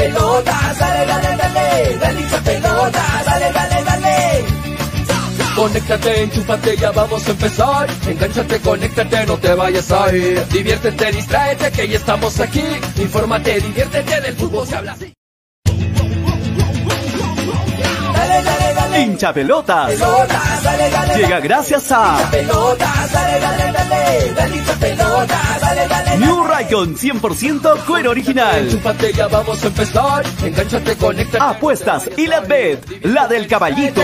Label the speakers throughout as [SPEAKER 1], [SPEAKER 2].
[SPEAKER 1] pelotas, dale, dale, dale, dale hincha pelotas, dale, dale, dale. Conéctate, enchúfate, ya vamos a empezar. Engánchate, conéctate, no te vayas a ir. Diviértete, distráete, que ya estamos aquí. Infórmate, diviértete, del fútbol se habla.
[SPEAKER 2] Hincha Llega gracias a New Raycon 100% cuero original.
[SPEAKER 1] Vamos a empezar. Conéctate.
[SPEAKER 2] Apuestas y la bet, la del caballito.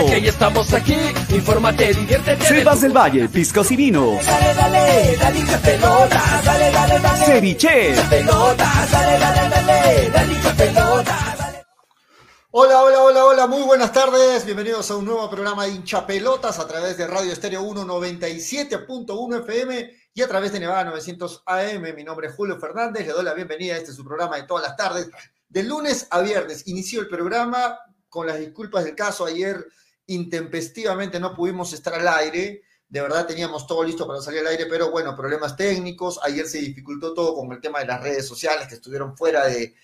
[SPEAKER 1] Diviértete.
[SPEAKER 2] Del Valle, piscos y vinos.
[SPEAKER 1] Dale, dale, dale dale, dale.
[SPEAKER 2] Ceviche.
[SPEAKER 3] Hola, hola, hola, hola, muy buenas tardes. Bienvenidos a un nuevo programa de hinchapelotas a través de Radio Estéreo 197.1 FM y a través de Nevada 900 AM. Mi nombre es Julio Fernández, le doy la bienvenida a este su programa de todas las tardes, de lunes a viernes. Inició el programa con las disculpas del caso. Ayer intempestivamente no pudimos estar al aire. De verdad teníamos todo listo para salir al aire, pero bueno, problemas técnicos. Ayer se dificultó todo con el tema de las redes sociales que estuvieron fuera de,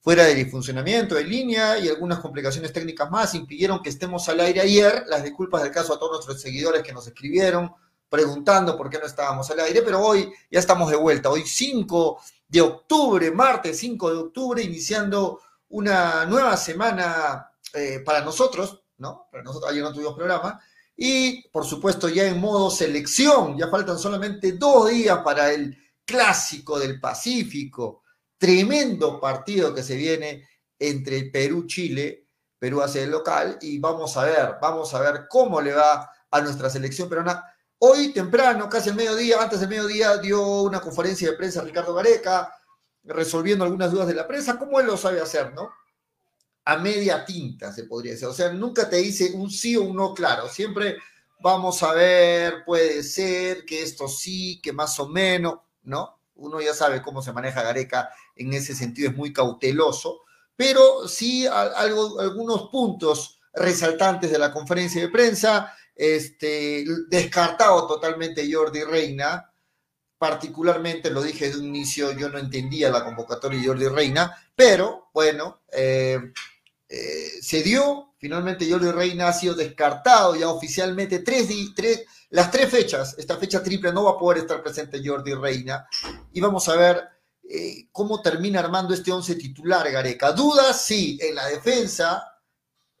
[SPEAKER 3] fuera del funcionamiento de línea y algunas complicaciones técnicas más impidieron que estemos al aire ayer. Las disculpas del caso a todos nuestros seguidores que nos escribieron preguntando por qué no estábamos al aire, pero hoy ya estamos de vuelta. Hoy 5 de octubre, martes 5 de octubre, iniciando una nueva semana eh, para nosotros, ¿no? Para nosotros, ayer no tuvimos programa. Y por supuesto ya en modo selección, ya faltan solamente dos días para el clásico del Pacífico tremendo partido que se viene entre Perú-Chile. Perú hace el local y vamos a ver, vamos a ver cómo le va a nuestra selección peruana. Hoy temprano, casi el mediodía, antes del mediodía, dio una conferencia de prensa Ricardo Gareca, resolviendo algunas dudas de la prensa, como él lo sabe hacer, ¿no? A media tinta, se podría decir. O sea, nunca te dice un sí o un no claro. Siempre vamos a ver, puede ser, que esto sí, que más o menos, ¿no? Uno ya sabe cómo se maneja Gareca en ese sentido, es muy cauteloso, pero sí algo, algunos puntos resaltantes de la conferencia de prensa, este, descartado totalmente Jordi Reina, particularmente lo dije de un inicio, yo no entendía la convocatoria de Jordi Reina, pero bueno, eh, eh, se dio, finalmente Jordi Reina ha sido descartado ya oficialmente tres, las tres fechas, esta fecha triple no va a poder estar presente Jordi Reina, y vamos a ver eh, cómo termina armando este once titular Gareca. Dudas, sí, en la defensa,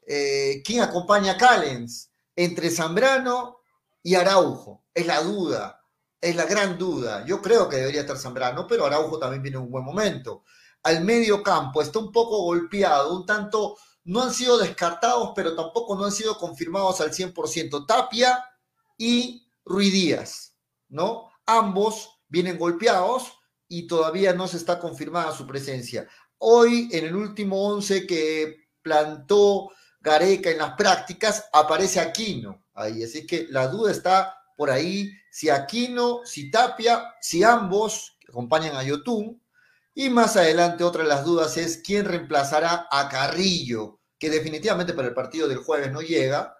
[SPEAKER 3] eh, ¿quién acompaña a Callens? Entre Zambrano y Araujo, es la duda, es la gran duda. Yo creo que debería estar Zambrano, pero Araujo también viene en un buen momento. Al medio campo está un poco golpeado, un tanto, no han sido descartados, pero tampoco no han sido confirmados al 100%. Tapia y Ruidías, ¿no? Ambos vienen golpeados y todavía no se está confirmada su presencia. Hoy, en el último 11 que plantó Gareca en las prácticas, aparece Aquino ahí. Así que la duda está por ahí, si Aquino, si Tapia, si ambos acompañan a Yotun. Y más adelante otra de las dudas es quién reemplazará a Carrillo, que definitivamente para el partido del jueves no llega.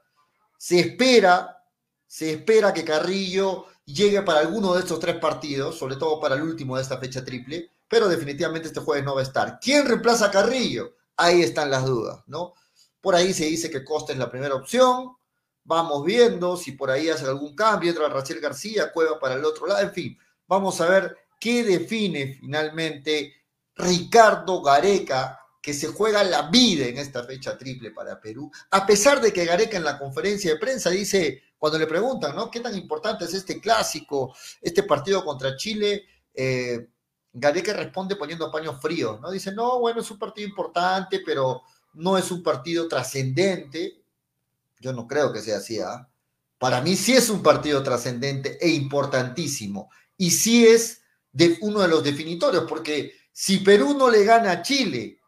[SPEAKER 3] Se espera, se espera que Carrillo llegue para alguno de estos tres partidos, sobre todo para el último de esta fecha triple, pero definitivamente este jueves no va a estar. ¿Quién reemplaza a Carrillo? Ahí están las dudas, ¿no? Por ahí se dice que Costa es la primera opción, vamos viendo si por ahí hace algún cambio, entra Raciel García, Cueva para el otro lado, en fin, vamos a ver qué define finalmente Ricardo Gareca, que se juega la vida en esta fecha triple para Perú, a pesar de que Gareca en la conferencia de prensa dice, cuando le preguntan, ¿no? ¿Qué tan importante es este clásico, este partido contra Chile? Eh, Gareca responde poniendo paños fríos, ¿no? Dice, no, bueno, es un partido importante, pero no es un partido trascendente. Yo no creo que sea así, ¿ah? Para mí sí es un partido trascendente e importantísimo. Y sí es de uno de los definitorios, porque si Perú no le gana a Chile,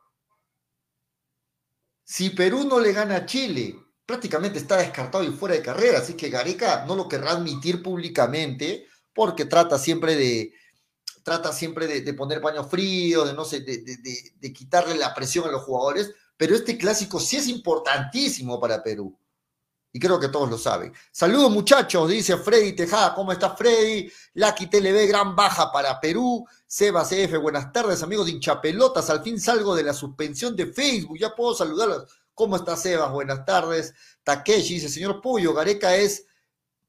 [SPEAKER 3] si Perú no le gana a Chile, prácticamente está descartado y fuera de carrera, así que Gareca no lo querrá admitir públicamente porque trata siempre de trata siempre de, poner paños fríos, de no sé, de, de, de, quitarle la presión a los jugadores, pero este clásico sí es importantísimo para Perú. Y creo que todos lo saben. Saludos muchachos, dice Freddy Tejada. ¿Cómo está Freddy? Lucky TLB, gran baja para Perú. Sebas F, buenas tardes, amigos de hinchapelotas. Al fin salgo de la suspensión de Facebook. Ya puedo saludarlos. ¿Cómo está Sebas? Buenas tardes. Takeshi dice, señor Puyo, Gareca es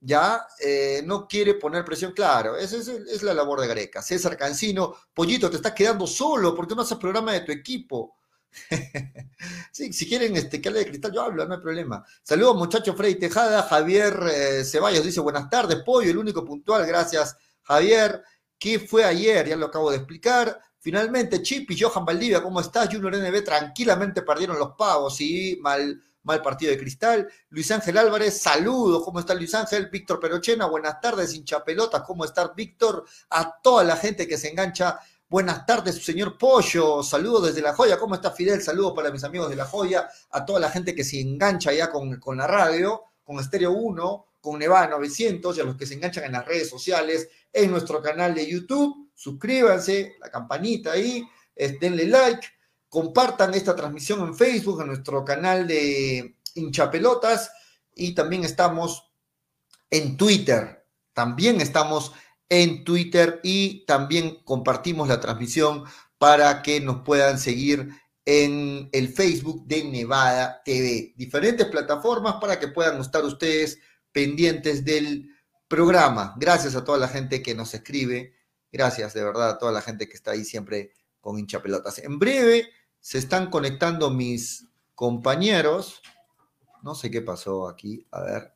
[SPEAKER 3] ya eh, no quiere poner presión, claro, esa es, la labor de Gareca. César Cancino, Pollito, te estás quedando solo, ¿por qué no haces programa de tu equipo? si quieren este, que hable de cristal, yo hablo, no hay problema. Saludos, muchachos Freddy Tejada, Javier eh, Ceballos dice, buenas tardes, Pollo, el único puntual, gracias, Javier. ¿Qué fue ayer? Ya lo acabo de explicar. Finalmente, Chip y Johan Valdivia, ¿cómo estás? Junior NB tranquilamente perdieron los pavos, y mal mal partido de cristal. Luis Ángel Álvarez, saludos, ¿cómo está Luis Ángel? Víctor Perochena, buenas tardes, hincha pelotas, ¿cómo está Víctor? A toda la gente que se engancha, buenas tardes, señor Pollo, saludos desde La Joya, ¿cómo está Fidel? Saludos para mis amigos de La Joya, a toda la gente que se engancha ya con, la radio, con Estéreo 1, con Nevada 900 y a los que se enganchan en las redes sociales, en nuestro canal de YouTube, suscríbanse, la campanita ahí, denle like Compartan esta transmisión en Facebook, en nuestro canal de hinchapelotas y también estamos en Twitter. También estamos en Twitter y también compartimos la transmisión para que nos puedan seguir en el Facebook de Nevada TV. Diferentes plataformas para que puedan estar ustedes pendientes del programa. Gracias a toda la gente que nos escribe. Gracias de verdad a toda la gente que está ahí siempre con hinchapelotas. En breve se están conectando mis compañeros. No sé qué pasó aquí. A ver.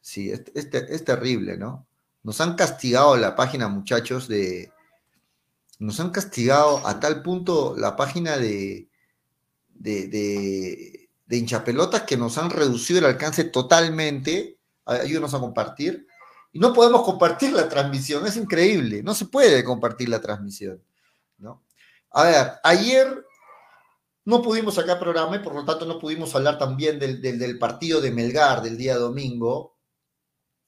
[SPEAKER 3] Sí, es, terrible, ¿no? Nos han castigado la página, muchachos, de... Nos han castigado a tal punto la página de, de, de, de hinchapelotas que nos han reducido el alcance totalmente. Ayúdenos a compartir. Y no podemos compartir la transmisión, es increíble. No se puede compartir la transmisión, ¿no? A ver, ayer no pudimos sacar programa y por lo tanto no pudimos hablar también del, partido de Melgar del día domingo.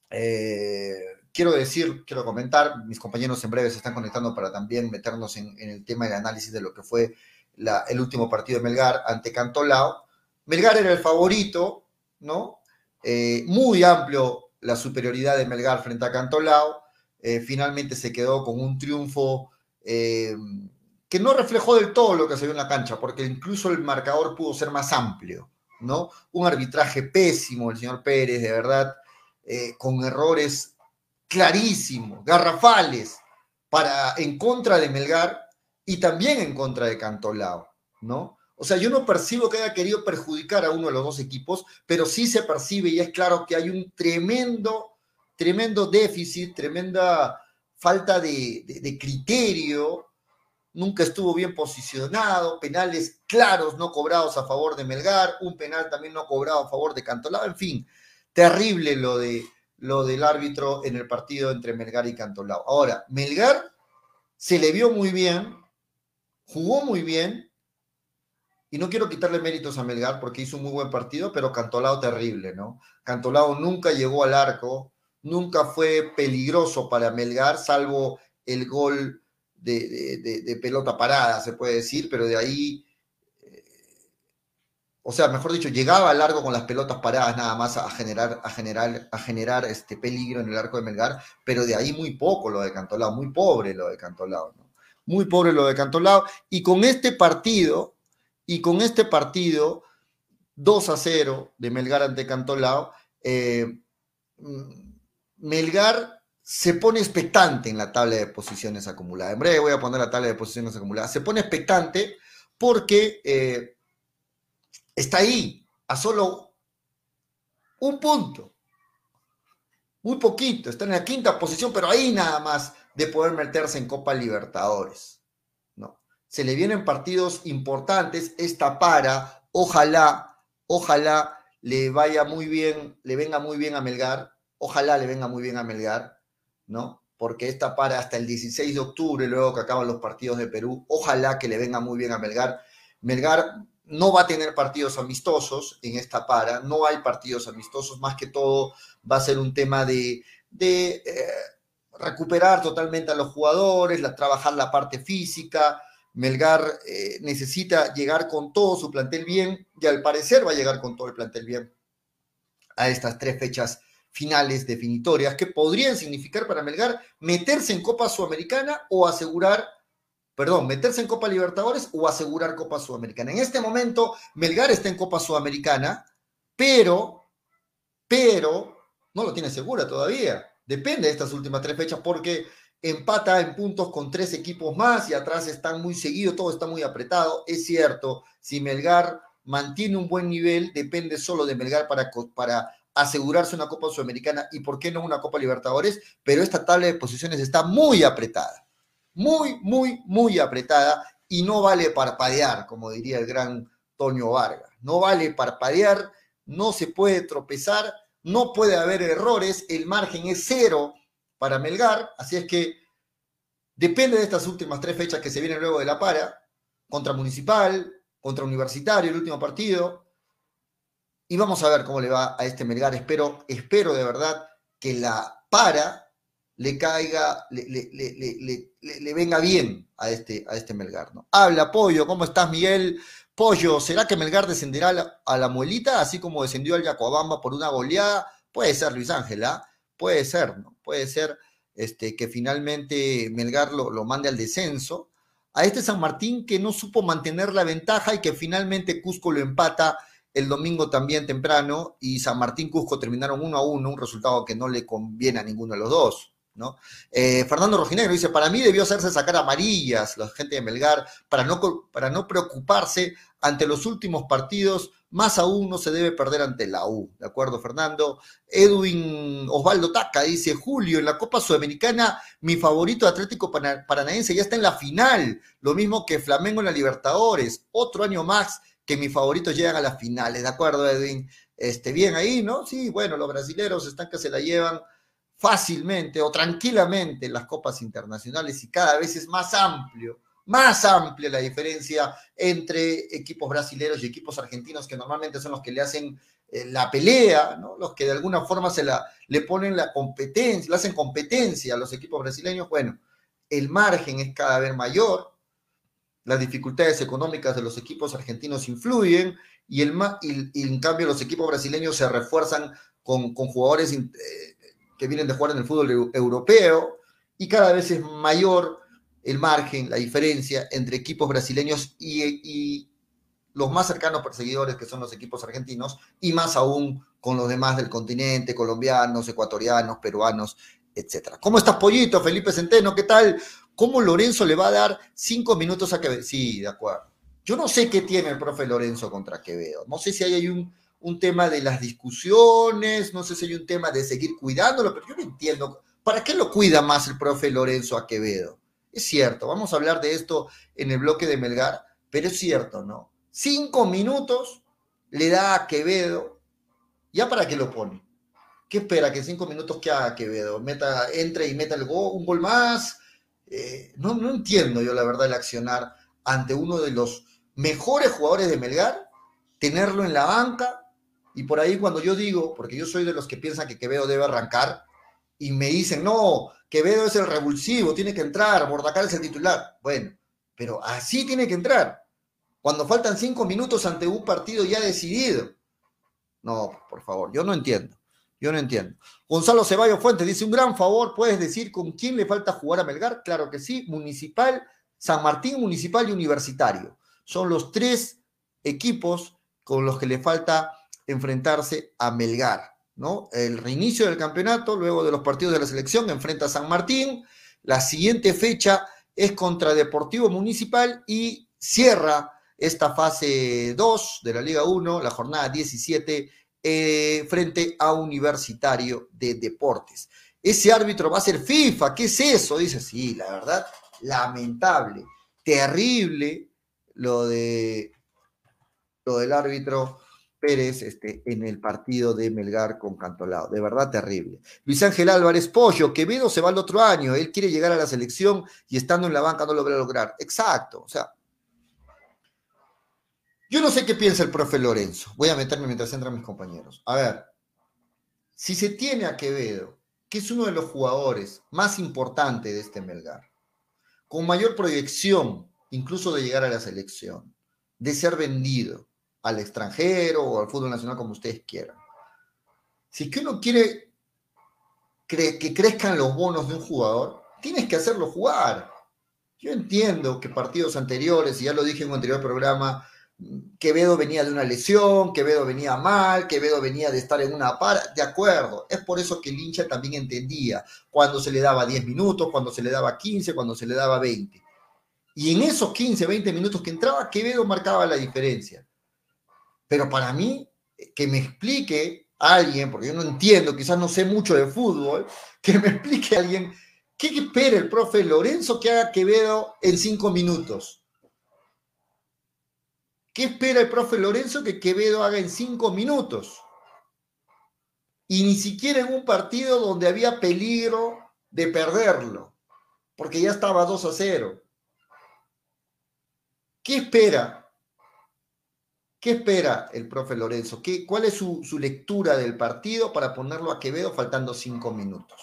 [SPEAKER 3] Eh, quiero decir, quiero comentar, mis compañeros en breve se están conectando para también meternos en, el tema de análisis de lo que fue el último partido de Melgar ante Cantolao. Melgar era el favorito, ¿no? Eh, muy amplio la superioridad de Melgar frente a Cantolao. Eh, finalmente se quedó con un triunfo que no reflejó del todo lo que se vio en la cancha, porque incluso el marcador pudo ser más amplio, ¿no? Un arbitraje pésimo, el señor Pérez, de verdad, eh, con errores clarísimos, garrafales, para, en contra de Melgar y también en contra de Cantolao, ¿no? O sea, yo no percibo que haya querido perjudicar a uno de los dos equipos, pero sí se percibe y es claro que hay un tremendo, tremendo déficit, tremenda falta de, de criterio nunca estuvo bien posicionado, penales claros no cobrados a favor de Melgar, un penal también no cobrado a favor de Cantolao, en fin, terrible lo, de, lo del árbitro en el partido entre Melgar y Cantolao. Ahora, Melgar se le vio muy bien, jugó muy bien, y no quiero quitarle méritos a Melgar porque hizo un muy buen partido, pero Cantolao terrible, ¿no? Cantolao nunca llegó al arco, nunca fue peligroso para Melgar, salvo el gol de, pelota parada, se puede decir, pero de ahí, o sea, mejor dicho, llegaba largo con las pelotas paradas nada más a generar, a generar, a generar este peligro en el arco de Melgar, pero de ahí muy poco lo de Cantolao, muy pobre lo de Cantolao. Muy pobre lo de Cantolao, y con este partido, y con este partido, 2 a 0 de Melgar ante Cantolao, eh, mm, Melgar se pone expectante en la tabla de posiciones acumuladas. En breve voy a poner la tabla de posiciones acumuladas. Se pone expectante porque eh, está ahí a solo un punto. Muy poquito. Está en la quinta posición, pero ahí nada más de poder meterse en Copa Libertadores. ¿no? Se le vienen partidos importantes. Esta para, ojalá, ojalá le vaya muy bien, le venga muy bien a Melgar. Ojalá le venga muy bien a Melgar ¿no? Porque esta para hasta el 16 de octubre, luego que acaban los partidos de Perú. Ojalá que le venga muy bien a Melgar. Melgar no va a tener partidos amistosos en esta para, no hay partidos amistosos, más que todo va a ser un tema de, de eh, recuperar totalmente a los jugadores, la, trabajar la parte física. Melgar eh, necesita llegar con todo su plantel bien y al parecer va a llegar con todo el plantel bien a estas tres fechas finales definitorias que podrían significar para Melgar meterse en Copa Sudamericana o asegurar, perdón, meterse en Copa Libertadores o asegurar Copa Sudamericana. En este momento, Melgar está en Copa Sudamericana, pero, pero, no lo tiene segura todavía. Depende de estas últimas tres fechas porque empata en puntos con tres equipos más y atrás están muy seguidos, todo está muy apretado. Es cierto, si Melgar mantiene un buen nivel, depende solo de Melgar para, para asegurarse una Copa Sudamericana y por qué no una Copa Libertadores, pero esta tabla de posiciones está muy apretada, muy, muy, muy apretada y no vale parpadear, como diría el gran Toño Vargas, no vale parpadear, no se puede tropezar, no puede haber errores, el margen es cero para Melgar, así es que depende de estas últimas tres fechas que se vienen luego de la para, contra Municipal, contra Universitario, el último partido, y vamos a ver cómo le va a este Melgar. Espero, espero de verdad que la para le caiga, le, le, venga bien a este, a este Melgar. ¿no? Habla, Pollo, ¿cómo estás, Miguel? Pollo, ¿será que Melgar descenderá a la, muelita, así como descendió al Yacobamba por una goleada? Puede ser, Luis Ángela, ¿ah? puede ser, ¿no? Puede ser este, que finalmente Melgar lo, lo mande al descenso. A este San Martín que no supo mantener la ventaja y que finalmente Cusco lo empata el domingo también temprano y San Martín Cusco terminaron uno a uno, un resultado que no le conviene a ninguno de los dos. Eh, Fernando Rojinegro dice, para mí debió hacerse sacar amarillas la gente de Melgar para no, para no preocuparse ante los últimos partidos, más aún no se debe perder ante la U, ¿de acuerdo Fernando? Edwin Osvaldo Taca dice, Julio, en la Copa Sudamericana mi favorito Atlético Paranaense ya está en la final, lo mismo que Flamengo en la Libertadores, otro año más que mis favoritos llegan a las finales, ¿de acuerdo, Edwin? Este, bien ahí, ¿no? Sí, bueno, los brasileros están que se la llevan fácilmente o tranquilamente en las copas internacionales y cada vez es más amplio, más amplia la diferencia entre equipos brasileños y equipos argentinos que normalmente son los que le hacen eh, la pelea, ¿no? Los que de alguna forma se la, le ponen la competencia, le hacen competencia a los equipos brasileños. Bueno, el margen es cada vez mayor, las dificultades económicas de los equipos argentinos influyen y, el, y, en cambio los equipos brasileños se refuerzan con, jugadores eh, que vienen de jugar en el fútbol europeo y cada vez es mayor el margen, la diferencia entre equipos brasileños y, los más cercanos perseguidores que son los equipos argentinos y más aún con los demás del continente, colombianos, ecuatorianos, peruanos, etcétera. ¿Cómo estás, Pollito? Felipe Centeno, ¿qué tal? ¿Cómo Lorenzo le va a dar cinco minutos a Quevedo? Sí, de acuerdo. Yo no sé qué tiene el profe Lorenzo contra Quevedo. No sé si hay un, un tema de las discusiones, no sé si hay un tema de seguir cuidándolo, pero yo no entiendo. ¿Para qué lo cuida más el profe Lorenzo a Quevedo? Es cierto, vamos a hablar de esto en el bloque de Melgar, pero es cierto, ¿no? Cinco minutos le da a Quevedo, ¿ya para qué lo pone? ¿Qué espera? ¿Que cinco minutos que haga Quevedo? Meta, entre y meta el gol, un gol más, eh, no, no entiendo yo la verdad el accionar ante uno de los mejores jugadores de Melgar, tenerlo en la banca y por ahí cuando yo digo, porque yo soy de los que piensan que Quevedo debe arrancar y me dicen, no, Quevedo es el revulsivo, tiene que entrar, Bordacar es el titular. Bueno, pero así tiene que entrar. Cuando faltan cinco minutos ante un partido ya decidido. No, por favor, yo no entiendo. Yo no entiendo. Gonzalo Ceballos Fuentes dice, un gran favor, ¿puedes decir con quién le falta jugar a Melgar? Claro que sí, Municipal, San Martín Municipal y Universitario. Son los tres equipos con los que le falta enfrentarse a Melgar, ¿no? El reinicio del campeonato, luego de los partidos de la selección, enfrenta a San Martín. La siguiente fecha es contra Deportivo Municipal y cierra esta fase 2 de la Liga 1, la jornada 17 eh, frente a Universitario de Deportes. Ese árbitro va a ser FIFA, ¿qué es eso? Dice, sí, la verdad, lamentable, terrible lo de lo del árbitro Pérez este, en el partido de Melgar con Cantolao. De verdad terrible. Luis Ángel Álvarez Pollo, Quevedo se va el otro año, él quiere llegar a la selección y estando en la banca no lo va a lograr. Exacto, o sea, yo no sé qué piensa el profe Lorenzo. Voy a meterme mientras entran mis compañeros. A ver, si se tiene a Quevedo, que es uno de los jugadores más importantes de este Melgar, con mayor proyección, incluso de llegar a la selección, de ser vendido al extranjero o al fútbol nacional como ustedes quieran. Si es que uno quiere que crezcan los bonos de un jugador, tienes que hacerlo jugar. Yo entiendo que partidos anteriores, y ya lo dije en un anterior programa, Quevedo venía de una lesión, Quevedo venía mal, Quevedo venía de estar en una par, de acuerdo. Es por eso que el hincha también entendía cuando se le daba 10 minutos, cuando se le daba 15, cuando se le daba 20. Y en esos 15, 20 minutos que entraba, Quevedo marcaba la diferencia. Pero para mí, que me explique alguien, porque yo no entiendo, quizás no sé mucho de fútbol, que me explique alguien qué espera el profe Lorenzo que haga Quevedo en 5 minutos ¿Qué espera el profe Lorenzo que Quevedo haga en cinco minutos? Y ni siquiera en un partido donde había peligro de perderlo, porque ya estaba 2 a 0. ¿Qué espera? ¿Qué espera el profe Lorenzo? ¿Qué, ¿Cuál es su, su lectura del partido para ponerlo a Quevedo faltando cinco minutos?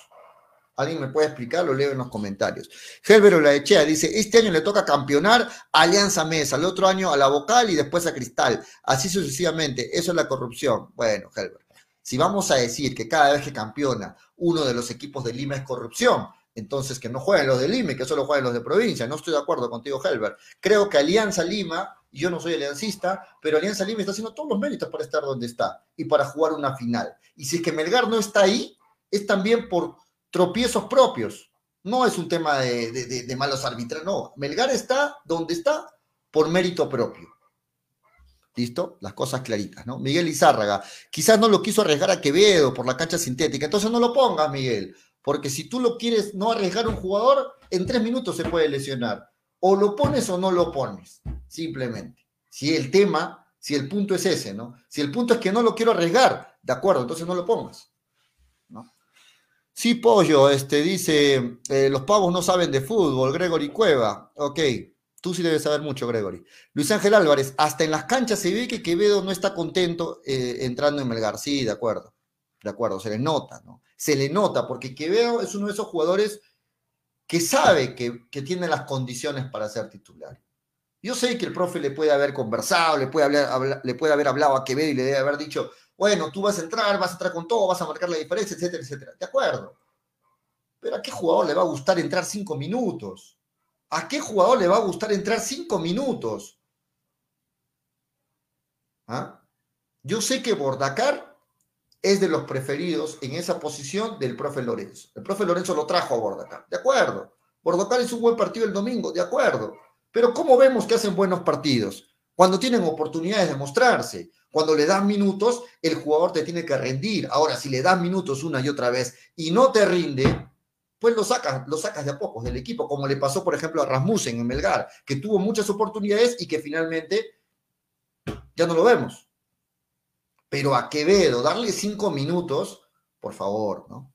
[SPEAKER 3] ¿Alguien me puede explicar? Lo leo en los comentarios. Helbero Laechea dice, este año le toca campeonar a Alianza Mesa, el otro año a la Vocal y después a Cristal. Así sucesivamente. Eso es la corrupción. Bueno, Helber, si vamos a decir que cada vez que campeona uno de los equipos de Lima es corrupción, entonces que no jueguen los de Lima y que solo jueguen los de provincia. No estoy de acuerdo contigo, Helber. Creo que Alianza Lima, yo no soy aliancista, pero Alianza Lima está haciendo todos los méritos para estar donde está y para jugar una final. Y si es que Melgar no está ahí, es también por tropiezos propios. No es un tema de, malos árbitros, no. Melgar está donde está por mérito propio. ¿Listo? Las cosas claritas, ¿no? Miguel Izárraga, quizás no lo quiso arriesgar a Quevedo por la cancha sintética, entonces no lo pongas, Miguel, porque si tú lo quieres no arriesgar a un jugador, en tres minutos se puede lesionar. O lo pones o no lo pones, simplemente. Si el tema, si el punto es ese, ¿no? Si el punto es que no lo quiero arriesgar, de acuerdo, entonces no lo pongas. Sí, Pollo, este, dice, eh, los pavos no saben de fútbol, Gregory Cueva. Ok, tú sí debes saber mucho, Gregory. Luis Ángel Álvarez, hasta en las canchas se ve que Quevedo no está contento eh, entrando en Melgar. Sí, de acuerdo, de acuerdo, se le nota, ¿no? Se le nota, porque Quevedo es uno de esos jugadores que sabe que, que tiene las condiciones para ser titular. Yo sé que el profe le puede haber conversado, le puede, hablar, le puede haber hablado a Quevedo y le debe haber dicho, bueno, tú vas a entrar, vas a entrar con todo, vas a marcar la diferencia, etcétera, etcétera. De acuerdo. Pero ¿a qué jugador le va a gustar entrar cinco minutos? ¿A qué jugador le va a gustar entrar cinco minutos? ¿Ah? Yo sé que Bordacar es de los preferidos en esa posición del profe Lorenzo. El profe Lorenzo lo trajo a Bordacar. De acuerdo. Bordacar es un buen partido el domingo. De acuerdo. Pero ¿cómo vemos que hacen buenos partidos? Cuando tienen oportunidades de mostrarse, cuando le das minutos, el jugador te tiene que rendir. Ahora, si le das minutos una y otra vez y no te rinde, pues lo sacas, lo sacas de a pocos del equipo, como le pasó, por ejemplo, a Rasmussen en Melgar, que tuvo muchas oportunidades y que finalmente ya no lo vemos. Pero a Quevedo, darle cinco minutos, por favor, ¿no?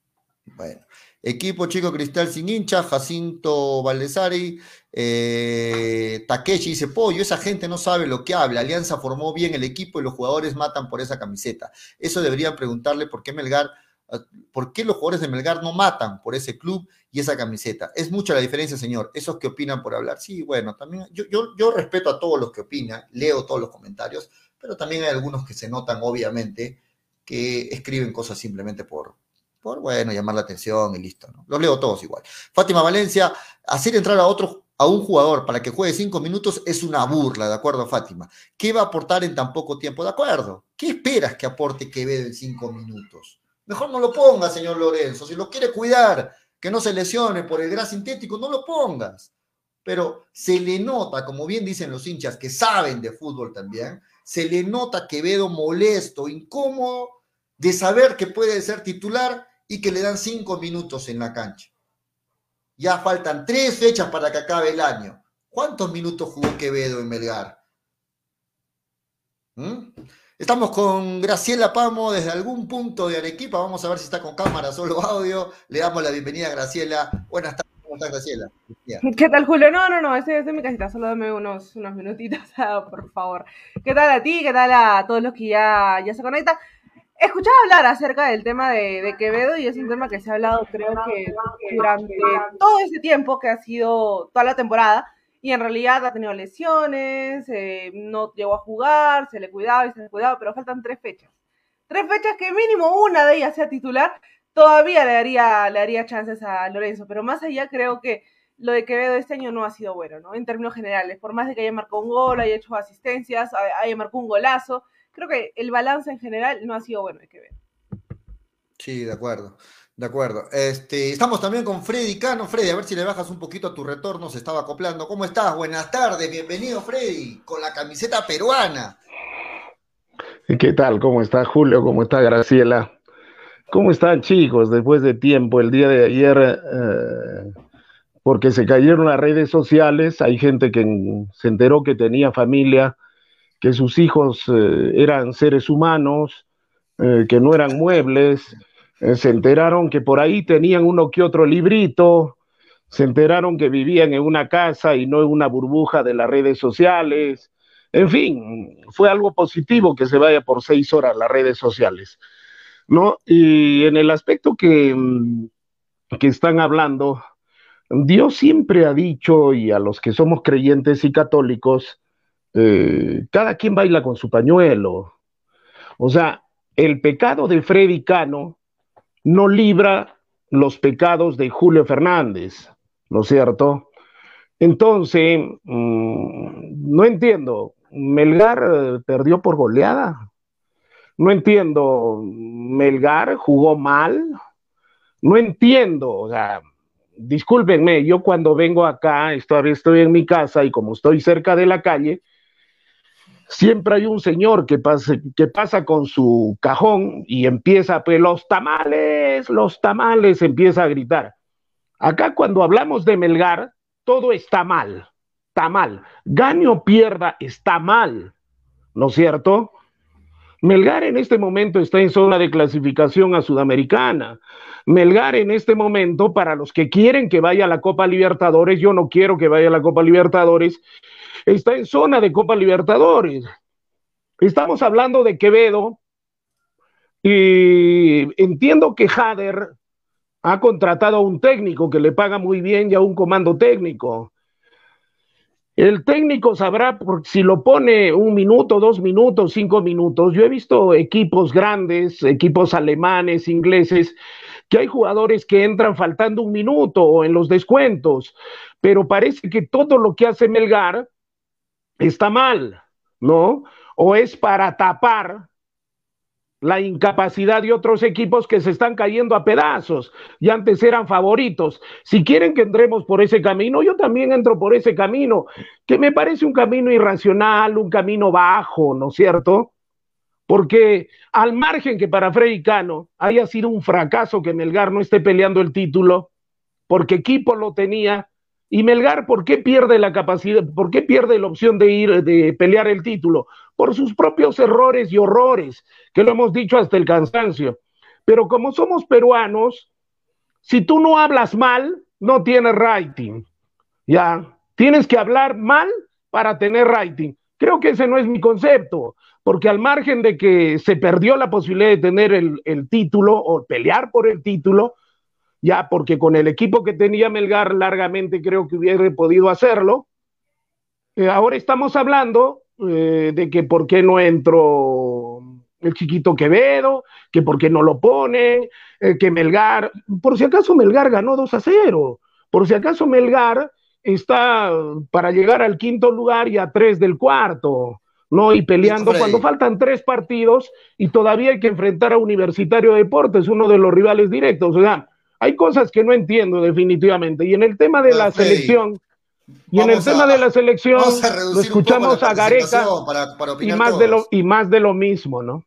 [SPEAKER 3] Bueno, Equipo Chico Cristal sin hincha, Jacinto Valdesari, eh, Takeshi dice, pollo, esa gente no sabe lo que habla, Alianza formó bien el equipo y los jugadores matan por esa camiseta. Eso deberían preguntarle por qué Melgar, ah, por qué los jugadores de Melgar no matan por ese club y esa camiseta. Es mucha la diferencia, señor. Esos que opinan por hablar. Sí, bueno, también yo, yo, yo respeto a todos los que opinan, leo todos los comentarios, pero también hay algunos que se notan, obviamente, que escriben cosas simplemente por, por, bueno, llamar la atención y listo, ¿no? Los leo todos igual. Fátima Valencia, hacer entrar a otro, a un jugador para que juegue cinco minutos es una burla, ¿de acuerdo, Fátima? ¿Qué va a aportar en tan poco tiempo? De acuerdo. ¿Qué esperas que aporte Quevedo en cinco minutos? Mejor no lo ponga, señor Lorenzo. Si lo quiere cuidar, que no se lesione por el gras sintético, no lo pongas. Pero se le nota, como bien dicen los hinchas que saben de fútbol también, se le nota Quevedo molesto, incómodo de saber que puede ser titular y que le dan cinco minutos en la cancha. Ya faltan tres fechas para que acabe el año. ¿Cuántos minutos jugó Quevedo en Melgar? ¿Mm? Estamos con Graciela Pamo desde algún punto de Arequipa. Vamos a ver si está con cámara, solo audio. Le damos la bienvenida a Graciela. Buenas tardes. ¿Cómo estás, Graciela?
[SPEAKER 4] ¿Qué tal, Julio? No, no, no, ese es mi casita. Solo dame unos, unos minutitos, por favor. ¿Qué tal a ti? ¿Qué tal a todos los que ya, ya se conectan? Escuchaba hablar acerca del tema de, Quevedo y es un tema que se ha hablado creo que durante todo ese tiempo que ha sido toda la temporada y en realidad ha tenido lesiones, eh, no llegó a jugar, se le cuidaba y se le cuidaba, pero faltan tres fechas. Tres fechas que mínimo una de ellas sea titular todavía le daría, le daría chances a Lorenzo, pero más allá creo que lo de Quevedo este año no ha sido bueno, ¿no? En términos generales, por más de que haya marcado un gol, haya hecho asistencias, haya marcado un golazo, creo que el balance en general no ha sido bueno de Quevedo.
[SPEAKER 3] Sí, de acuerdo. De acuerdo. Este, estamos también con Freddy Cano. Freddy, a ver si le bajas un poquito a tu retorno, se estaba acoplando. ¿Cómo estás? Buenas tardes, bienvenido Freddy, con la camiseta peruana.
[SPEAKER 5] ¿Qué tal? ¿Cómo está Julio? ¿Cómo está Graciela? ¿Cómo están chicos? Después de tiempo, el día de ayer, eh, porque se cayeron las redes sociales, hay gente que se enteró que tenía familia, que sus hijos eh, eran seres humanos, eh, que no eran muebles se enteraron que por ahí tenían uno que otro librito, se enteraron que vivían en una casa y no en una burbuja de las redes sociales. En fin, fue algo positivo que se vaya por seis horas las redes sociales. ¿No? Y en el aspecto que, mm, que están hablando, Dios siempre ha dicho, y a los que somos creyentes y católicos, eh, cada quien baila con su pañuelo. O sea, el pecado de Freddy Cano no libra los pecados de Julio Fernández, ¿no es cierto? Entonces, mm, no entiendo, Melgar eh, perdió por goleada. No entiendo, Melgar jugó mal. No entiendo, o sea, discúlpenme, yo cuando vengo acá, estoy, estoy en mi casa y como estoy cerca de la calle, siempre hay un señor que pasa, que pasa con su cajón y empieza, pues los tamales, los tamales, empieza a gritar. Acá cuando hablamos de Melgar, todo está mal, está mal. Gane o pierda, está mal, ¿no es cierto? Melgar en este momento está en zona de clasificación a Sudamericana. Melgar en este momento, para los que quieren que vaya a la Copa Libertadores, yo no quiero que vaya a la Copa Libertadores, está en zona de Copa Libertadores. Estamos hablando de Quevedo y entiendo que Jader ha contratado a un técnico que le paga muy bien y a un comando técnico. El técnico sabrá si lo pone un minuto, dos minutos, cinco minutos. Yo he visto equipos grandes, equipos alemanes, ingleses, que hay jugadores que entran faltando un minuto o en los descuentos, pero parece que todo lo que hace Melgar está mal, ¿no? O es para tapar la incapacidad de otros equipos que se están cayendo a pedazos y antes eran favoritos. Si quieren que entremos por ese camino, yo también entro por ese camino, que me parece un camino irracional, un camino bajo, ¿no es cierto? Porque al margen que para Freddy Cano haya sido un fracaso que Melgar no esté peleando el título, porque equipo lo tenía, y Melgar, ¿por qué pierde la capacidad, por qué pierde la opción de ir, de pelear el título? Por sus propios errores y horrores, que lo hemos dicho hasta el cansancio. Pero como somos peruanos, si tú no hablas mal, no tienes rating. Ya, tienes que hablar mal para tener rating. Creo que ese no es mi concepto, porque al margen de que se perdió la posibilidad de tener el, el título o pelear por el título, ya porque con el equipo que tenía Melgar largamente creo que hubiera podido hacerlo. Eh, ahora estamos hablando eh, de que por qué no entró el chiquito Quevedo, que por qué no lo pone, eh, que Melgar, por si acaso Melgar ganó 2 a 0, por si acaso Melgar está para llegar al quinto lugar y a tres del cuarto. ¿no? Y peleando cuando faltan tres partidos y todavía hay que enfrentar a Universitario de Deportes, uno de los rivales directos. O sea, hay cosas que no entiendo definitivamente. Y en el tema de la selección, y en el tema de la selección, lo escuchamos a Gareca y, más de lo, y más de lo mismo, ¿no?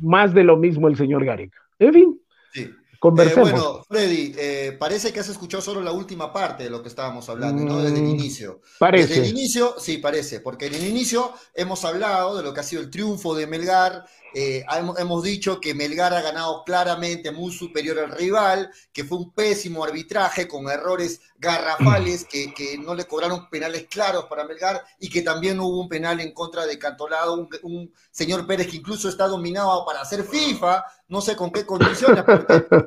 [SPEAKER 5] Más de lo mismo el señor Gareca. En fin. Sí. Conversemos.
[SPEAKER 3] Eh, bueno, Freddy, eh, parece que has escuchado solo la última parte de lo que estábamos hablando, ¿no? Desde el mm, inicio.
[SPEAKER 5] Parece.
[SPEAKER 3] Desde el inicio, sí, parece, porque en el inicio hemos hablado de lo que ha sido el triunfo de Melgar, eh, hemos, dicho que Melgar ha ganado claramente, muy superior al rival, que fue un pésimo arbitraje con errores garrafales, que, no le cobraron penales claros para Melgar y que también hubo un penal en contra de Cantolado, un, señor Pérez que incluso está dominado para hacer FIFA, no sé con qué condiciones,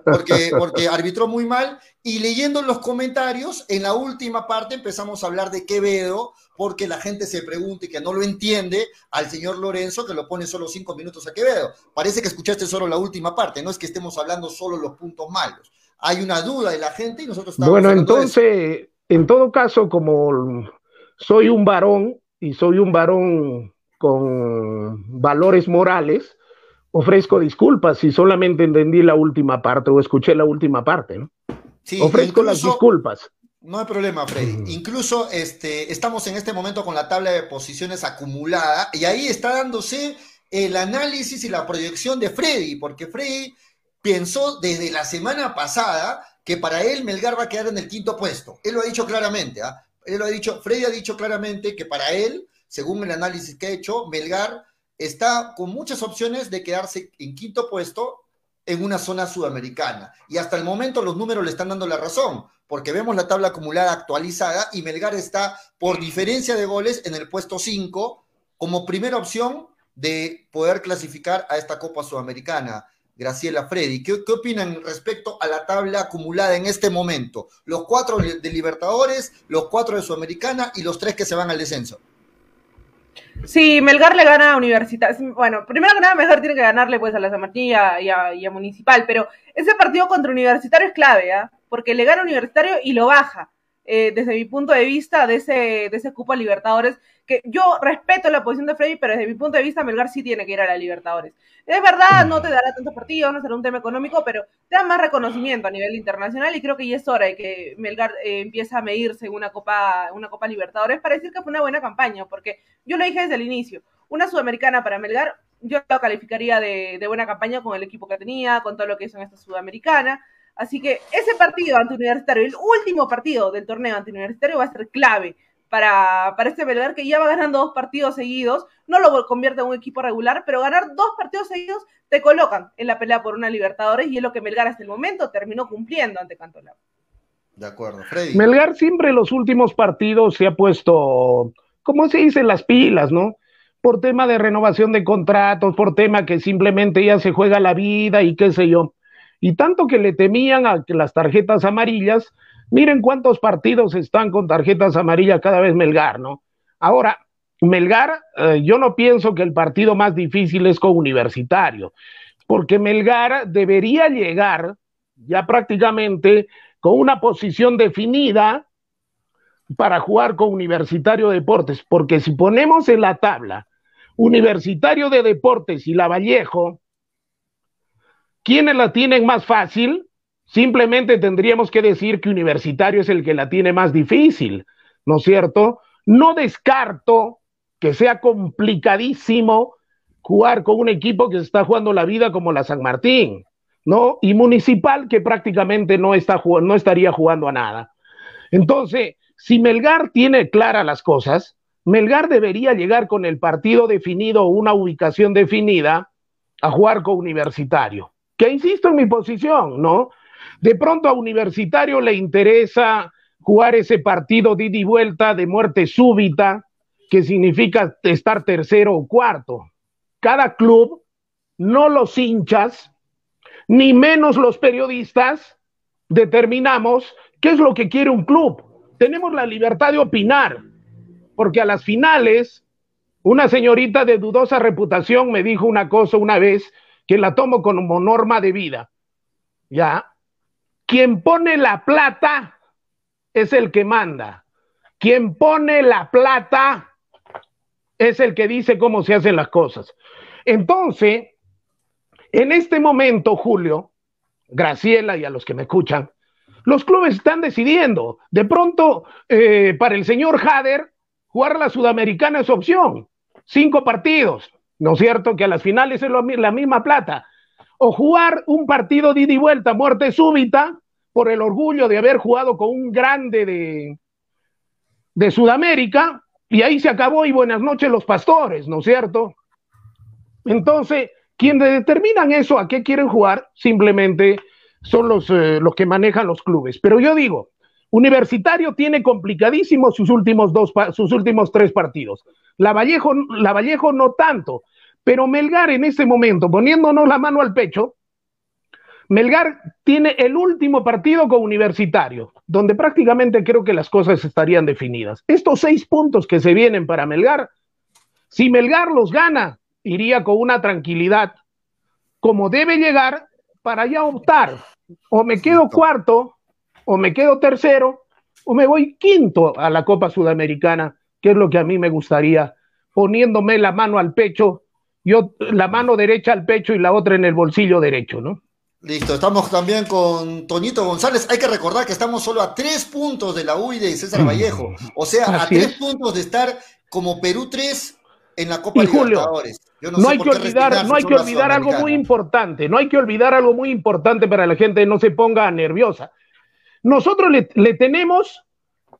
[SPEAKER 3] porque, porque, arbitró muy mal. Y leyendo los comentarios, en la última parte empezamos a hablar de Quevedo, porque la gente se pregunta y que no lo entiende al señor Lorenzo que lo pone solo cinco minutos a Quevedo. Parece que escuchaste solo la última parte, no es que estemos hablando solo los puntos malos. Hay una duda de la gente y nosotros estamos
[SPEAKER 5] Bueno, entonces, en todo caso, como soy un varón y soy un varón con valores morales, ofrezco disculpas si solamente entendí la última parte o escuché la última parte, ¿no?
[SPEAKER 3] Sí,
[SPEAKER 5] ofrezco las disculpas.
[SPEAKER 3] No hay problema, Freddy. Incluso este, estamos en este momento con la tabla de posiciones acumulada y ahí está dándose el análisis y la proyección de Freddy, porque Freddy pensó desde la semana pasada que para él Melgar va a quedar en el quinto puesto. Él lo ha dicho claramente, ¿ah? Él lo ha dicho, Freddy ha dicho claramente que para él, según el análisis que ha hecho, Melgar está con muchas opciones de quedarse en quinto puesto en una zona sudamericana. Y hasta el momento los números le están dando la razón, porque vemos la tabla acumulada actualizada y Melgar está por diferencia de goles en el puesto 5 como primera opción de poder clasificar a esta Copa Sudamericana. Graciela Freddy, ¿qué, qué opinan respecto a la tabla acumulada en este momento? Los cuatro de Libertadores, los cuatro de Sudamericana y los tres que se van al descenso.
[SPEAKER 4] Sí, Melgar le gana a Universidad. Bueno, primero que nada, Melgar tiene que ganarle pues a la San Martín y a, y a Municipal, pero ese partido contra Universitario es clave, ¿ah? Porque le gana Universitario y lo baja. Eh, desde mi punto de vista, de ese, de ese cupo Libertadores, que yo respeto la posición de Freddy, pero desde mi punto de vista, Melgar sí tiene que ir a la Libertadores. Es verdad, no te dará tantos partidos, no será un tema económico, pero te da más reconocimiento a nivel internacional y creo que ya es hora de que Melgar eh, empiece a medirse en una Copa, una Copa Libertadores para decir que fue una buena campaña, porque yo lo dije desde el inicio, una sudamericana para Melgar, yo lo calificaría de buena campaña con el equipo que tenía, con todo lo que hizo en esta sudamericana. Así que ese partido ante Universitario, el último partido del torneo ante Universitario va a ser clave para, para este Melgar que ya va ganando dos partidos seguidos, no lo convierte en un equipo regular, pero ganar dos partidos seguidos te colocan en la pelea por una Libertadores y es lo que Melgar hasta el momento terminó cumpliendo ante Cantolao.
[SPEAKER 3] De acuerdo, Freddy.
[SPEAKER 5] Melgar siempre en los últimos partidos se ha puesto, como se dice, las pilas, ¿no? Por tema de renovación de contratos, por tema que simplemente ya se juega la vida y qué sé yo. Y tanto que le temían a que las tarjetas amarillas, miren cuántos partidos están con tarjetas amarillas cada vez Melgar, ¿no? Ahora, Melgar, eh, yo no pienso que el partido más difícil es con Universitario, porque Melgar debería llegar ya prácticamente con una posición definida para jugar con Universitario Deportes, porque si ponemos en la tabla Universitario de Deportes y Lavallejo, ¿Quiénes la tienen más fácil? Simplemente tendríamos que decir que Universitario es el que la tiene más difícil, ¿no es cierto? No descarto que sea complicadísimo jugar con un equipo que está jugando la vida como la San Martín, ¿no? Y Municipal que prácticamente no, está, no estaría jugando a nada. Entonces, si Melgar tiene claras las cosas, Melgar debería llegar con el partido definido o una ubicación definida a jugar con Universitario que insisto en mi posición, ¿no? De pronto a Universitario le interesa jugar ese partido de y vuelta de muerte súbita, que significa estar tercero o cuarto. Cada club, no los hinchas, ni menos los periodistas, determinamos qué es lo que quiere un club. Tenemos la libertad de opinar, porque a las finales, una señorita de dudosa reputación me dijo una cosa una vez que la tomo como norma de vida. ¿Ya? Quien pone la plata es el que manda. Quien pone la plata es el que dice cómo se hacen las cosas. Entonces, en este momento, Julio, Graciela y a los que me escuchan, los clubes están decidiendo. De pronto, eh, para el señor Hader, jugar la Sudamericana es opción. Cinco partidos. ¿No es cierto? Que a las finales es la misma plata. O jugar un partido de ida y vuelta, muerte súbita, por el orgullo de haber jugado con un grande de, de Sudamérica, y ahí se acabó y buenas noches los pastores, ¿no es cierto? Entonces, quienes determinan eso, a qué quieren jugar, simplemente son los, eh, los que manejan los clubes. Pero yo digo, Universitario tiene complicadísimos sus últimos dos, sus últimos tres partidos. La Vallejo, la Vallejo no tanto, pero Melgar en este momento, poniéndonos la mano al pecho, Melgar tiene el último partido con Universitario, donde prácticamente creo que las cosas estarían definidas. Estos seis puntos que se vienen para Melgar, si Melgar los gana, iría con una tranquilidad, como debe llegar, para ya optar. O me quedo cuarto, o me quedo tercero, o me voy quinto a la Copa Sudamericana, que es lo que a mí me gustaría, poniéndome la mano al pecho, yo la mano derecha al pecho y la otra en el bolsillo derecho, ¿no?
[SPEAKER 3] Listo, estamos también con Toñito González. Hay que recordar que estamos solo a tres puntos de la UI de César Vallejo. O sea, a tres puntos de estar como Perú 3 en la Copa
[SPEAKER 5] y Julio,
[SPEAKER 3] Libertadores.
[SPEAKER 5] no, hay que olvidar, no hay que olvidar algo muy importante, no hay que olvidar algo muy importante para la gente no se ponga nerviosa. Nosotros le, le tenemos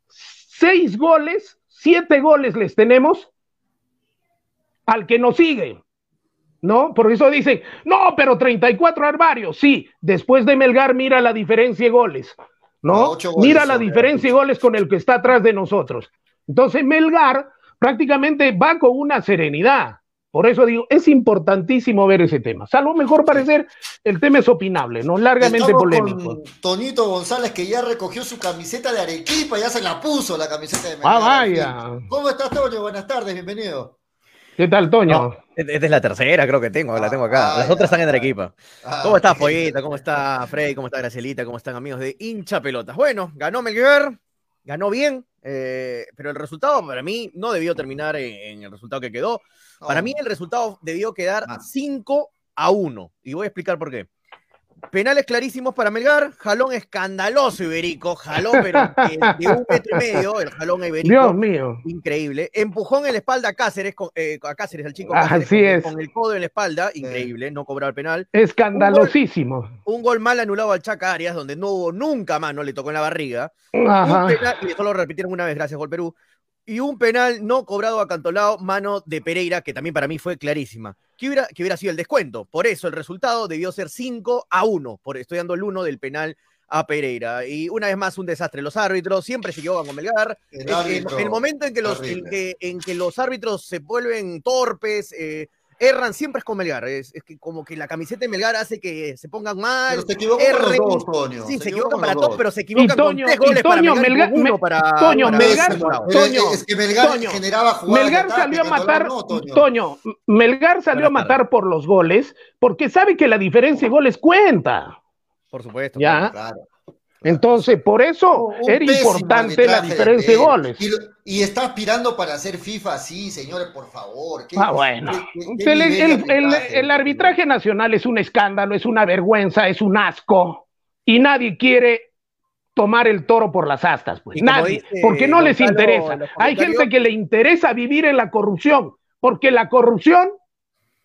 [SPEAKER 5] seis goles, siete goles les tenemos al que nos sigue. ¿no? Por eso dicen, no, pero 34 armarios, sí, después de Melgar mira la diferencia de goles, ¿no? mira la diferencia de goles con el que está atrás de nosotros. Entonces Melgar prácticamente va con una serenidad. Por eso digo, es importantísimo ver ese tema. Salvo mejor parecer, el tema es opinable, no largamente polémico. Con
[SPEAKER 3] Tonito González, que ya recogió su camiseta de Arequipa, ya se la puso la camiseta de
[SPEAKER 5] Melgar. Ah, vaya.
[SPEAKER 3] ¿Cómo estás, Toño? Buenas tardes, bienvenido.
[SPEAKER 5] ¿Qué tal, Toño?
[SPEAKER 6] esta es la tercera, creo que tengo, la tengo acá. Las otras están en Arequipa. Ah, ¿Cómo está, Pollita? ¿Cómo está, Frey? ¿Cómo está, Gracielita? ¿Cómo están, amigos de hincha pelotas? Bueno, ganó Melgar, ganó bien, eh, pero el resultado para mí no debió terminar en, el resultado que quedó. Para mí el resultado debió quedar 5 a 1. Y voy a explicar por qué. Penales clarísimos para Melgar, jalón escandaloso Iberico, jalón pero de un metro y medio, el jalón Iberico.
[SPEAKER 5] Dios mío.
[SPEAKER 6] Increíble. Empujón en la espalda a Cáceres, con, eh, a Cáceres, el chico
[SPEAKER 5] Así es.
[SPEAKER 6] con el codo en la espalda, increíble, no cobrar penal.
[SPEAKER 5] Escandalosísimo.
[SPEAKER 6] Un gol, mal anulado al Chaca Arias, donde no hubo nunca más, no le tocó en la barriga. Ajá. y eso lo repitieron una vez, gracias, Gol Perú. Y un penal no cobrado a Cantolao, mano de Pereira, que también para mí fue clarísima que hubiera, que hubiera sido el descuento. Por eso el resultado debió ser 5 a 1, por, estoy dando el 1 del penal a Pereira. Y una vez más, un desastre. Los árbitros siempre se equivocan con Melgar. El, el, momento en que, los, en que, en, que, los árbitros se vuelven torpes, eh, erran siempre es con Melgar. Es, que como que la camiseta de Melgar hace que se pongan mal.
[SPEAKER 3] Pero se equivocan con los dos, Toño.
[SPEAKER 6] Sí, se, equivocan para todos, pero se equivocan con tres goles Toño, para Melgar, Melgar uno para,
[SPEAKER 5] Toño, Melgar,
[SPEAKER 3] Toño, es que Melgar generaba jugadas.
[SPEAKER 5] Melgar salió a matar, Toño. Melgar salió a matar por los goles porque sabe que la diferencia de goles cuenta.
[SPEAKER 6] Por supuesto.
[SPEAKER 5] Ya. Claro. Entonces, por eso era importante la diferencia de, goles.
[SPEAKER 3] Y, está aspirando para hacer FIFA, sí, señores, por favor.
[SPEAKER 5] ah, bueno. el, arbitraje nacional es un escándalo, es una vergüenza, es un asco. Y nadie quiere tomar el toro por las astas, pues. Nadie, porque no les interesa. Hay gente que le interesa vivir en la corrupción, porque la corrupción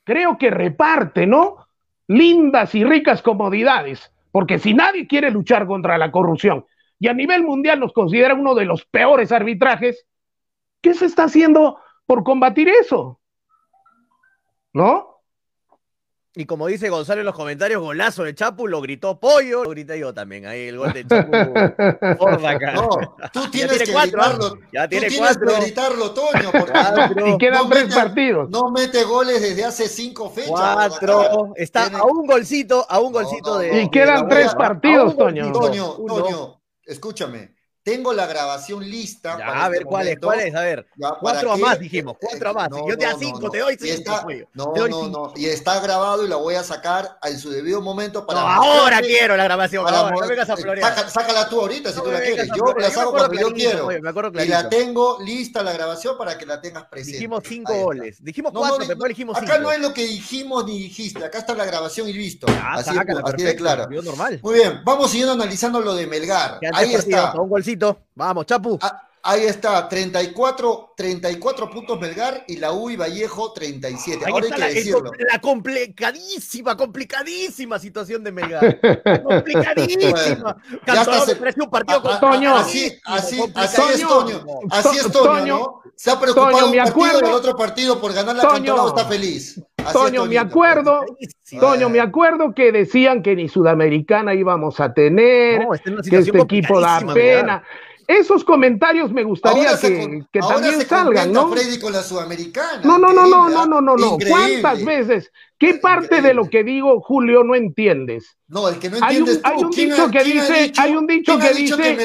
[SPEAKER 5] creo que reparte, ¿no? Lindas y ricas comodidades porque si nadie quiere luchar contra la corrupción y a nivel mundial nos considera uno de los peores arbitrajes, ¿qué se está haciendo por combatir eso? ¿No?
[SPEAKER 6] Y como dice Gonzalo en los comentarios, golazo de Chapu, lo gritó Pollo, lo grité yo también, ahí el gol de Chapu.
[SPEAKER 3] Por acá. No, tú tienes que cuatro, gritarlo, ya tiene tú tienes que gritarlo, Toño, porque
[SPEAKER 5] y quedan tres partidos.
[SPEAKER 3] No mete goles desde hace cinco fechas.
[SPEAKER 6] Cuatro, está a un golcito, a un golcito de...
[SPEAKER 5] Y quedan tres partidos, Toño.
[SPEAKER 3] Toño, Toño, escúchame, tengo la grabación lista.
[SPEAKER 6] Ya, a ver, este ¿cuál es? ¿Cuál es? A ver, cuatro a más dijimos, cuatro a más. yo te doy cinco, te doy cinco.
[SPEAKER 3] Está, no, no, no. Y está grabado y la voy a sacar en su debido momento para.
[SPEAKER 6] No, ahora quiero la grabación. Ahora, no vengas a
[SPEAKER 3] florear. sácala tú ahorita si tú la quieres. Yo la saco porque yo quiero. y la tengo lista la grabación para que la tengas presente.
[SPEAKER 6] Dijimos cinco goles. Dijimos cuatro, después dijimos
[SPEAKER 3] cinco. Acá no es lo que dijimos ni dijiste. Acá está la grabación y listo. Así de claro. Muy bien, vamos siguiendo analizando lo de Melgar. Ahí está.
[SPEAKER 6] Un golcito. Vamos, Chapu.
[SPEAKER 3] Ah, ahí está, 34, 34 puntos Melgar y la UI Vallejo 37. Ahora hay que
[SPEAKER 6] la,
[SPEAKER 3] decirlo.
[SPEAKER 6] La complicadísima, complicadísima situación de Melgar. complicadísima. ya está se... un partido
[SPEAKER 3] con Toño. Así, así, así es Toño. Así es Toño, ¿no? Se ha preocupado Toño, un partido acuerdo, y el otro partido por ganar la Toño, está feliz.
[SPEAKER 5] Así Toño, me acuerdo, Toño, me acuerdo que decían que ni Sudamericana íbamos a tener, no, que este equipo da pena. Esos comentarios me gustaría que, también salgan, ¿no?
[SPEAKER 3] Freddy con la Sudamericana.
[SPEAKER 5] No, no, no, no, no, no, no, no. ¿Cuántas veces? ¿Qué parte de lo que digo, Julio, no entiendes?
[SPEAKER 3] No, el que no entiendes
[SPEAKER 5] hay un
[SPEAKER 3] ¿Quién
[SPEAKER 5] dicho que dice, hay un dicho que dice,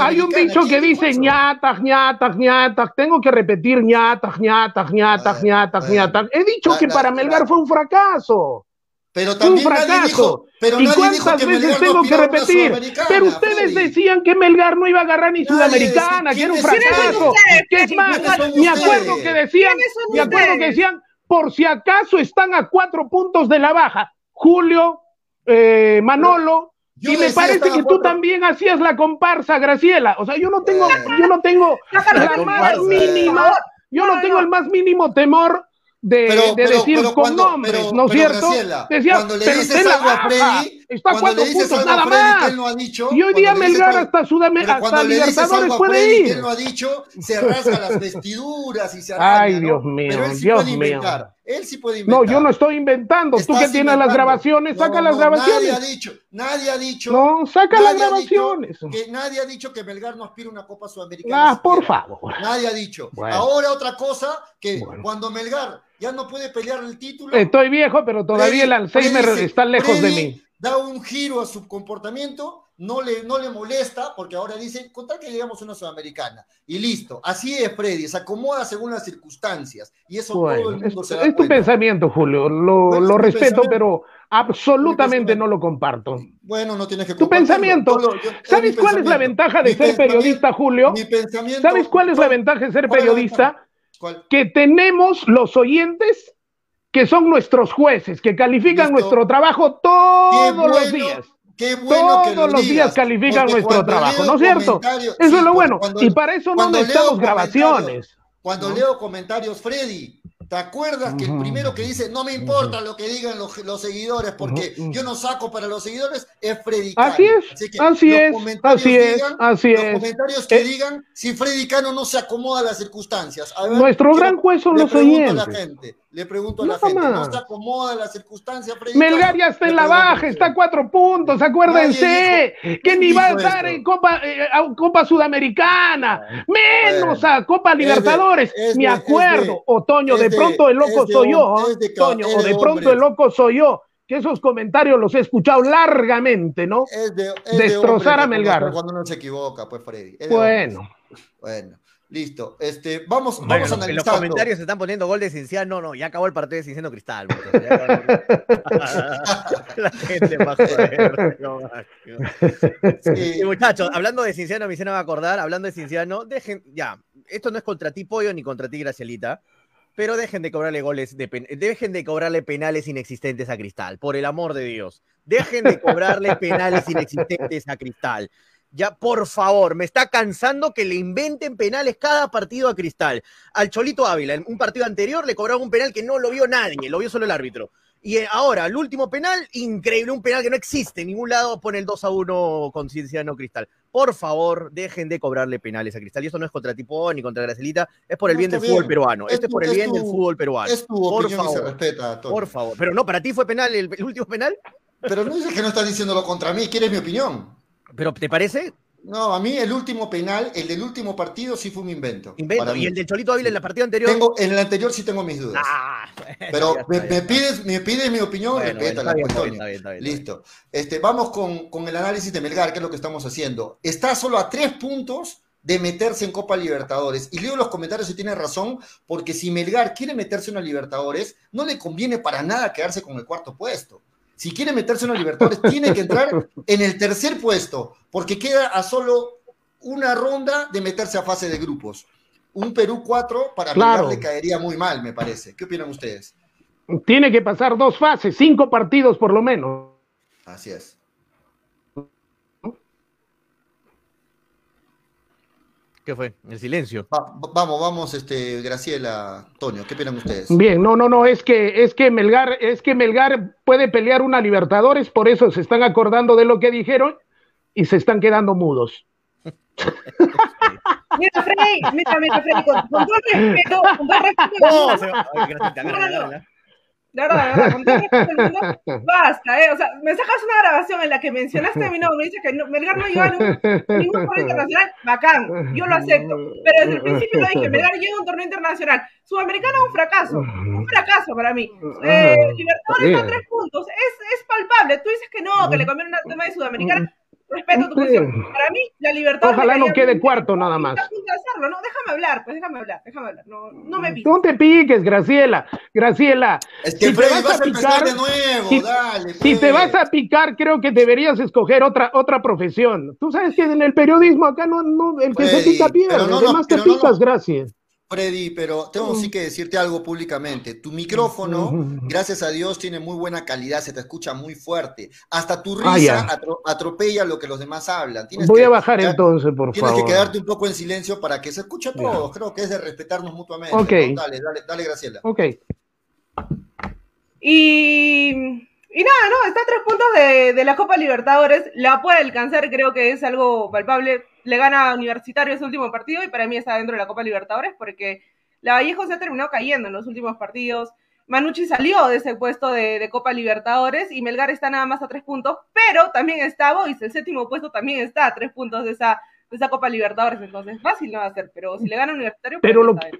[SPEAKER 5] hay un dicho que
[SPEAKER 3] ¿Quién
[SPEAKER 5] dice ñatas, ñatas, ñatas. Tengo que repetir ñatas, ñatas, ñatas, ñatas, ñatas. He dicho que para Melgar fue un fracaso.
[SPEAKER 3] Pero
[SPEAKER 5] Un
[SPEAKER 3] también nadie
[SPEAKER 5] fracaso.
[SPEAKER 3] dijo, pero
[SPEAKER 5] ¿Y
[SPEAKER 3] nadie dijo
[SPEAKER 5] cuántas
[SPEAKER 3] que
[SPEAKER 5] veces
[SPEAKER 3] Melgar no
[SPEAKER 5] tengo que repetir? Pero ustedes
[SPEAKER 3] Freddy.
[SPEAKER 5] decían que Melgar no iba a agarrar ni
[SPEAKER 3] Nadie
[SPEAKER 5] Sudamericana, que era un
[SPEAKER 3] ¿quiénes son
[SPEAKER 5] fracaso. Que es más,
[SPEAKER 3] ¿Quiénes son
[SPEAKER 5] me acuerdo que decían,
[SPEAKER 4] ¿Quiénes son
[SPEAKER 5] me acuerdo que decían, por si acaso están a cuatro puntos de la baja. Julio, eh, Manolo,
[SPEAKER 3] Yo
[SPEAKER 5] y me parece que tú también hacías la comparsa, Graciela. O sea, yo no tengo,
[SPEAKER 3] Eh.
[SPEAKER 5] yo no tengo la más mínima, yo no
[SPEAKER 4] No,
[SPEAKER 5] tengo
[SPEAKER 4] no.
[SPEAKER 5] el más mínimo temor de,
[SPEAKER 3] Pero-
[SPEAKER 5] de
[SPEAKER 3] pero-
[SPEAKER 5] decir
[SPEAKER 3] pero
[SPEAKER 5] con
[SPEAKER 3] cuando-
[SPEAKER 5] nombres, ¿no es cierto?
[SPEAKER 3] Graciela,
[SPEAKER 5] Decía,
[SPEAKER 3] cuando le
[SPEAKER 5] pero
[SPEAKER 3] dices algo a Freddy,
[SPEAKER 5] está a
[SPEAKER 3] cuando
[SPEAKER 5] cuatro puntos nada más.
[SPEAKER 3] él no ha dicho,
[SPEAKER 5] Y hoy día Melgar
[SPEAKER 3] algo-
[SPEAKER 5] hasta, Sudam
[SPEAKER 3] pero
[SPEAKER 5] hasta
[SPEAKER 3] cuando le dices
[SPEAKER 5] Libertadores puede
[SPEAKER 3] Freddy que
[SPEAKER 5] ir.
[SPEAKER 3] él no ha dicho, se rasga las vestiduras y se araña,
[SPEAKER 5] Ay,
[SPEAKER 3] ¿no?
[SPEAKER 5] Dios mío,
[SPEAKER 3] Pero él sí
[SPEAKER 5] Dios
[SPEAKER 3] puede
[SPEAKER 5] mío.
[SPEAKER 3] inventar. Él sí puede inventar.
[SPEAKER 5] No, yo no estoy inventando. Tú que tienes las grabaciones,
[SPEAKER 3] No,
[SPEAKER 5] saca las
[SPEAKER 3] no, Nadie ha
[SPEAKER 5] grabaciones.
[SPEAKER 3] dicho, nadie ha dicho.
[SPEAKER 5] No, saca las grabaciones.
[SPEAKER 3] Que nadie ha dicho que Melgar no aspira una Copa Sudamericana.
[SPEAKER 5] Ah, por favor.
[SPEAKER 3] Nadie ha dicho.
[SPEAKER 5] Bueno.
[SPEAKER 3] Ahora otra cosa, que
[SPEAKER 5] Bueno.
[SPEAKER 3] cuando Melgar ya no puede pelear el título.
[SPEAKER 5] Estoy viejo, pero todavía el Alzheimer
[SPEAKER 3] Freddy
[SPEAKER 5] está lejos de mí.
[SPEAKER 3] Da un giro a su comportamiento, no le, no le molesta, porque ahora dice, con tal que llegamos a una sudamericana. Y listo. Así es, Freddy, se acomoda según las circunstancias. Y eso todo el mundo
[SPEAKER 5] es,
[SPEAKER 3] se da
[SPEAKER 5] es tu pensamiento, Julio. Lo,
[SPEAKER 3] Bueno,
[SPEAKER 5] lo respeto, pero absolutamente no lo comparto.
[SPEAKER 3] Bueno, no tienes que
[SPEAKER 5] Tu pensamiento.
[SPEAKER 3] Yo yo-
[SPEAKER 5] ¿Sabes cuál es la ventaja de
[SPEAKER 3] Mi
[SPEAKER 5] ser periodista, Julio?
[SPEAKER 3] Mi pensamiento.
[SPEAKER 5] ¿Sabes cuál es la ventaja de ser
[SPEAKER 3] ¿Cuál es la
[SPEAKER 5] periodista? Que tenemos los oyentes que son nuestros jueces, que califican
[SPEAKER 3] Listo.
[SPEAKER 5] nuestro trabajo todos los días.
[SPEAKER 3] Qué bueno que lo
[SPEAKER 5] Todos los
[SPEAKER 3] digas,
[SPEAKER 5] días califican nuestro trabajo, ¿no es cierto? Eso
[SPEAKER 3] sí,
[SPEAKER 5] es lo bueno.
[SPEAKER 3] cuando-
[SPEAKER 5] y para eso no necesitamos grabaciones.
[SPEAKER 3] Cuando
[SPEAKER 5] ¿no?
[SPEAKER 3] leo comentarios, Freddy, ¿te acuerdas que el primero que dice, no me importa lo que digan los, los seguidores, porque yo no saco para los seguidores, es Freddy
[SPEAKER 5] Así
[SPEAKER 3] Cano?
[SPEAKER 5] es,
[SPEAKER 3] que
[SPEAKER 5] así
[SPEAKER 3] los
[SPEAKER 5] es,
[SPEAKER 3] comentarios
[SPEAKER 5] así es,
[SPEAKER 3] digan-
[SPEAKER 5] así
[SPEAKER 3] los
[SPEAKER 5] es.
[SPEAKER 3] comentarios que
[SPEAKER 5] Eh,
[SPEAKER 3] digan si Freddy Cano no se acomoda a las circunstancias. A ver,
[SPEAKER 5] Nuestro gran juez son los
[SPEAKER 3] pregunto a la
[SPEAKER 5] oyentes.
[SPEAKER 3] gente, le pregunto a la
[SPEAKER 5] Nada
[SPEAKER 3] gente, ¿no se acomoda a las circunstancias Freddy
[SPEAKER 5] Melgar ya está en la baja, está a cuatro puntos, acuérdense, que
[SPEAKER 3] ¿quién
[SPEAKER 5] ni va a estar en Copa, eh, a Copa Sudamericana, menos
[SPEAKER 3] Bueno,
[SPEAKER 5] a Copa
[SPEAKER 3] es de-
[SPEAKER 5] Libertadores,
[SPEAKER 3] es
[SPEAKER 5] me acuerdo,
[SPEAKER 3] de-
[SPEAKER 5] o Toño,
[SPEAKER 3] es
[SPEAKER 5] de
[SPEAKER 3] de-
[SPEAKER 5] pronto el loco soy yo,
[SPEAKER 3] hom-
[SPEAKER 5] ¿ah? o
[SPEAKER 3] de
[SPEAKER 5] pronto el loco soy yo, que esos comentarios los he escuchado largamente, ¿no?
[SPEAKER 3] Es de, es
[SPEAKER 5] Destrozar
[SPEAKER 3] de
[SPEAKER 5] a Melgar.
[SPEAKER 3] Cuando uno se equivoca, pues Freddy.
[SPEAKER 5] Bueno,
[SPEAKER 3] Bueno, listo. Este, vamos,
[SPEAKER 6] Bueno,
[SPEAKER 3] vamos
[SPEAKER 6] en los
[SPEAKER 3] analizando.
[SPEAKER 6] comentarios se están poniendo gol de Cinciano. No, ya acabó el partido de Cinciano Cristal. muchachos, ya. La gente va a joder. no,
[SPEAKER 3] Sí.
[SPEAKER 6] Y muchachos, hablando de Cinciano, me hicieron acordar, hablando de Cinciano, dejen, ya, esto no es contra ti, Pollo, ni contra ti, Gracielita, pero dejen de cobrarle goles, de pen- dejen de cobrarle penales inexistentes a Cristal, por el amor de Dios. Dejen de cobrarle penales inexistentes a Cristal. Ya, por favor, me está cansando que le inventen penales cada partido a Cristal. Al Cholito Ávila, en un partido anterior, le cobraron un penal que no lo vio nadie, lo vio solo el árbitro. Y eh, ahora, el último penal, increíble, un penal que no existe. En ningún lado pone el 2 a 1 con Cienciano Cristal. Por favor, dejen de cobrarle penales a Cristal. Y eso no es contra Tipo ni contra Gracelita, es por el
[SPEAKER 3] No,
[SPEAKER 6] bien del fútbol peruano.
[SPEAKER 3] Es
[SPEAKER 6] Este es por el
[SPEAKER 3] es
[SPEAKER 6] bien
[SPEAKER 3] tu-
[SPEAKER 6] del fútbol peruano.
[SPEAKER 3] Es tu
[SPEAKER 6] Por
[SPEAKER 3] y se
[SPEAKER 6] favor.
[SPEAKER 3] respeta.
[SPEAKER 6] Por favor. Pero no, para ti fue penal el, el último penal.
[SPEAKER 3] Pero no dices que no estás diciéndolo contra mí, quieres mi opinión.
[SPEAKER 6] ¿Pero te parece?
[SPEAKER 3] No, a mí el último penal, el del último partido, sí fue un invento.
[SPEAKER 6] Invento. Y el del Cholito Ávila en la partida anterior.
[SPEAKER 3] Tengo, en el anterior sí tengo mis dudas.
[SPEAKER 6] Ah,
[SPEAKER 3] pero
[SPEAKER 6] está,
[SPEAKER 3] me, pides, me pides mi opinión,
[SPEAKER 6] Bueno,
[SPEAKER 3] la
[SPEAKER 6] bien.
[SPEAKER 3] Listo. Este, vamos con, con el análisis de Melgar, que es lo que estamos haciendo. Está solo a tres puntos de meterse en Copa Libertadores. Y leo los comentarios y tiene razón, porque si Melgar quiere meterse en una Libertadores, no le conviene para nada quedarse con el cuarto puesto. Si quiere meterse en una Libertadores, tiene que entrar en el tercer puesto, porque queda a solo una ronda de meterse a fase de grupos. Un Perú 4 para
[SPEAKER 5] Claro.
[SPEAKER 3] Melgar le caería muy mal, me parece. ¿Qué opinan ustedes?
[SPEAKER 5] tiene que pasar dos fases, cinco partidos por lo menos.
[SPEAKER 3] Así es.
[SPEAKER 6] ¿Qué fue? El silencio.
[SPEAKER 3] Va- va- vamos, vamos, este, Graciela, Antonio, ¿qué opinan ustedes?
[SPEAKER 5] Bien, no, no, no, es que, es que Melgar, es que Melgar puede pelear una Libertadores, por eso se están acordando de lo que dijeron y se están quedando mudos.
[SPEAKER 4] Mira, Freddy, mira, mira, Freddy, con, con todo respeto, con todo respeto. De verdad, de verdad, con todo del mundo, basta, ¿eh? O sea, me sacas una grabación en la que mencionaste a mi nombre, me dices que no, Melgar no llega a ningún, ningún torneo internacional, bacán, yo lo acepto. Pero desde el principio lo dije, Melgar llega a un torneo internacional. Sudamericano un fracaso, un fracaso para mí. Eh, Libertadores a tres puntos, es, es palpable. Tú dices que no, que le conviene un tema de Sudamericana respeto tu posición. Para mí, la libertad.
[SPEAKER 5] Ojalá no quede cuarto nada más.
[SPEAKER 4] ¿no? Déjame hablar, pues déjame hablar, déjame hablar. No, no me piques.
[SPEAKER 5] No te piques, Graciela. Graciela.
[SPEAKER 3] Es que si Freddy, te vas, a picar de nuevo,
[SPEAKER 5] si,
[SPEAKER 3] dale.
[SPEAKER 5] Si te vas a picar, creo que deberías escoger otra, otra profesión. Tú sabes que en el periodismo acá no, no el que se pica pierde, no, además te picas, gracias.
[SPEAKER 3] Freddy, pero tengo sí que decirte algo públicamente. Tu micrófono, gracias a Dios, tiene muy buena calidad, se te escucha muy fuerte. Hasta tu ah, risa atropella lo que los demás hablan.
[SPEAKER 5] Voy a bajar entonces, por favor.
[SPEAKER 3] Tienes que quedarte un poco en silencio para que se escuche todo. Creo que es de respetarnos mutuamente.
[SPEAKER 5] Ok.
[SPEAKER 3] Dale, dale, dale, Graciela.
[SPEAKER 5] Ok.
[SPEAKER 4] Y, y nada, ¿no? Está a tres puntos de, de la Copa Libertadores. La puede alcanzar, creo que es algo palpable le gana a Universitario ese último partido y para mí está dentro de la Copa Libertadores porque la Vallejo se ha terminado cayendo en los últimos partidos. Manucci salió de ese puesto de, Copa Libertadores y Melgar está nada más a tres puntos, pero también está Boys, el séptimo puesto también está a tres puntos de esa, de esa Copa Libertadores, entonces fácil no va a ser, pero si le gana Universitario...
[SPEAKER 5] Pero lo, que,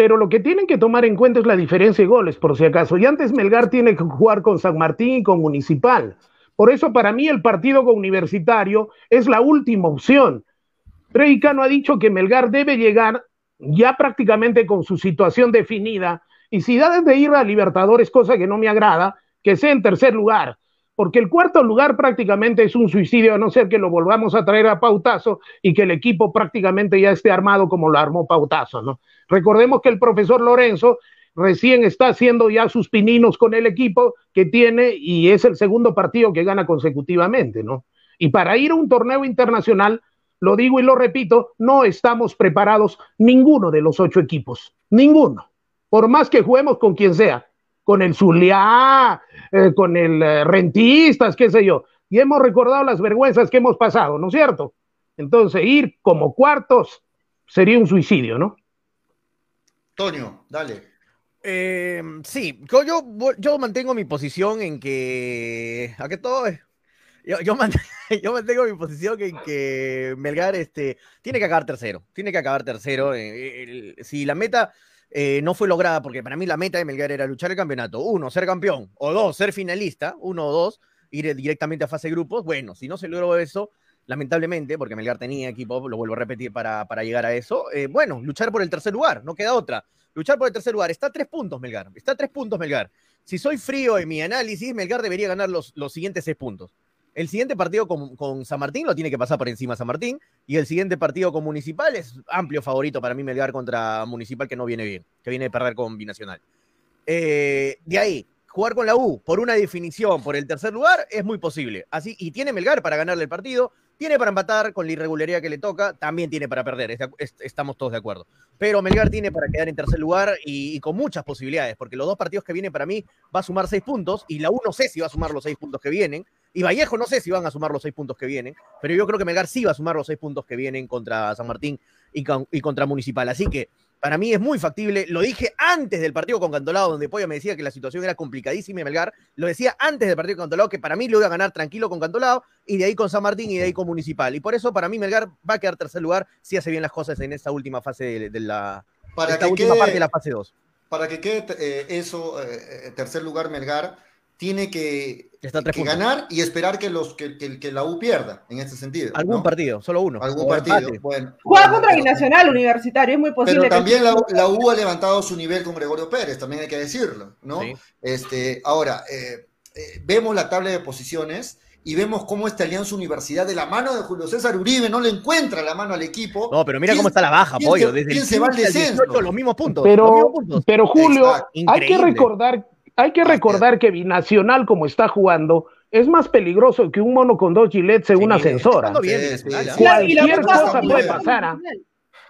[SPEAKER 5] pero lo que tienen que tomar en cuenta es la diferencia de goles, por si acaso. Y antes Melgar tiene que jugar con San Martín y con Municipal. Por eso para mí el partido con Universitario es la última opción. Freddy Cano ha dicho que Melgar debe llegar ya prácticamente con su situación definida y si da de ir a Libertadores, cosa que no me agrada, que sea en tercer lugar, porque el cuarto lugar prácticamente es un suicidio, a no ser que lo volvamos a traer a Pautazo y que el equipo prácticamente ya esté armado como lo armó Pautazo, ¿no? Recordemos que el profesor Lorenzo recién está haciendo ya sus pininos con el equipo que tiene y es el segundo partido que gana consecutivamente, ¿no? Y para ir a un torneo internacional, lo digo y lo repito, no estamos preparados ninguno de los ocho equipos, ninguno. Por más que juguemos con quien sea, con el Zuliá, eh, con el eh, Rentistas, qué sé yo, y hemos recordado las vergüenzas que hemos pasado, ¿no es cierto? Entonces, ir como cuartos sería un suicidio, ¿no?
[SPEAKER 3] Toño, dale.
[SPEAKER 6] Eh, sí, yo, yo, mantengo mi posición en que. ¿A qué todo? Yo, yo, mantengo, mi posición en que Melgar este, tiene que acabar tercero. Tiene que acabar tercero. Eh, si la meta eh, no fue lograda, porque para mí la meta de Melgar era luchar el campeonato. Uno, ser campeón. O dos, ser finalista. Uno o dos, ir directamente a fase de grupos. Bueno, si no se logró eso, lamentablemente, porque Melgar tenía equipo, lo vuelvo a repetir para, para llegar a eso, bueno, luchar por el tercer lugar, no queda otra luchar por el tercer lugar. Está a tres puntos Melgar, está a tres puntos Melgar. Si soy frío en mi análisis, Melgar debería ganar los, los siguientes seis puntos. El siguiente partido con, San Martín lo tiene que pasar por encima San Martín. Y el siguiente partido con Municipal es amplio favorito para mí Melgar contra Municipal, que no viene bien, que viene de perder con Binacional. Eh, de ahí, jugar con la U por una definición por el tercer lugar es muy posible. Así, y tiene Melgar para ganarle el partido. Tiene para empatar con la irregularidad que le toca, también tiene para perder, estamos todos de acuerdo. Pero Melgar tiene para quedar en tercer lugar y, con muchas posibilidades, porque los dos partidos que vienen para mí va a sumar seis puntos y la U no sé si va a sumar los seis puntos que vienen. Y Vallejo no sé si van a sumar los seis puntos que vienen, pero yo creo que Melgar sí va a sumar los seis puntos que vienen contra San Martín y, y contra Municipal. Así que para mí es muy factible. Lo dije antes del partido con Cantolao, donde Pollo me decía que la situación era complicadísima y Melgar. Lo decía antes del partido con Cantolao, que para mí lo iba a ganar tranquilo con Cantolao, y de ahí con San Martín y de ahí con Municipal. Y por eso, para mí, Melgar va a quedar tercer lugar si hace bien las cosas en esta última fase de, la.
[SPEAKER 3] Para
[SPEAKER 6] esta última parte de la fase 2.
[SPEAKER 3] Para que quede eh, eso, eh, eh, tercer lugar, Melgar tiene que, ganar y esperar que, los, que, que, la U pierda, en este sentido.
[SPEAKER 6] Algún partido, solo uno.
[SPEAKER 3] Algún partido. Bueno,
[SPEAKER 4] Juega contra Binacional Universitario, es muy posible.
[SPEAKER 3] Pero también la, U ha levantado su nivel con Gregorio Pérez, también hay que decirlo, ¿no? Este, ahora, eh, eh, vemos la tabla de posiciones y vemos cómo esta Alianza Universidad de la mano de Julio César Uribe no le encuentra la mano al equipo.
[SPEAKER 6] No, pero mira cómo está la baja, pollo. Desde el
[SPEAKER 3] se va al descenso?
[SPEAKER 6] los mismos puntos.
[SPEAKER 5] Pero, pero Julio, hay que recordar hay que recordar que Binacional, como está jugando, es más peligroso que un mono con dos gilets en una ascensora. Cualquier cosa puede pasar.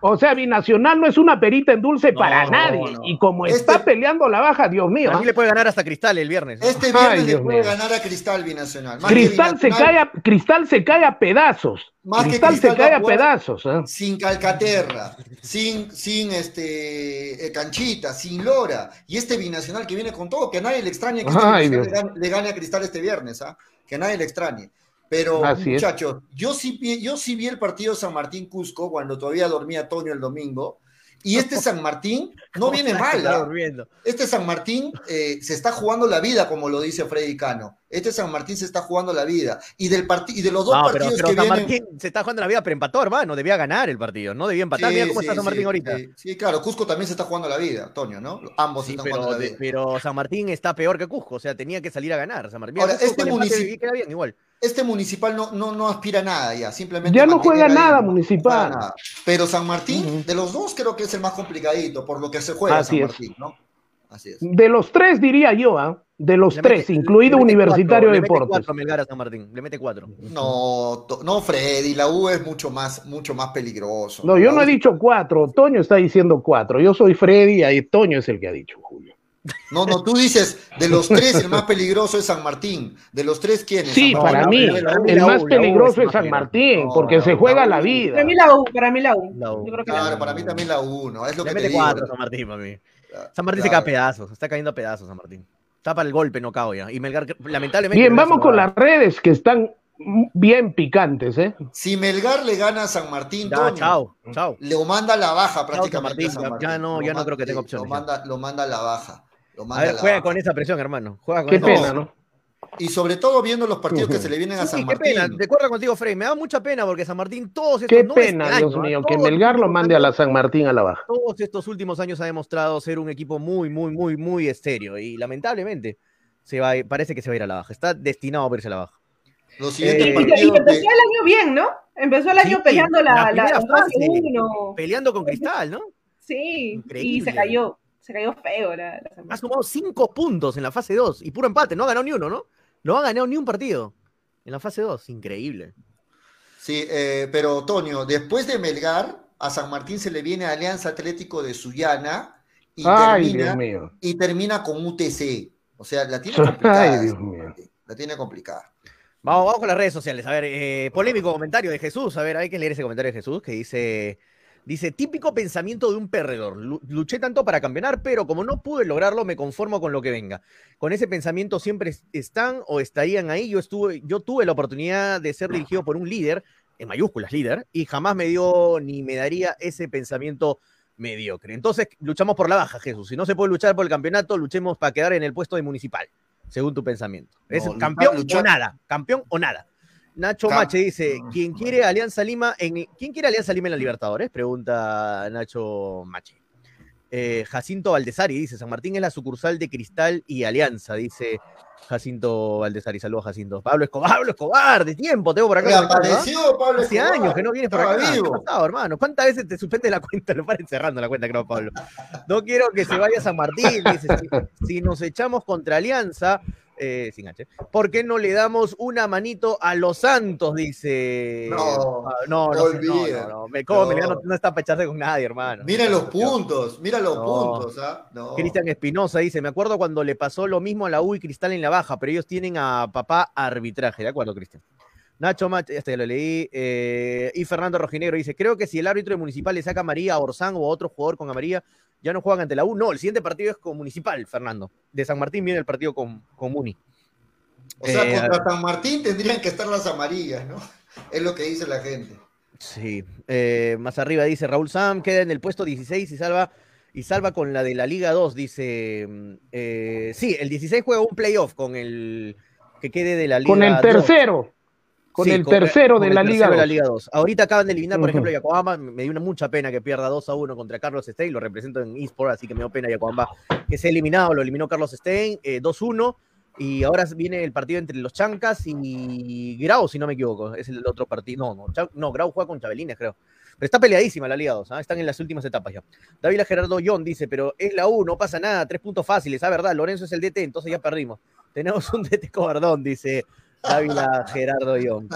[SPEAKER 5] O sea, Binacional no es una perita en dulce para nadie.
[SPEAKER 3] no.
[SPEAKER 5] Y como
[SPEAKER 3] Este-
[SPEAKER 5] está peleando la baja, Dios mío.
[SPEAKER 6] A
[SPEAKER 5] ¿ah?
[SPEAKER 6] mí le puede ganar hasta Cristal el viernes.
[SPEAKER 3] Este
[SPEAKER 5] Ay,
[SPEAKER 3] viernes le
[SPEAKER 5] Dios
[SPEAKER 3] puede
[SPEAKER 5] mío.
[SPEAKER 3] ganar a Cristal Binacional. Más que
[SPEAKER 5] Cristal se, cae a, Cristal se cae a pedazos.
[SPEAKER 3] Más que
[SPEAKER 5] Cristal,
[SPEAKER 3] Cristal
[SPEAKER 5] se cae
[SPEAKER 3] a
[SPEAKER 5] pedazos. ¿ah?
[SPEAKER 3] sin Calcaterra, sin, sin este eh, Canchita, sin Lora, y este binacional que viene con todo, que a nadie le extrañe que este
[SPEAKER 5] Ay,
[SPEAKER 3] le gane, le gane a Cristal este viernes, ¿ah? que a nadie le extrañe. Pero,
[SPEAKER 5] Así es.
[SPEAKER 3] muchachos, yo sí, vi, yo sí vi el partido San Martín Cusco cuando todavía dormía Toño el domingo. Y este San Martín no viene mal.
[SPEAKER 6] Está
[SPEAKER 3] ¿ah?
[SPEAKER 6] durmiendo.
[SPEAKER 3] Este San Martín eh, se está jugando la vida, como lo dice Freddy Cano. Este San Martín se está jugando la vida. Y, del y de los dos
[SPEAKER 6] No, pero,
[SPEAKER 3] partidos
[SPEAKER 6] pero
[SPEAKER 3] que
[SPEAKER 6] San
[SPEAKER 3] vienen.
[SPEAKER 6] Martín se está jugando la vida, pero empató, hermano. Debía ganar el partido, no debía empatar.
[SPEAKER 3] Sí,
[SPEAKER 6] Mira cómo
[SPEAKER 3] sí,
[SPEAKER 6] está San
[SPEAKER 3] sí,
[SPEAKER 6] Martín ahorita.
[SPEAKER 3] Sí, sí, claro, Cusco también se está jugando la vida, Toño, ¿no? Ambos se
[SPEAKER 6] Sí,
[SPEAKER 3] están
[SPEAKER 6] pero,
[SPEAKER 3] jugando la vida.
[SPEAKER 6] pero San Martín está peor que Cusco, o sea, tenía que salir a ganar. San Martín,
[SPEAKER 3] Ahora,
[SPEAKER 6] Cusco
[SPEAKER 3] este
[SPEAKER 6] con empate
[SPEAKER 3] munici-
[SPEAKER 6] queda bien igual.
[SPEAKER 3] Este municipal no, no, no aspira a nada ya, simplemente.
[SPEAKER 5] Ya no juega
[SPEAKER 3] ahí,
[SPEAKER 5] nada municipal.
[SPEAKER 3] nada. Pero San Martín, de los dos, creo que es el más complicadito, por lo que se juega
[SPEAKER 5] Así
[SPEAKER 3] San
[SPEAKER 5] es.
[SPEAKER 3] Martín, ¿no? Así es.
[SPEAKER 5] De los tres, diría yo, ¿ah? de los
[SPEAKER 6] Le
[SPEAKER 5] tres,
[SPEAKER 6] mete-
[SPEAKER 5] incluido Universitario
[SPEAKER 6] cuatro,
[SPEAKER 5] de
[SPEAKER 6] Le mete
[SPEAKER 5] Deportes.
[SPEAKER 6] cuatro a Melgar a San Martín, le mete cuatro.
[SPEAKER 3] No, to- no, Freddy, la U es mucho más, mucho más peligroso.
[SPEAKER 5] No, yo
[SPEAKER 3] La
[SPEAKER 5] no
[SPEAKER 3] U
[SPEAKER 5] he
[SPEAKER 3] es-
[SPEAKER 5] dicho cuatro, Toño está diciendo cuatro. Yo soy Freddy, ahí Toño es el que ha dicho, Julio.
[SPEAKER 3] No, no, tú dices, de los tres, el más peligroso es San Martín. De los tres, ¿quién es?
[SPEAKER 5] Sí,
[SPEAKER 3] San
[SPEAKER 5] para mí, el más
[SPEAKER 6] U
[SPEAKER 5] peligroso
[SPEAKER 6] es
[SPEAKER 5] es San Martín,
[SPEAKER 3] No,
[SPEAKER 5] porque se juega la vida.
[SPEAKER 4] Para mí la U, para mí la U.
[SPEAKER 6] La U.
[SPEAKER 4] Yo creo que la
[SPEAKER 3] Claro,
[SPEAKER 4] U.
[SPEAKER 3] para mí también la U, ¿no? Es lo
[SPEAKER 6] Le
[SPEAKER 3] que te
[SPEAKER 6] mete
[SPEAKER 3] digo.
[SPEAKER 6] cuatro a San Martín, para mí. San Martín se cae a pedazos, está cayendo a pedazos San Martín. Está para el golpe, no cao ya. Y Melgar, lamentablemente.
[SPEAKER 5] Bien, vamos con las redes que están bien picantes, ¿eh?
[SPEAKER 3] Si Melgar le gana a San Martín,
[SPEAKER 6] Ya,
[SPEAKER 3] Toño,
[SPEAKER 6] chao, chao.
[SPEAKER 3] lo manda la baja
[SPEAKER 6] San
[SPEAKER 3] prácticamente.
[SPEAKER 6] Martín,
[SPEAKER 3] a San
[SPEAKER 6] ya-
[SPEAKER 3] Martín.
[SPEAKER 6] ya no-
[SPEAKER 3] Lo
[SPEAKER 6] ya no creo que tenga opciones,
[SPEAKER 3] Lo manda, lo manda a la baja. Lo
[SPEAKER 6] A
[SPEAKER 3] manda a
[SPEAKER 6] ver,
[SPEAKER 3] la
[SPEAKER 6] juega
[SPEAKER 3] baja.
[SPEAKER 6] con esa presión, hermano. Juega con
[SPEAKER 5] Qué
[SPEAKER 6] esa
[SPEAKER 5] pena,
[SPEAKER 6] presión.
[SPEAKER 5] ¿no?
[SPEAKER 3] Y sobre todo viendo los partidos que se le vienen a
[SPEAKER 6] Sí,
[SPEAKER 3] San
[SPEAKER 6] qué
[SPEAKER 3] Martín.
[SPEAKER 6] pena, de acuerdo contigo, Frey. Me da mucha pena porque San Martín, todos estos
[SPEAKER 5] Qué
[SPEAKER 6] no
[SPEAKER 5] pena,
[SPEAKER 6] este
[SPEAKER 5] Dios
[SPEAKER 6] año,
[SPEAKER 5] mío, que Melgar lo mande a la San Martín a la baja.
[SPEAKER 6] Todos estos últimos años ha demostrado ser un equipo muy, muy, muy, muy estéreo. Y lamentablemente se va, parece que se va a ir a la baja. Está destinado a verse a la baja.
[SPEAKER 3] Los siguientes
[SPEAKER 6] Eh,
[SPEAKER 4] Y, y empezó
[SPEAKER 3] de-
[SPEAKER 4] el año bien, ¿no? Empezó el año
[SPEAKER 6] Sí,
[SPEAKER 4] peleando la,
[SPEAKER 6] la
[SPEAKER 4] fase
[SPEAKER 6] fase.
[SPEAKER 4] uno.
[SPEAKER 6] Peleando con Cristal, ¿no?
[SPEAKER 4] Sí, y
[SPEAKER 6] Increíble.
[SPEAKER 4] se cayó. Se cayó feo la, la
[SPEAKER 6] Ha sumado cinco puntos en la fase 2 y puro empate. No ha ganado ni uno, ¿no? No ha ganado ni un partido en la fase 2. Increíble.
[SPEAKER 3] Sí, eh, pero Toño, después de Melgar, a San Martín se le viene Alianza Atlético de Sullana y,
[SPEAKER 5] Ay,
[SPEAKER 3] termina, y termina con UTC. O sea, la tiene complicada.
[SPEAKER 5] Ay, Dios
[SPEAKER 3] San
[SPEAKER 5] mío.
[SPEAKER 3] Martín, La tiene complicada.
[SPEAKER 6] Vamos, vamos con las redes sociales. A ver, eh, polémico comentario de Jesús. A ver, hay que leer ese comentario de Jesús que dice: Dice, típico pensamiento de un perdedor. Lu- Luché tanto para campeonar, pero como no pude lograrlo, me conformo con lo que venga. Con ese pensamiento siempre es- están o estarían ahí. Yo, estuve, yo tuve la oportunidad de ser dirigido por un líder, en mayúsculas líder, y jamás me dio ni me daría ese pensamiento mediocre. Entonces, luchamos por la baja, Jesús. Si no se puede luchar por el campeonato, luchemos para quedar en el puesto de municipal, según tu pensamiento. ¿Es
[SPEAKER 3] No,
[SPEAKER 6] campeón
[SPEAKER 3] luchar-
[SPEAKER 6] o nada? ¿Campeón o nada? Nacho
[SPEAKER 3] Cam-
[SPEAKER 6] Mache dice, ¿quién quiere Alianza Lima en quién quiere Alianza Lima en la Libertadores? Pregunta Nacho Mache. Eh, Jacinto Valdesari dice, San Martín es la sucursal de Cristal y Alianza, dice Jacinto Valdesari. Saludos, Jacinto. Pablo Escobar, Pablo Escobar, de tiempo, tengo por acá.
[SPEAKER 3] Reapareció Pablo
[SPEAKER 6] Hace
[SPEAKER 3] Escobar.
[SPEAKER 6] años que no vienes por acá. ¿Qué
[SPEAKER 3] vivo.
[SPEAKER 6] ha pasado, hermano? ¿Cuántas veces te suspende la cuenta? Lo paren cerrando la cuenta, creo, Pablo. No quiero que se vaya a San Martín. Dice, si, si nos echamos contra Alianza, eh, sin H, ¿por qué no le damos una manito a los Santos? Dice.
[SPEAKER 3] No,
[SPEAKER 6] Ah, no, no, no, no, no. Me- ¿Cómo?
[SPEAKER 3] No.
[SPEAKER 6] No, no está para echarse con nadie, hermano.
[SPEAKER 3] Mira los puntos, mira los
[SPEAKER 6] No.
[SPEAKER 3] puntos. ¿ah? No.
[SPEAKER 6] Cristian Espinosa dice, me acuerdo cuando le pasó lo mismo a la U y Cristal en la baja, pero ellos tienen a papá arbitraje, ¿de acuerdo, Cristian? Nacho Mach, este ya lo leí, eh, y Fernando Rojinegro dice, creo que si el árbitro de Municipal le saca amarilla a Orsán o a otro jugador con amarilla, ya no juegan ante la U. No, el siguiente partido es con Municipal, Fernando. De San Martín viene el partido con, con Muni.
[SPEAKER 3] O sea,
[SPEAKER 6] Eh,
[SPEAKER 3] contra San Martín tendrían que estar las amarillas, ¿no? Es lo que dice la gente.
[SPEAKER 6] Sí, eh, más arriba dice Raúl Sam, queda en el puesto 16 y salva, y salva con la de la Liga 2, dice, eh, sí, el 16 juega un playoff con el que quede de la Liga
[SPEAKER 5] Con el
[SPEAKER 6] 2.
[SPEAKER 5] Con
[SPEAKER 6] Sí,
[SPEAKER 5] el tercero
[SPEAKER 6] con
[SPEAKER 5] de
[SPEAKER 6] el
[SPEAKER 5] la
[SPEAKER 6] tercero
[SPEAKER 5] Liga
[SPEAKER 6] de la
[SPEAKER 5] 2.
[SPEAKER 6] Liga 2. Ahorita acaban de eliminar, por
[SPEAKER 5] Ujú.
[SPEAKER 6] ejemplo, Yacobamba. Me dio una mucha pena que pierda 2 a 1 contra Carlos Stein. Lo represento en eSport, así que me dio pena Yacobamba que se ha eliminado. Lo eliminó Carlos Stein, eh, 2-1. Y ahora viene el partido entre los Chancas y Grau, si no me equivoco. Es el otro partido. No, no, no Grau juega con Chabelines, creo. Pero está peleadísima la Liga 2, ¿ah? están en las últimas etapas ya. David Gerardo John dice, pero es la U, no pasa nada, tres puntos fáciles, ah, verdad, Lorenzo es el DT, entonces ya perdimos. Tenemos un DT cobardón, dice Dávila Gerardo John.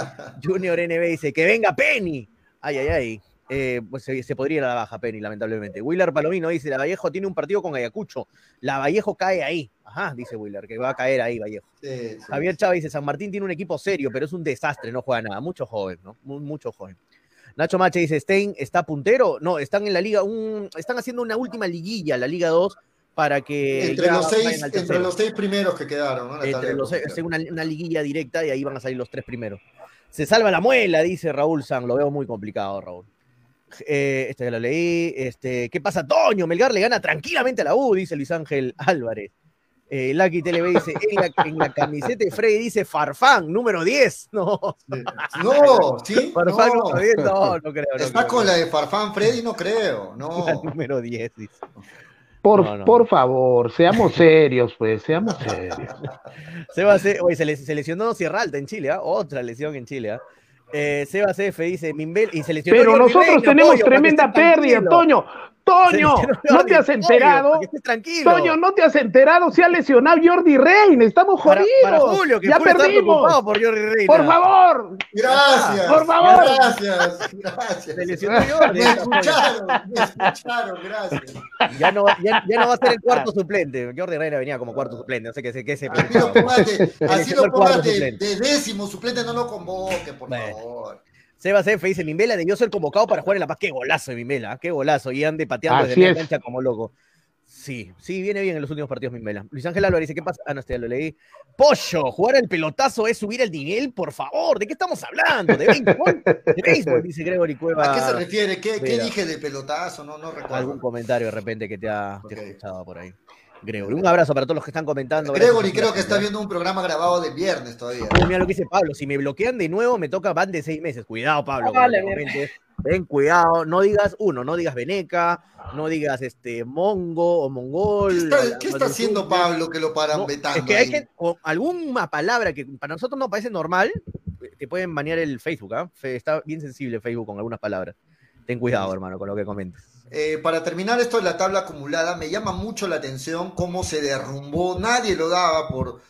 [SPEAKER 6] Junior NB dice, que venga Penny. Ay, ay, ay. eh, pues se, se podría ir a la baja, Penny, lamentablemente. Willer Palomino dice, la Vallejo tiene un partido con Ayacucho. La Vallejo cae ahí. Ajá, dice Willer, que va a caer ahí Vallejo.
[SPEAKER 3] Sí, sí.
[SPEAKER 6] Javier Chávez dice, San Martín tiene un equipo serio, pero es un desastre, no juega nada. Mucho joven, ¿no? Mu- Mucho joven. Nacho Mache dice, Stein está puntero. No, están en la liga, un, están haciendo una última liguilla, la Liga 2, para que
[SPEAKER 3] Entre los, seis, entre los seis primeros que quedaron, ¿no?
[SPEAKER 6] Entre los, es una, una liguilla directa y ahí van a salir los tres primeros. Se salva la muela, dice Raúl San. Lo veo muy complicado, Raúl. Eh, este ya lo leí. Este, ¿Qué pasa, Toño? Melgar le gana tranquilamente a la U, dice Luis Ángel Álvarez. Eh, Lucky TV dice, en la, en la camiseta de Freddy dice Farfán, número 10. No,
[SPEAKER 3] No, ¿sí?
[SPEAKER 6] Farfán
[SPEAKER 3] No.
[SPEAKER 6] número 10, no, no creo. no
[SPEAKER 3] Está
[SPEAKER 6] creo.
[SPEAKER 3] con la de Farfán Freddy, no creo. No.
[SPEAKER 6] La número 10, dice.
[SPEAKER 5] Por,
[SPEAKER 6] No, no.
[SPEAKER 5] por favor, seamos serios, pues, seamos serios.
[SPEAKER 6] Seba C, oye, se, le- se lesionó Sierra Alta en Chile, ¿ah? otra lesión en Chile. ¿ah? Eh, Seba CF dice, Mimbel, y se lesionó
[SPEAKER 5] Pero nosotros
[SPEAKER 6] Reina,
[SPEAKER 5] tenemos
[SPEAKER 6] que
[SPEAKER 5] tremenda pérdida. Toño. Toño, ¿no te has enterado?
[SPEAKER 6] para que estés tranquilo.
[SPEAKER 5] Toño, ¿no te has enterado? Se ha lesionado Jordi Reina, estamos
[SPEAKER 6] para,
[SPEAKER 5] jodidos.
[SPEAKER 6] para Julio, que
[SPEAKER 5] ya perdimos.
[SPEAKER 6] por Jordi Reina.
[SPEAKER 5] Por favor,
[SPEAKER 3] Gracias.
[SPEAKER 5] Por favor.
[SPEAKER 3] Gracias. Gracias.
[SPEAKER 6] Se lesionó Jordi.
[SPEAKER 3] Me escucharon, me escucharon, gracias.
[SPEAKER 6] Ya no, va- ya, ya no va a ser el cuarto suplente. Jordi Reina venía como cuarto suplente, no sé qué se, qué se
[SPEAKER 3] Así lo pongas de, así
[SPEAKER 6] Seleccionó el
[SPEAKER 3] lo pongas
[SPEAKER 6] cuarto
[SPEAKER 3] de,
[SPEAKER 6] suplente.
[SPEAKER 3] de décimo suplente, no lo convoque, por favor.
[SPEAKER 6] Seba CF dice, Mimbela debió ser convocado para jugar en La Paz. Qué golazo de Mimbela, qué golazo. Y ande pateando
[SPEAKER 5] Así
[SPEAKER 6] desde la cancha como loco. Sí, sí, viene bien en los últimos partidos Mimbela. Luis Ángel Álvarez dice, ¿qué pasa? Ah, no, este ya lo leí. Pollo, jugar al pelotazo es subir el nivel, por favor. ¿De qué estamos hablando? ¿De béisbol? De béisbol, dice Gregory Cueva.
[SPEAKER 3] ¿A qué se refiere? ¿Qué, dije de pelotazo? No, no recuerdo.
[SPEAKER 6] Algún comentario de repente que te ha, te ha
[SPEAKER 3] Ok.
[SPEAKER 6] escuchado por ahí. Gregory, un abrazo para todos los que están comentando.
[SPEAKER 3] Gregory creo que está viendo un programa grabado del viernes todavía.
[SPEAKER 6] Oh, mira lo que dice Pablo, si me bloquean de nuevo me toca van de seis meses. Cuidado, Pablo. con
[SPEAKER 4] Vale,
[SPEAKER 6] lo que
[SPEAKER 4] mierda.
[SPEAKER 6] comentes. Ven, cuidado, no digas uno, no digas Veneca, no digas este Mongo o Mongol.
[SPEAKER 3] ¿Qué está,
[SPEAKER 6] la-
[SPEAKER 3] qué
[SPEAKER 6] o
[SPEAKER 3] está
[SPEAKER 6] el
[SPEAKER 3] haciendo. Pablo que lo paran
[SPEAKER 6] No,
[SPEAKER 3] vetando?
[SPEAKER 6] es que hay que, con alguna palabra que para nosotros no parece normal, te pueden banear el Facebook, ¿ah? Fe- Está bien sensible Facebook con algunas palabras. Ten cuidado, hermano, con lo que comentas.
[SPEAKER 3] Eh, para terminar esto de la tabla acumulada, me llama mucho la atención cómo se derrumbó, nadie lo daba por,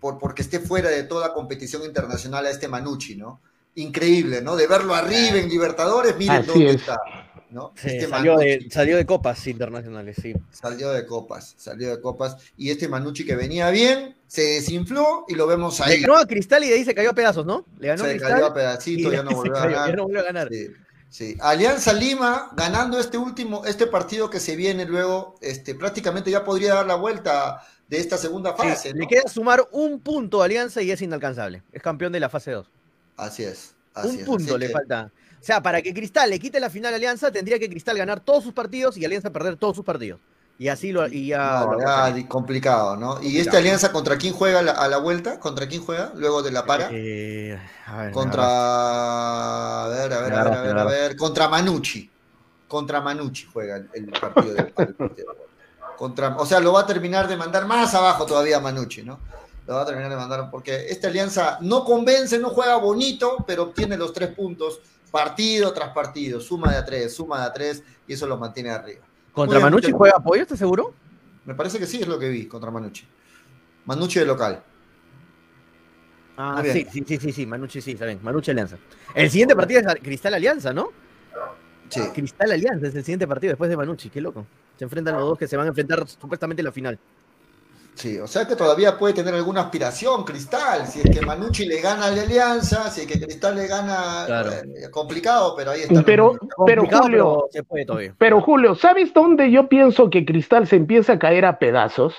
[SPEAKER 3] por porque esté fuera de toda competición internacional a este Manucci, ¿no? Increíble, ¿no? De verlo arriba en Libertadores, miren
[SPEAKER 5] Así
[SPEAKER 3] dónde
[SPEAKER 5] es.
[SPEAKER 3] está, ¿no?
[SPEAKER 6] Sí,
[SPEAKER 3] Este
[SPEAKER 6] salió, de,
[SPEAKER 3] Manucci
[SPEAKER 6] salió de copas internacionales, sí.
[SPEAKER 3] salió de copas, salió de copas, y este Manucci que venía bien, se desinfló y lo vemos
[SPEAKER 6] Le
[SPEAKER 3] ahí.
[SPEAKER 6] ganó a Cristal y de ahí se cayó a pedazos, ¿no? Le ganó a
[SPEAKER 3] Se
[SPEAKER 6] Cristal
[SPEAKER 3] cayó a
[SPEAKER 6] y
[SPEAKER 3] pedacitos, ya no volvió a ganar.
[SPEAKER 6] ya no volvió a ganar.
[SPEAKER 3] Sí, sí. Alianza Lima ganando este último, este partido que se viene luego, este, prácticamente ya podría dar la vuelta de esta segunda
[SPEAKER 6] Sí,
[SPEAKER 3] fase.
[SPEAKER 6] Le queda sumar un punto a Alianza y es inalcanzable. Es campeón de la fase 2.
[SPEAKER 3] Así es. Así
[SPEAKER 6] Un
[SPEAKER 3] es,
[SPEAKER 6] punto
[SPEAKER 3] así
[SPEAKER 6] le
[SPEAKER 3] que-
[SPEAKER 6] falta. O sea, para que Cristal le quite la final a Alianza, tendría que Cristal ganar todos sus partidos y Alianza perder todos sus partidos. Y así lo. Y ya
[SPEAKER 3] No,
[SPEAKER 6] lo
[SPEAKER 3] ya,
[SPEAKER 6] pasaría.
[SPEAKER 3] di- complicado, ¿no? ¿Y
[SPEAKER 6] Complicado.
[SPEAKER 3] esta alianza contra quién juega a la, a la vuelta? ¿Contra quién juega? Luego de la para.
[SPEAKER 6] Eh, a ver,
[SPEAKER 3] contra. A ver, a ver, a ver, a ver, a ver. Contra Manucci. Contra Manucci juega el, el partido de. Contra, o sea, lo va a terminar de mandar más abajo todavía Manucci, ¿no? Lo va a terminar de mandar porque esta alianza no convence, no juega bonito, pero obtiene los tres puntos partido tras partido, suma de a tres, suma de a tres, y eso lo mantiene arriba.
[SPEAKER 6] ¿Contra Manucci juega apoyo, estás seguro?
[SPEAKER 3] Me parece que sí es lo que vi contra Manucci. Manucci de local.
[SPEAKER 6] Ah, sí, sí, sí, sí, sí, Manucci sí, está bien. Manucci Alianza. El siguiente partido es Cristal Alianza, ¿no?
[SPEAKER 3] Sí.
[SPEAKER 6] Cristal Alianza es el siguiente partido después de Manucci, qué loco. Se enfrentan los dos que se van a enfrentar supuestamente en la final.
[SPEAKER 3] Sí, o sea que todavía puede tener alguna aspiración Cristal, si es que Manucci le gana a la Alianza, si es que Cristal le gana,
[SPEAKER 6] Claro.
[SPEAKER 3] eh, complicado, pero ahí está.
[SPEAKER 5] Pero, Julio,
[SPEAKER 6] pero se puede todavía.
[SPEAKER 5] pero Julio, ¿sabes dónde yo pienso que Cristal se empieza a caer a pedazos?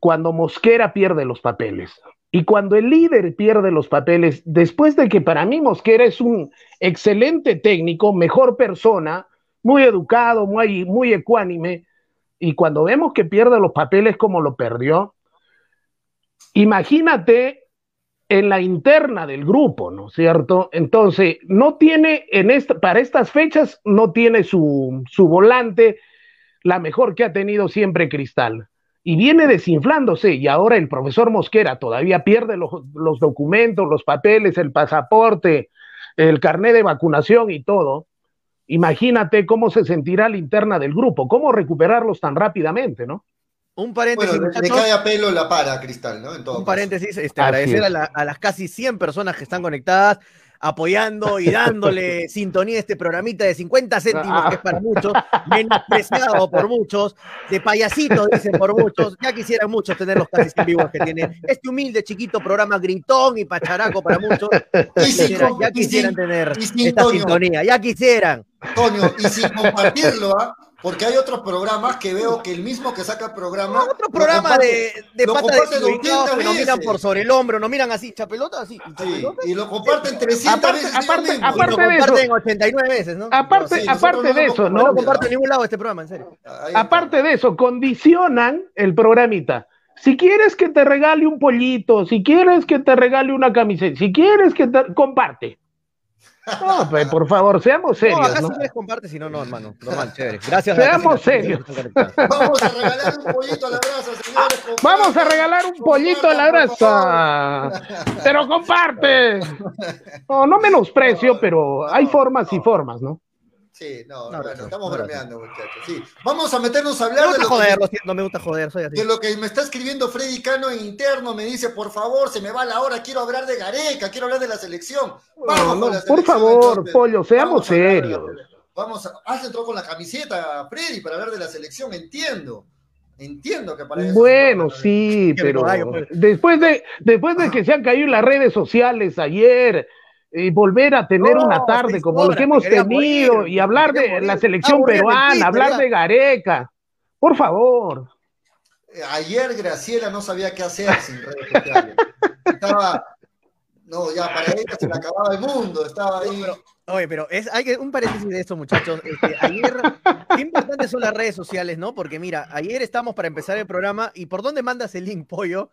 [SPEAKER 5] Cuando Mosquera pierde los papeles. Y cuando el líder pierde los papeles, después de que para mí Mosquera es un excelente técnico, mejor persona, muy educado, muy, muy ecuánime, y cuando vemos que pierde los papeles como lo perdió, imagínate en la interna del grupo, ¿no es cierto? Entonces, no tiene, en esta, para estas fechas, no tiene su, su volante, la mejor que ha tenido siempre Cristal. Y viene desinflándose, y ahora el profesor Mosquera todavía pierde los, los documentos, los papeles, el pasaporte, el carnet de vacunación y todo. Imagínate cómo se sentirá la interna del grupo, cómo recuperarlos tan rápidamente, ¿no?
[SPEAKER 6] Un paréntesis,
[SPEAKER 3] Bueno, le, cae a pelo la para Cristal, ¿no? En todo
[SPEAKER 6] Un
[SPEAKER 3] caso.
[SPEAKER 6] paréntesis, este, agradecer
[SPEAKER 5] es.
[SPEAKER 6] a, la- a las casi 100 personas que están conectadas, apoyando y dándole sintonía a este programita de 50 céntimos, que es para muchos, menospreciado por muchos, de payasitos, dicen por muchos. Ya quisieran muchos tener los casi en vivo que tiene este humilde, chiquito programa gritón y pacharaco para muchos. Ya quisieran, tener esta sintonía, ya quisieran.
[SPEAKER 3] Antonio, y sin compartirlo, ¿ah? Porque hay otros programas que veo que el mismo que saca el programa.
[SPEAKER 6] otro programa de, de pata de que nos miran por sobre el hombro, nos miran así, chapelota, así.
[SPEAKER 3] y lo comparten 300
[SPEAKER 5] aparte,
[SPEAKER 3] veces.
[SPEAKER 5] Aparte, aparte
[SPEAKER 6] y lo comparten 89 veces, ¿no?
[SPEAKER 5] Aparte, aparte de eso, ¿no?
[SPEAKER 6] No lo comparten en ningún lado este programa, en serio.
[SPEAKER 5] Aparte de eso, condicionan el programita. Si quieres que te regale un pollito, si quieres que te regale una camiseta, si quieres que te comparte. No, pues, por favor, seamos serios. No, acá
[SPEAKER 6] ¿no? si quieres comparte, si no, no, hermano. Normal, chévere. Gracias.
[SPEAKER 5] Seamos serios.
[SPEAKER 3] Vamos a regalar un pollito a la brasa, señores.
[SPEAKER 5] Vamos a regalar un pollito a la brasa. Pero comparte. No, no menosprecio, pero hay formas y formas, ¿no?
[SPEAKER 3] Sí, no, no, bueno, estamos bromeando, muchachos. Sí. Vamos a meternos a hablar
[SPEAKER 6] de
[SPEAKER 3] lo,
[SPEAKER 6] joder, que, no me gusta joder, soy así.
[SPEAKER 3] de lo que me está escribiendo Freddy Cano en interno. Me dice, por favor, se me va la hora, quiero hablar de Gareca, quiero hablar de la selección.
[SPEAKER 5] Vamos no, no, por favor, entonces. Pollo, seamos serios.
[SPEAKER 3] Vamos, a, has entrado con la camiseta, Freddy, para hablar de la selección, entiendo. Entiendo que para eso
[SPEAKER 5] Bueno, sí, pero pues. después de, después de que se han caído las redes sociales ayer, y volver a tener no, una tarde como lo que hemos tenido morir, y hablar de morir. la selección peruana, hablar de Gareca. Por favor.
[SPEAKER 3] Ayer Graciela no sabía qué hacer sin redes sociales. Estaba, no, ya para ella se le acababa el mundo, estaba ahí.
[SPEAKER 6] Pero, oye, pero es, hay que, un paréntesis de esto, muchachos. Este, ayer, qué importantes son las redes sociales, ¿no? Porque mira, ayer estamos para empezar el programa y ¿por dónde mandas el link, pollo?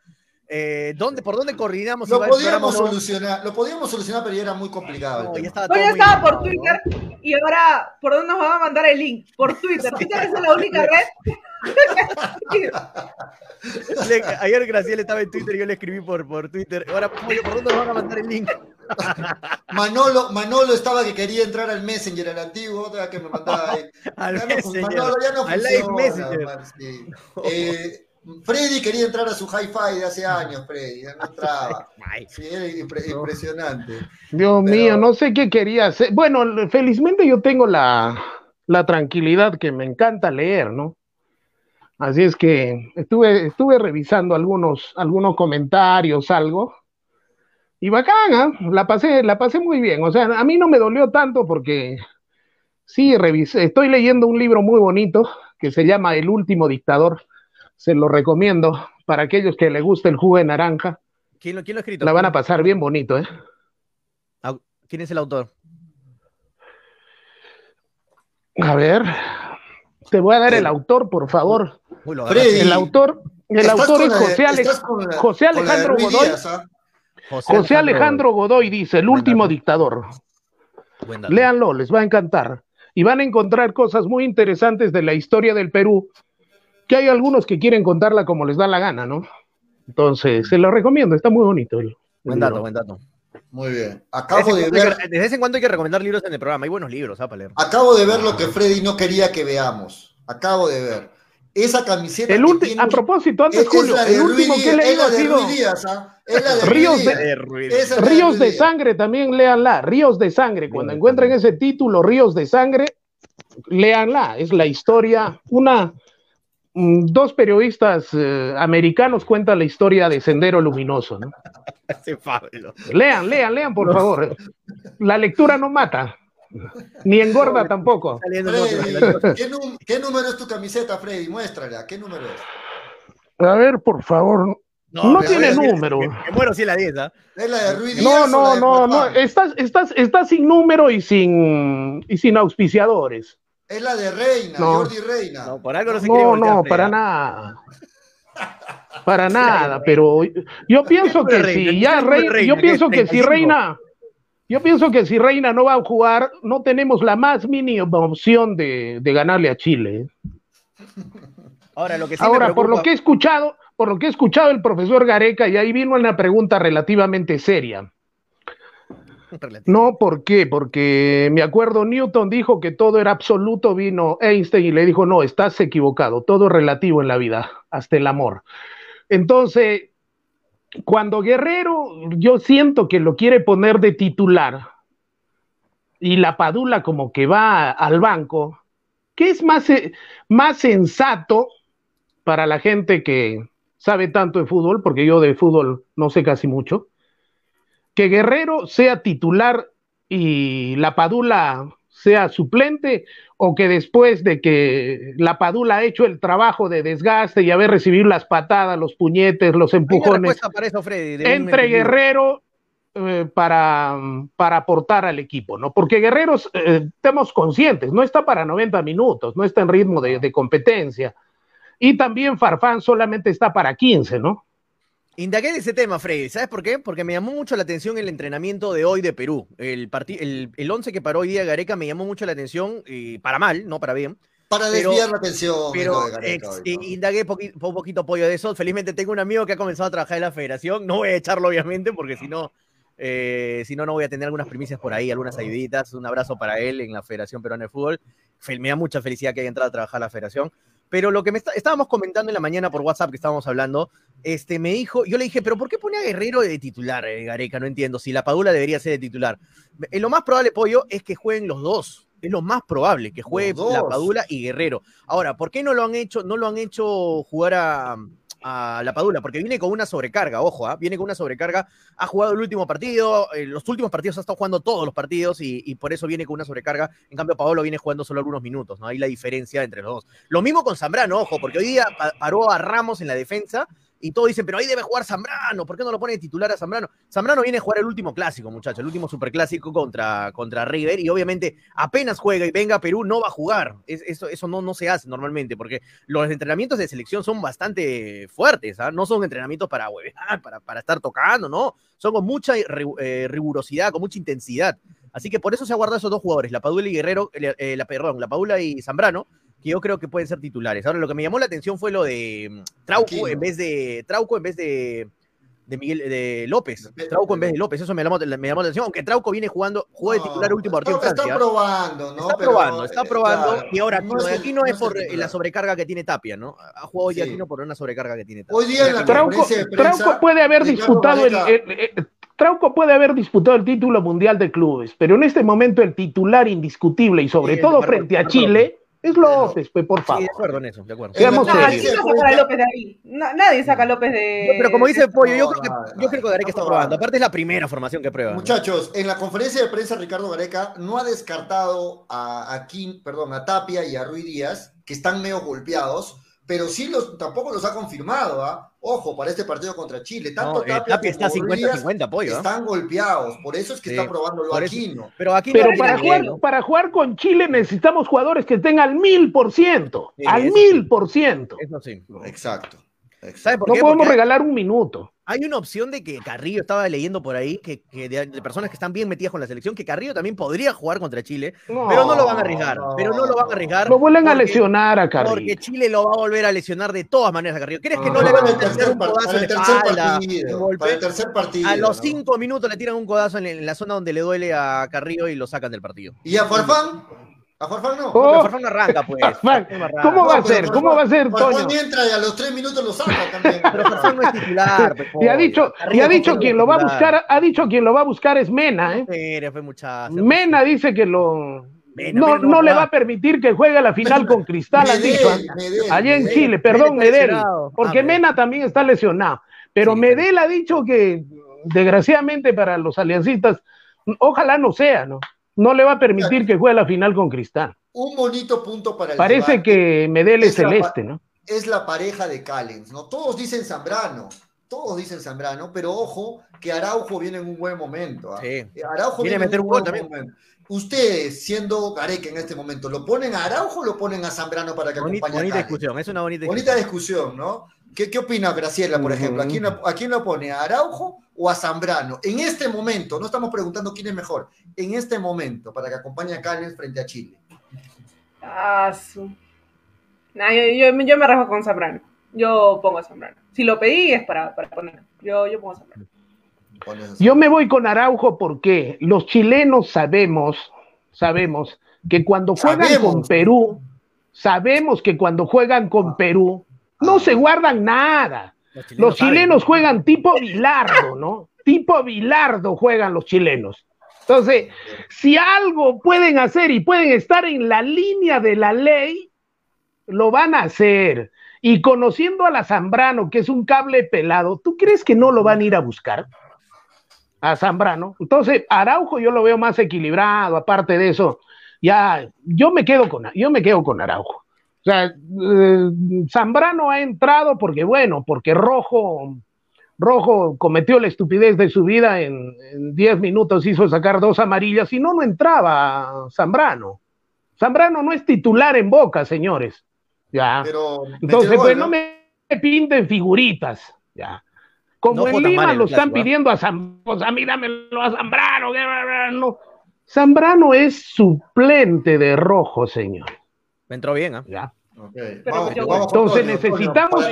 [SPEAKER 6] Eh, ¿dónde, ¿Por dónde coordinamos?
[SPEAKER 3] Lo podíamos solucionar, lo podíamos solucionar, pero ya era muy complicado.
[SPEAKER 4] No, ya estaba, todo ya estaba por Twitter y ahora, ¿por dónde nos van a mandar el link? Por Twitter. ¿Twitter es la única red?
[SPEAKER 6] le, ayer Graciela estaba en Twitter y yo le escribí por, por Twitter. Ahora, ¿por dónde nos van a mandar el link?
[SPEAKER 3] Manolo, Manolo estaba que quería entrar al Messenger, al antiguo, que me mandaba ahí.
[SPEAKER 6] al
[SPEAKER 3] ya
[SPEAKER 6] Messenger,
[SPEAKER 3] no, Manolo ya no
[SPEAKER 6] al
[SPEAKER 3] funciona.
[SPEAKER 6] Live Messenger.
[SPEAKER 3] Man, sí. eh, Freddy quería entrar a su hi-fi de hace años, Freddy, ya no entraba. Sí, era impre impresionante.
[SPEAKER 5] Dios Pero... mío, no sé qué quería hacer. Bueno, felizmente yo tengo la, la, tranquilidad que me encanta leer, ¿no? Así es que estuve, estuve revisando algunos, algunos comentarios, algo. Y bacana, ¿eh? la pasé, la pasé muy bien. O sea, a mí no me dolió tanto porque sí, revisé, estoy leyendo un libro muy bonito que se llama El último dictador se lo recomiendo para aquellos que les guste el jugo de naranja.
[SPEAKER 6] ¿Quién lo, quién lo ha escrito?
[SPEAKER 5] La van a pasar bien bonito, ¿eh?
[SPEAKER 6] ¿Quién es el autor?
[SPEAKER 5] A ver, te voy a dar el autor, por favor.
[SPEAKER 6] Uy, lo
[SPEAKER 5] Freddy, el autor, el autor es José, Ale,
[SPEAKER 3] la,
[SPEAKER 5] José Alejandro Godoy.
[SPEAKER 3] Díaz, ¿eh?
[SPEAKER 5] José, José Alejandro Godoy dice, el último dictador. Léanlo, les va a encantar. Y van a encontrar cosas muy interesantes de la historia del Perú que hay algunos que quieren contarla como les da la gana, ¿no? Entonces, se lo recomiendo, está muy bonito. El,
[SPEAKER 6] buen dato, buen dato.
[SPEAKER 3] Muy bien. Acabo de, ver.
[SPEAKER 6] Que, de vez en cuando hay que recomendar libros en el programa. Hay buenos libros, ¿ah, para leer.
[SPEAKER 3] Acabo de ver lo que Freddy no quería que veamos. Acabo de ver. Esa camiseta.
[SPEAKER 5] El tiene, a propósito, antes,
[SPEAKER 3] es,
[SPEAKER 5] Julio,
[SPEAKER 3] es
[SPEAKER 5] el último que he leído
[SPEAKER 3] ha
[SPEAKER 5] sido.
[SPEAKER 3] ¿ah?
[SPEAKER 5] Ríos de, Ríos de sangre, también léanla. Ríos de sangre. Cuando encuentren ese título, Ríos de sangre, léanla. Es la historia, una dos periodistas eh, americanos cuentan la historia de Sendero Luminoso. ¿no? lean, lean, lean, por favor. La lectura no mata, ni engorda tampoco.
[SPEAKER 3] Freddy, ¿qué, ¿qué, número es tu camiseta, Freddy? Muéstrala, ¿qué número es?
[SPEAKER 5] A ver, por favor. No, no tiene ver, número.
[SPEAKER 6] Me, me muero si la dieta.
[SPEAKER 3] ¿Es la de Ruiz
[SPEAKER 5] No, no, no, no. Estás, estás, estás sin número y sin, y sin auspiciadores.
[SPEAKER 3] Es la de Reina, no. Jordi Reina.
[SPEAKER 6] No, por algo no se
[SPEAKER 5] No, no, para nada. Para nada, pero yo pienso que si ya Reina, yo pienso que si Reina, yo pienso que si Reina no va a jugar, no tenemos la más mínima opción de, de ganarle a Chile.
[SPEAKER 6] Ahora, lo que sí
[SPEAKER 5] Ahora por lo que he escuchado, por lo que he escuchado el profesor Gareca, y ahí vino una pregunta relativamente seria. No, ¿por qué? Porque me acuerdo, Newton dijo que todo era absoluto, vino Einstein y le dijo, no, estás equivocado, todo es relativo en la vida, hasta el amor. Entonces, cuando Guerrero, yo siento que lo quiere poner de titular, y la Padula como que va al banco, ¿qué es más, eh, más sensato para la gente que sabe tanto de fútbol, porque yo de fútbol no sé casi mucho, que Guerrero sea titular y la Padula sea suplente o que después de que la Padula ha hecho el trabajo de desgaste y haber recibido las patadas, los puñetes, los empujones, entre Guerrero eh, para, para aportar al equipo, ¿no? Porque Guerrero, eh, estemos conscientes, no está para 90 minutos, no está en ritmo de, de competencia. Y también Farfán solamente está para 15, ¿no?
[SPEAKER 6] Indagué de ese tema, Freddy. ¿Sabes por qué? Porque me llamó mucho la atención el entrenamiento de hoy de Perú. El, el, el once que paró hoy día Gareca me llamó mucho la atención, y para mal, no para bien.
[SPEAKER 3] Para desviar la atención.
[SPEAKER 6] Pero Gareca indagué un poquito apoyo de eso. Felizmente tengo un amigo que ha comenzado a trabajar en la federación. No voy a echarlo, obviamente, porque si no, eh, si no, no voy a tener algunas primicias por ahí, algunas ayuditas. Un abrazo para él en la Federación Peruana de Fútbol. Me da mucha felicidad que haya entrado a trabajar en la Federación. Pero lo que me estábamos comentando en la mañana por WhatsApp que estábamos hablando, este, me dijo, yo le dije, pero ¿por qué pone a Guerrero de titular, eh, Gareca? No entiendo, si la Padula debería ser de titular. Eh, lo más probable, Pollo, es que jueguen los dos. Es lo más probable, que juegue la Padula y Guerrero. Ahora, ¿por qué no lo han hecho, no lo han hecho jugar a, a la Padula, porque viene con una sobrecarga, ojo, ¿ah? viene con una sobrecarga, ha jugado el último partido, eh, los últimos partidos ha estado jugando todos los partidos y, por eso viene con una sobrecarga, en cambio Paolo viene jugando solo algunos minutos, ¿no? Ahí la diferencia entre los dos. Lo mismo con Zambrano, ojo, porque hoy día paró a Ramos en la defensa y todos dicen, pero ahí debe jugar Zambrano, ¿por qué no lo pone titular a Zambrano? Zambrano viene a jugar el último clásico, muchachos, el último superclásico contra, contra River, y obviamente apenas juega y venga Perú, no va a jugar. eso eso no, no se hace normalmente, porque los entrenamientos de selección son bastante fuertes, ¿ah? no son entrenamientos para para, para estar tocando, no, son con mucha eh, rigurosidad, con mucha intensidad. Así que por eso se ha guardado esos dos jugadores, la Padula y Guerrero, eh, eh, la, perdón, la Padula y Zambrano, que yo creo que pueden ser titulares. Ahora, lo que me llamó la atención fue lo de mm, Trauco en vez de Trauco en vez de, de Miguel de López. Trauco en vez de López, eso me llamó, me llamó la atención, aunque Trauco viene jugando, jugó de titular último partido en Francia.
[SPEAKER 3] Está probando, ¿no?
[SPEAKER 6] Está probando, está probando. y ahora, no aquí no es, por la sobrecarga que tiene Tapia, ¿no? Ha jugado hoy aquí no por una sobrecarga que tiene Tapia.
[SPEAKER 3] Hoy día en la
[SPEAKER 5] Trauco, Trauco puede haber disputado el, Trauco puede haber disputado el título mundial de clubes, pero en este momento el titular indiscutible y sobre todo frente a Chile es López, pues, por favor.
[SPEAKER 6] Sí, de acuerdo en eso, de acuerdo.
[SPEAKER 4] Seamos no, nadie saca a López de ahí. nadie saca a López de.
[SPEAKER 6] pero como dice Pollo, yo creo que, yo creo que Gareca está probando. Aparte es la primera formación que prueba.
[SPEAKER 3] Muchachos, en la conferencia de prensa Ricardo Gareca no ha descartado a, a Kim, perdón, a Tapia y a Ruiz Díaz, que están medio golpeados pero sí los, tampoco los ha confirmado, ¿ah? Ojo, para este partido contra Chile. Tanto
[SPEAKER 6] no, eh, Tapia, está 50-50 apoyo.
[SPEAKER 3] ¿ah? Están golpeados, por eso es que está probando lo Aquino.
[SPEAKER 5] Pero, aquí pero para, jugar, para jugar con Chile necesitamos jugadores que tengan mil por ciento. al mil por ciento.
[SPEAKER 6] Eso sí.
[SPEAKER 3] Exacto.
[SPEAKER 5] exacto. No podemos regalar un minuto.
[SPEAKER 6] Hay una opción de que Carrillo estaba leyendo por ahí, que, de, personas que están bien metidas con la selección, que Carrillo también podría jugar contra Chile, pero no lo van a arriesgar. pero no lo van a arriesgar.
[SPEAKER 5] Lo vuelven a lesionar a Carrillo.
[SPEAKER 6] Porque Chile lo va a volver a lesionar de todas maneras a Carrillo. ¿Crees que no, le van a meter un codazo en espalda?
[SPEAKER 3] Para el tercer partido.
[SPEAKER 6] A los cinco minutos le tiran un codazo en, la zona donde le duele a Carrillo y lo sacan del partido.
[SPEAKER 3] ¿Y a Farfán? A Farfán no.
[SPEAKER 6] Oh, Farfán no arranca, pues.
[SPEAKER 5] ¿Cómo va a ser? ¿Cómo va a ser,
[SPEAKER 3] Toño? Farfán entra y a los tres minutos lo saca también.
[SPEAKER 6] Pero Farfán no es titular.
[SPEAKER 5] Pues, y ha dicho, y ha dicho quien lo va a buscar, ha dicho quien lo va a buscar es Mena, ¿eh? Mena dice que lo no, no, le va a permitir que juegue a la final con Cristal, ha dicho. Allá en Chile, perdón, Medel. Porque ah, Mena también está lesionado. Pero Medel ha dicho que, desgraciadamente para los aliancistas, ojalá no sea, ¿no? No le va a permitir que juegue la final con Cristal.
[SPEAKER 3] Un bonito punto para el
[SPEAKER 5] Parece que Medel es, celeste, ¿no?
[SPEAKER 3] Es la pareja de Callens, ¿no? Todos dicen Zambrano, todos dicen Zambrano, pero ojo que Araujo viene en un buen momento. ¿ah?
[SPEAKER 6] Sí.
[SPEAKER 3] Araujo
[SPEAKER 6] viene, a meter un gol también.
[SPEAKER 3] Ustedes, siendo Gareca en este momento, ¿lo ponen a Araujo o lo ponen a Zambrano para que
[SPEAKER 6] bonita,
[SPEAKER 3] acompañe
[SPEAKER 6] bonita discusión, es una bonita
[SPEAKER 3] discusión. Bonita discusión, ¿no? ¿Qué, qué opina Graciela, por ejemplo? ¿A quién, ¿A quién, lo pone? ¿A Araujo o a Zambrano? En este momento, no estamos preguntando quién es mejor, en este momento, para que acompañe a Callens frente a Chile.
[SPEAKER 4] Ah, su... yo, yo, yo, me rejo con Zambrano. Yo pongo a Zambrano. Si lo pedí es para, para poner. Yo, yo pongo a Zambrano.
[SPEAKER 5] Yo me voy con Araujo porque los chilenos sabemos, sabemos que cuando juegan con Perú, sabemos que cuando juegan con Perú, no se guardan nada. Los chilenos, juegan tipo Bilardo, ¿no? tipo Bilardo juegan los chilenos. Entonces, si algo pueden hacer y pueden estar en la línea de la ley, lo van a hacer. Y conociendo a la Zambrano, que es un cable pelado, ¿tú crees que no lo van a ir a buscar? A Zambrano. Entonces, Araujo yo lo veo más equilibrado, aparte de eso, ya, yo me quedo con, yo me quedo con Araujo. O sea, eh, Zambrano ha entrado porque, bueno, porque Rojo, Rojo cometió la estupidez de su vida en 10 minutos, hizo sacar dos amarillas y no, no entraba Zambrano. Zambrano no es titular en Boca, señores. Ya. Entonces, pues no me pinten figuritas. Ya. Como en Lima lo están pidiendo a Zambrano, pues, a mí dámelo a Zambrano. No. Zambrano es suplente de Rojo, señor.
[SPEAKER 6] Me entró bien, ¿ah?
[SPEAKER 5] Ya. Entonces necesitamos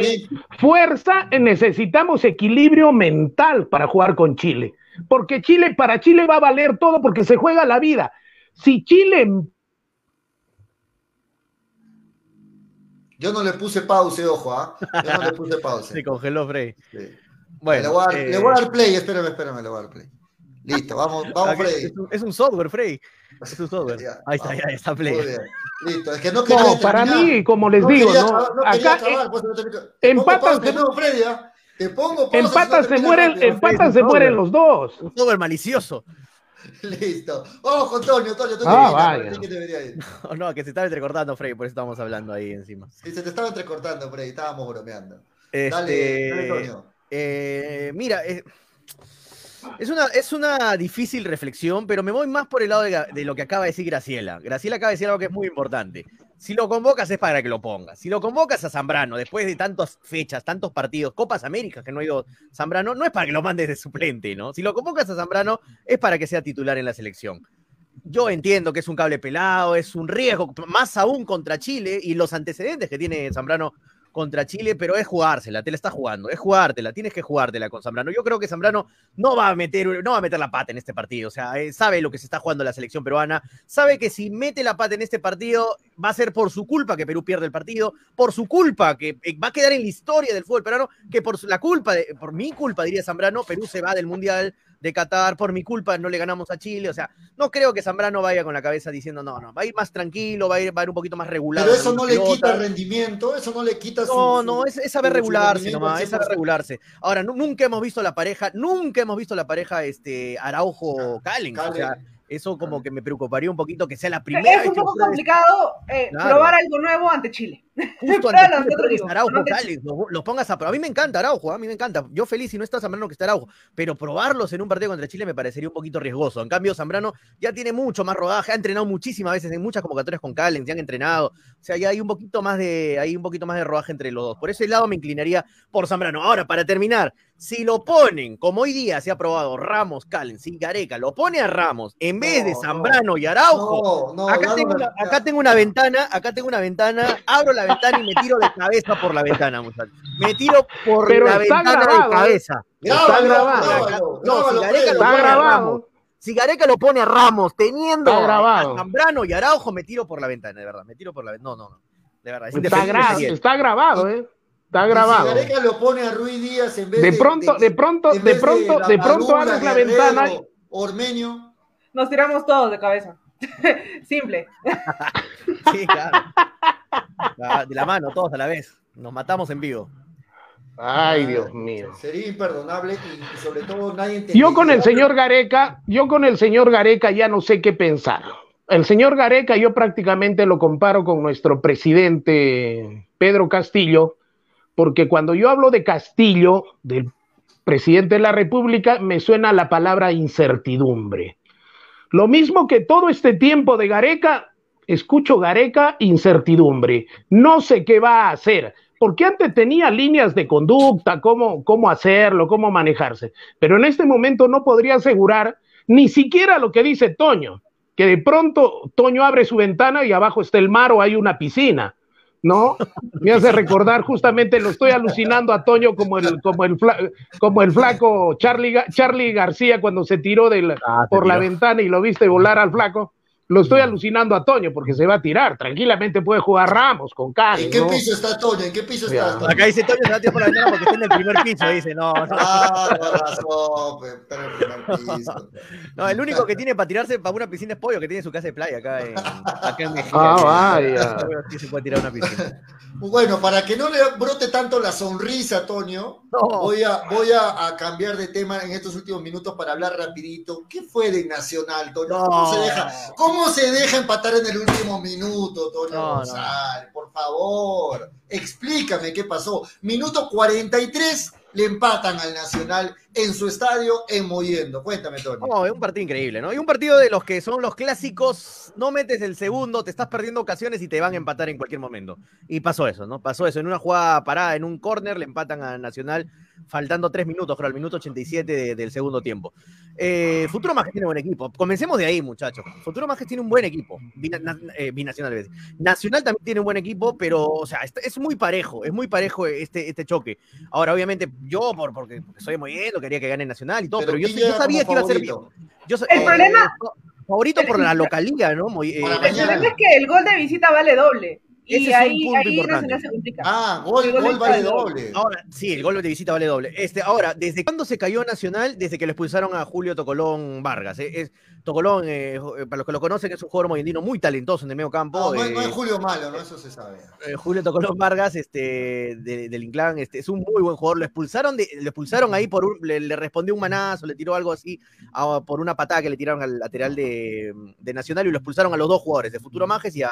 [SPEAKER 5] fuerza, necesitamos equilibrio mental para jugar con Chile. Porque Chile, para Chile va a valer todo porque se juega la vida. Si Chile
[SPEAKER 3] Yo no le puse pause, ojo, ¿ah? Yo no le puse pause.
[SPEAKER 6] Se congeló Frey.
[SPEAKER 3] Bueno, le voy, a dar, le voy, a dar, play, espérame, espérame, le voy a dar play. Listo, vamos, vamos, Frey.
[SPEAKER 6] Es un, software, Frey. Es un software. Ahí está, ya está Play.
[SPEAKER 3] Listo, es que no quería.
[SPEAKER 5] No, para mí, como les digo, ¿no? Acá empatan.
[SPEAKER 3] Te pongo
[SPEAKER 5] empatan, se mueren, empatan, se mueren los dos.
[SPEAKER 6] Un software malicioso.
[SPEAKER 3] Listo. Vamos con Toño, Toño, tú
[SPEAKER 5] ah, vaya.
[SPEAKER 3] que debería ir.
[SPEAKER 6] No, no, que se estaba entrecortando, Frey, por eso estamos hablando ahí encima.
[SPEAKER 3] Sí, se te estaba entrecortando, Frey, estábamos bromeando.
[SPEAKER 6] Este, dale, dale, Toño. Eh, mira, eh, es una, es una difícil reflexión, pero me voy más por el lado de, lo que acaba de decir Graciela. Graciela acaba de decir algo que es muy importante. Si lo convocas es para que lo pongas. Si lo convocas a Zambrano después de tantas fechas, tantos partidos, Copas Américas que no ha ido Zambrano, no es para que lo mandes de suplente, ¿no? Si lo convocas a Zambrano es para que sea titular en la selección. Yo entiendo que es un cable pelado, es un riesgo, más aún contra Chile y los antecedentes que tiene Zambrano contra Chile, pero es jugársela, te la está jugando, es jugártela, tienes que jugártela con Zambrano. Yo creo que Zambrano no va a meter, no va a meter la pata en este partido, o sea, eh, sabe lo que se está jugando la selección peruana, sabe que si mete la pata en este partido va a ser por su culpa que Perú pierde el partido, por su culpa que eh, va a quedar en la historia del fútbol peruano, que por la culpa, de, por mi culpa diría Zambrano, Perú se va del Mundial de Qatar, por mi culpa no le ganamos a Chile, o sea, no creo que Zambrano vaya con la cabeza diciendo, no, no, va a ir más tranquilo, va a ir, va a ir un poquito más regular.
[SPEAKER 3] Pero eso no le quita rendimiento, eso no le quita
[SPEAKER 6] su... No, no, es, saber regularse nomás, es saber regularse. Ahora, nunca hemos visto la pareja, nunca hemos visto la pareja este, Araujo-Callens, o sea, eso como que me preocuparía un poquito que sea la primera.
[SPEAKER 4] Es un poco complicado eh, probar algo nuevo ante Chile.
[SPEAKER 6] Justo Chile, Araujo, Cali, los, pongas a A mí me encanta Araujo, a mí me encanta. Yo feliz si no está Zambrano que está Araujo, pero probarlos en un partido contra Chile me parecería un poquito riesgoso. En cambio, Zambrano ya tiene mucho más rodaje, ha entrenado muchísimas veces en muchas convocatorias con Callens, ya han entrenado. O sea, ya hay un poquito más de, hay un poquito más de rodaje entre los dos. Por ese lado me inclinaría por Zambrano. Ahora, para terminar, si lo ponen, como hoy día se ha probado Ramos, Callens y Gareca, lo pone a Ramos en vez de Zambrano y Araujo. acá, tengo una, acá, tengo una, ventana, acá tengo una ventana, abro la ventana y me tiro de cabeza por la ventana, muchachos. Me tiro por la ventana de ¿eh? cabeza.
[SPEAKER 5] Está grabado.
[SPEAKER 6] No, si Gareca, lo pone a Ramos, si Gareca lo pone a Ramos teniendo a Zambrano y Araujo, me tiro por la ventana, de verdad. Me tiro por la ventana. No, no, no. De verdad.
[SPEAKER 5] está, está grabado, ¿eh? Está grabado.
[SPEAKER 3] Si Gareca lo pone a Ruiz Díaz en vez de.
[SPEAKER 5] De pronto, de, pronto, de pronto, de, pronto abres la ventana.
[SPEAKER 3] Ormeño.
[SPEAKER 4] Nos tiramos todos de cabeza. Simple.
[SPEAKER 6] sí, claro. De la mano, todos a la vez. Nos matamos en vivo.
[SPEAKER 5] Ay, Dios mío.
[SPEAKER 3] Sería imperdonable y, sobre todo nadie
[SPEAKER 5] Yo con el señor Gareca, yo con el señor Gareca ya no sé qué pensar. El señor Gareca yo prácticamente lo comparo con nuestro presidente Pedro Castillo, porque cuando yo hablo de Castillo, del presidente de la República, me suena la palabra incertidumbre. Lo mismo que todo este tiempo de Gareca, escucho Gareca, incertidumbre. No sé qué va a hacer, porque antes tenía líneas de conducta, cómo, cómo hacerlo, cómo manejarse, pero en este momento no podría asegurar ni siquiera lo que dice Toño, que de pronto Toño abre su ventana y abajo está el mar o hay una piscina. ¿no? Me hace recordar justamente, lo estoy alucinando a Toño como el, como el, como el flaco Charlie, Charlie García cuando se tiró ah, por la ventana y lo viste volar al flaco. Lo estoy alucinando a Toño porque se va a tirar. Tranquilamente puede jugar Ramos con Cali.
[SPEAKER 3] ¿En qué
[SPEAKER 5] ¿no?
[SPEAKER 3] piso está Toño? ¿En qué piso está. Toño?
[SPEAKER 6] Acá dice Toño se va a tirar por la ventana porque está en el primer piso, dice, no, no.
[SPEAKER 3] Ah, razón, está en el primer piso.
[SPEAKER 6] No, el único que tiene para tirarse para una piscina es Pollo, que tiene su casa de playa acá en, acá en Mejía.
[SPEAKER 5] Ah, vaya.
[SPEAKER 6] Sí se puede tirar a una piscina.
[SPEAKER 3] Bueno, para que no le brote tanto la sonrisa, Toño,
[SPEAKER 6] No.
[SPEAKER 3] voy, a, voy a, a cambiar de tema en estos últimos minutos para hablar rapidito. ¿Qué fue de Nacional, Toño? ¿Cómo,
[SPEAKER 6] No.
[SPEAKER 3] se deja, ¿Cómo se deja empatar en el último minuto, Toño
[SPEAKER 6] No, no.
[SPEAKER 3] González? Por favor, explícame qué pasó. Minuto 43 le empatan al Nacional en su estadio en Moyendo. Cuéntame, Toño.
[SPEAKER 6] No, es un partido increíble, ¿no? Y un partido de los que son los clásicos, no metes el segundo, te estás perdiendo ocasiones y te van a empatar en cualquier momento. Y pasó eso, ¿no? Pasó eso. En una jugada parada, en un córner, le empatan a Nacional, faltando tres minutos, creo, al minuto 87 de- del segundo tiempo. Eh, Futuro Majes tiene buen equipo. Comencemos de ahí, muchachos. Futuro Majes tiene un buen equipo. Bina- na- eh, binacional, es decir. Nacional también tiene un buen equipo, pero, o sea, es muy parejo, es muy parejo este, este choque. Ahora, obviamente, yo, por, porque, porque soy moviendo, quería que gane Nacional y todo, pero,
[SPEAKER 3] Pero
[SPEAKER 6] yo,
[SPEAKER 3] ¿quién
[SPEAKER 6] yo sabía que iba a ser bien. Yo
[SPEAKER 4] El problema-
[SPEAKER 6] Favorito por la localía, ¿no? Muy- eh,
[SPEAKER 4] El problema es que el gol de visita vale doble.
[SPEAKER 6] Ese
[SPEAKER 4] Y
[SPEAKER 6] es un
[SPEAKER 4] ahí,
[SPEAKER 6] punto
[SPEAKER 4] ahí
[SPEAKER 6] importante.
[SPEAKER 3] Ah, gol,
[SPEAKER 4] El gol
[SPEAKER 3] gol vale
[SPEAKER 4] visita
[SPEAKER 3] doble.
[SPEAKER 6] Ahora, sí, el gol de visita vale doble. Este, ahora, ¿desde cuándo se cayó Nacional? Desde que lo expulsaron a Julio Tocolón Vargas. ¿eh? Es, Tocolón, eh, para los que lo conocen, es un jugador moyendino muy talentoso en el medio campo.
[SPEAKER 3] No, no, es-
[SPEAKER 6] eh,
[SPEAKER 3] no es Julio Malo, ¿no? Eso se sabe.
[SPEAKER 6] eh, Julio Tocolón Vargas, este, de- del Inclán, este, es un muy buen jugador. Lo expulsaron, de- lo expulsaron ahí por un, le, le respondió un manazo, le tiró algo así a- por una patada que le tiraron al lateral de, de Nacional y lo expulsaron a los dos jugadores, de Futuro Majes y a,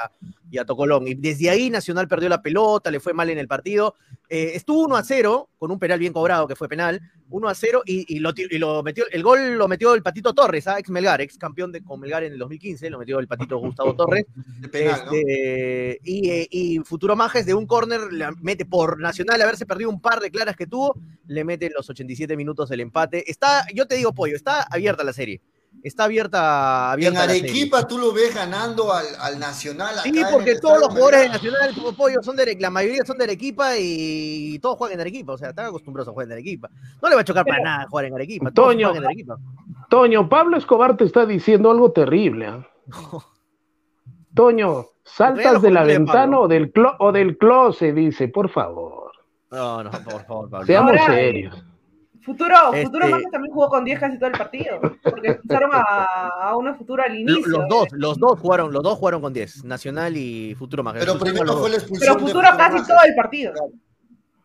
[SPEAKER 6] y a Tocolón. Y desde ahí Nacional perdió la pelota, le fue mal en el partido. Eh, estuvo 1 a 0, con un penal bien cobrado, que fue penal, 1 a 0, y, y lo, ti- y lo metió, el gol lo metió el Patito Torres, ¿ah? ex Melgar, ex campeón de, con Melgar en el 2015, lo metió el Patito Gustavo Torres.
[SPEAKER 3] Penal, ¿no?
[SPEAKER 6] Este, y, eh, y Futuro Majes de un córner le mete por Nacional, haberse perdido un par de claras que tuvo, le mete en los 87 minutos el empate. Está, yo te digo, Pollo, está abierta la serie. Está abierta,
[SPEAKER 3] En
[SPEAKER 6] abierta la serie.
[SPEAKER 3] Arequipa tú lo ves ganando al, al Nacional. acá
[SPEAKER 6] Sí,
[SPEAKER 3] en
[SPEAKER 6] porque todos los jugadores de
[SPEAKER 3] Melgar.
[SPEAKER 6] Nacional, Pollo, son de la mayoría son de Arequipa y todos juegan en Arequipa, o sea, están acostumbrados a jugar en Arequipa. No le va a chocar para nada jugar en Arequipa. todos
[SPEAKER 5] Toño.
[SPEAKER 6] en Arequipa.
[SPEAKER 5] Toño, Pablo Escobar te está diciendo algo terrible. ¿ah? Toño, saltas de la
[SPEAKER 6] Pablo.
[SPEAKER 5] ventana o del, clo- o del closet, dice, por favor.
[SPEAKER 6] No, no, por favor, Pablo.
[SPEAKER 5] Seamos
[SPEAKER 4] Ahora,
[SPEAKER 5] serios.
[SPEAKER 4] Futuro,
[SPEAKER 6] Este-
[SPEAKER 4] Futuro también jugó con 10 casi todo el partido. Porque expulsaron a, a una Futuro al inicio.
[SPEAKER 6] Los dos, los dos jugaron, los dos jugaron con 10, Nacional y Futuro Majes.
[SPEAKER 3] Pero primero fue la expulsión.
[SPEAKER 4] Pero
[SPEAKER 3] de
[SPEAKER 4] Futuro casi
[SPEAKER 3] Majes.
[SPEAKER 4] todo el partido.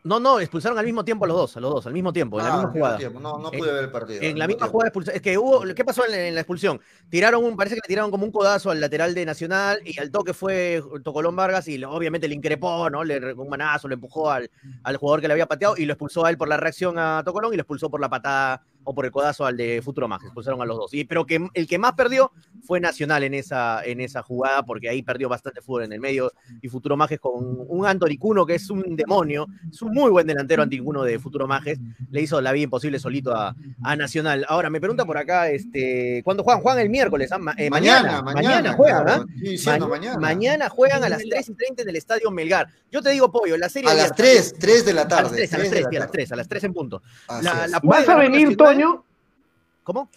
[SPEAKER 6] No, no, expulsaron al mismo tiempo a los dos, a los dos, al mismo tiempo, en la
[SPEAKER 3] Ah,
[SPEAKER 6] misma jugada.
[SPEAKER 3] tiempo. No, no
[SPEAKER 6] En-
[SPEAKER 3] pude ver el partido.
[SPEAKER 6] En la misma
[SPEAKER 3] tiempo.
[SPEAKER 6] jugada de expulsión. Es que hubo, ¿qué pasó en la, en la expulsión? Tiraron un, parece que le tiraron como un codazo al lateral de Nacional y al toque fue Tocolón Vargas y obviamente le increpó, ¿no? Le un manazo, le empujó al, al jugador que le había pateado y lo expulsó a él por la reacción a Tocolón y lo expulsó por la patada o por el codazo al de Futuro Más. Expulsaron a los dos. Y, pero que el que más perdió fue Nacional en esa, en esa jugada porque ahí perdió bastante fútbol en el medio y Futuro Majes con un Anthony Cuno que es un demonio, es un muy buen delantero anticuno de Futuro Majes, le hizo la vida imposible solito a, a Nacional. Ahora, me pregunta por acá, este, ¿cuándo juegan? Juegan el miércoles, ¿ah? Ma- eh, mañana, mañana, juegan,
[SPEAKER 3] claro.
[SPEAKER 6] ¿ah?
[SPEAKER 3] Sí, diciendo
[SPEAKER 6] Ma-
[SPEAKER 3] mañana.
[SPEAKER 6] mañana juegan a las 3 y 30 en el Estadio Melgar. Yo te digo, Pollo, la serie
[SPEAKER 3] A las
[SPEAKER 6] abierta-
[SPEAKER 3] 3, 3 de la
[SPEAKER 6] A
[SPEAKER 3] tarde.
[SPEAKER 6] las 3, a las
[SPEAKER 3] 3 de
[SPEAKER 6] 3,
[SPEAKER 3] la
[SPEAKER 6] sí, a las
[SPEAKER 3] tarde.
[SPEAKER 6] 3, a las 3 en punto. La-
[SPEAKER 5] ¿Vas a venir,
[SPEAKER 6] Nacional.
[SPEAKER 5] Toño?
[SPEAKER 6] ¿Cómo?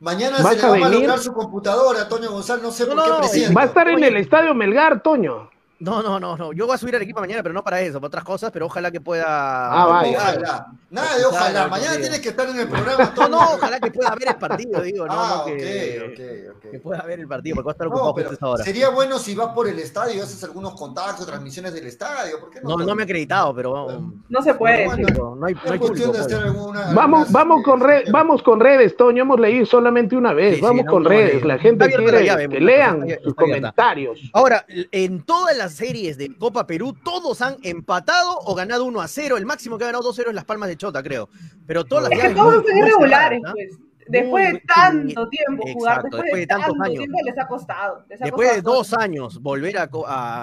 [SPEAKER 3] Mañana
[SPEAKER 5] ¿Vas
[SPEAKER 3] se le va a
[SPEAKER 5] venir?
[SPEAKER 3] su computadora, Toño González. No sé
[SPEAKER 6] No,
[SPEAKER 3] por qué.
[SPEAKER 5] Va a estar en el estadio Melgar, Toño.
[SPEAKER 6] No, no, no, no. Yo voy a subir al equipo mañana, pero no para eso, para otras cosas, pero ojalá que pueda.
[SPEAKER 5] Ah, vaya.
[SPEAKER 3] Ojalá. Nada de ojalá. Mañana tienes que estar en el programa.
[SPEAKER 6] No,
[SPEAKER 3] Toño.
[SPEAKER 6] no, ojalá que pueda ver el partido, digo, no,
[SPEAKER 3] Ah,
[SPEAKER 6] no, que,
[SPEAKER 3] ok, ok, ok.
[SPEAKER 6] que pueda ver el partido, porque va a estar
[SPEAKER 3] No,
[SPEAKER 6] ocupado
[SPEAKER 3] pero
[SPEAKER 6] justo a esa hora.
[SPEAKER 3] sería bueno si vas por el estadio y haces algunos contactos, transmisiones del estadio. ¿Por qué no?
[SPEAKER 6] No, no me he acreditado, pero.
[SPEAKER 4] No se puede.
[SPEAKER 3] Bueno,
[SPEAKER 4] chico.
[SPEAKER 6] No, no hay, no
[SPEAKER 3] Es
[SPEAKER 6] hay
[SPEAKER 3] cuestión
[SPEAKER 6] público.
[SPEAKER 3] de hacer
[SPEAKER 6] pues.
[SPEAKER 3] alguna.
[SPEAKER 5] Vamos, vamos,
[SPEAKER 3] eh,
[SPEAKER 5] con re- vamos con redes, Toño. Hemos leído solamente una vez.
[SPEAKER 6] Sí, sí,
[SPEAKER 5] vamos
[SPEAKER 6] no,
[SPEAKER 5] con
[SPEAKER 6] no,
[SPEAKER 5] redes.
[SPEAKER 6] no.
[SPEAKER 5] La gente quiere que lean sus comentarios.
[SPEAKER 6] Ahora, en todas las series de Copa Perú, todos han empatado o ganado 1 a 0. El máximo que ha ganado 2 a 0 es Las Palmas de Chota, creo. Pero todas las
[SPEAKER 4] Es que todos son irregulares, pues. Después de tanto tiempo jugar,
[SPEAKER 6] Exacto,
[SPEAKER 4] después de, tanto
[SPEAKER 6] años.
[SPEAKER 4] tiempo les ha costado. les ha
[SPEAKER 6] Después de
[SPEAKER 4] costado.
[SPEAKER 6] dos años, volver a,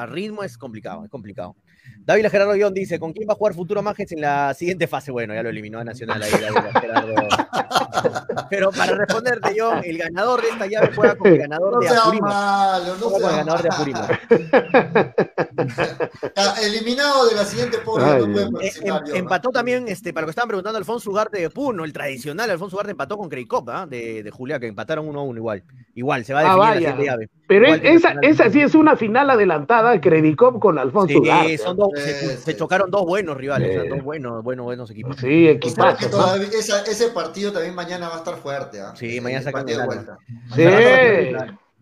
[SPEAKER 6] a ritmo es complicado, es complicado. David Gerardo Guión dice, ¿con quién va a jugar Futuro Majes en la siguiente fase? Bueno, ya lo eliminó a Nacional ahí, Dávila Gerardo. Pero para responderte, John, el ganador de esta llave juega con el ganador
[SPEAKER 3] No
[SPEAKER 6] de
[SPEAKER 3] malo, no
[SPEAKER 6] Juega con el ganador de. Apurímac.
[SPEAKER 3] Ah, Eliminado de la siguiente pobre,
[SPEAKER 5] Ay,
[SPEAKER 3] no.
[SPEAKER 6] Eh, em-
[SPEAKER 3] yo, ¿no?
[SPEAKER 6] empató también, este, para lo que estaban preguntando, Alfonso Ugarte de Puno, el tradicional Alfonso Ugarte empató con Cricó. Credicop, ¿ah? de, de Julia, que empataron 1-1 igual. Igual, se va a
[SPEAKER 5] Ah,
[SPEAKER 6] definir la siguiente llave.
[SPEAKER 5] Pero
[SPEAKER 6] Igual
[SPEAKER 5] es-
[SPEAKER 6] que
[SPEAKER 5] esa, sí es una final adelantada, Credicop con Alfonso
[SPEAKER 6] Sí,
[SPEAKER 5] Ugarte.
[SPEAKER 6] son dos, se, chocaron dos buenos rivales, o sea,
[SPEAKER 5] Sí.
[SPEAKER 6] dos buenos, buenos, buenos equipos.
[SPEAKER 5] Sí,
[SPEAKER 3] O sea, que
[SPEAKER 5] equipazo. ¿no?
[SPEAKER 3] todavía- esa- ese partido también mañana va a estar fuerte. ¿ah?
[SPEAKER 6] Sí, mañana sacan
[SPEAKER 3] de
[SPEAKER 6] el
[SPEAKER 3] vuelta.
[SPEAKER 5] Sí.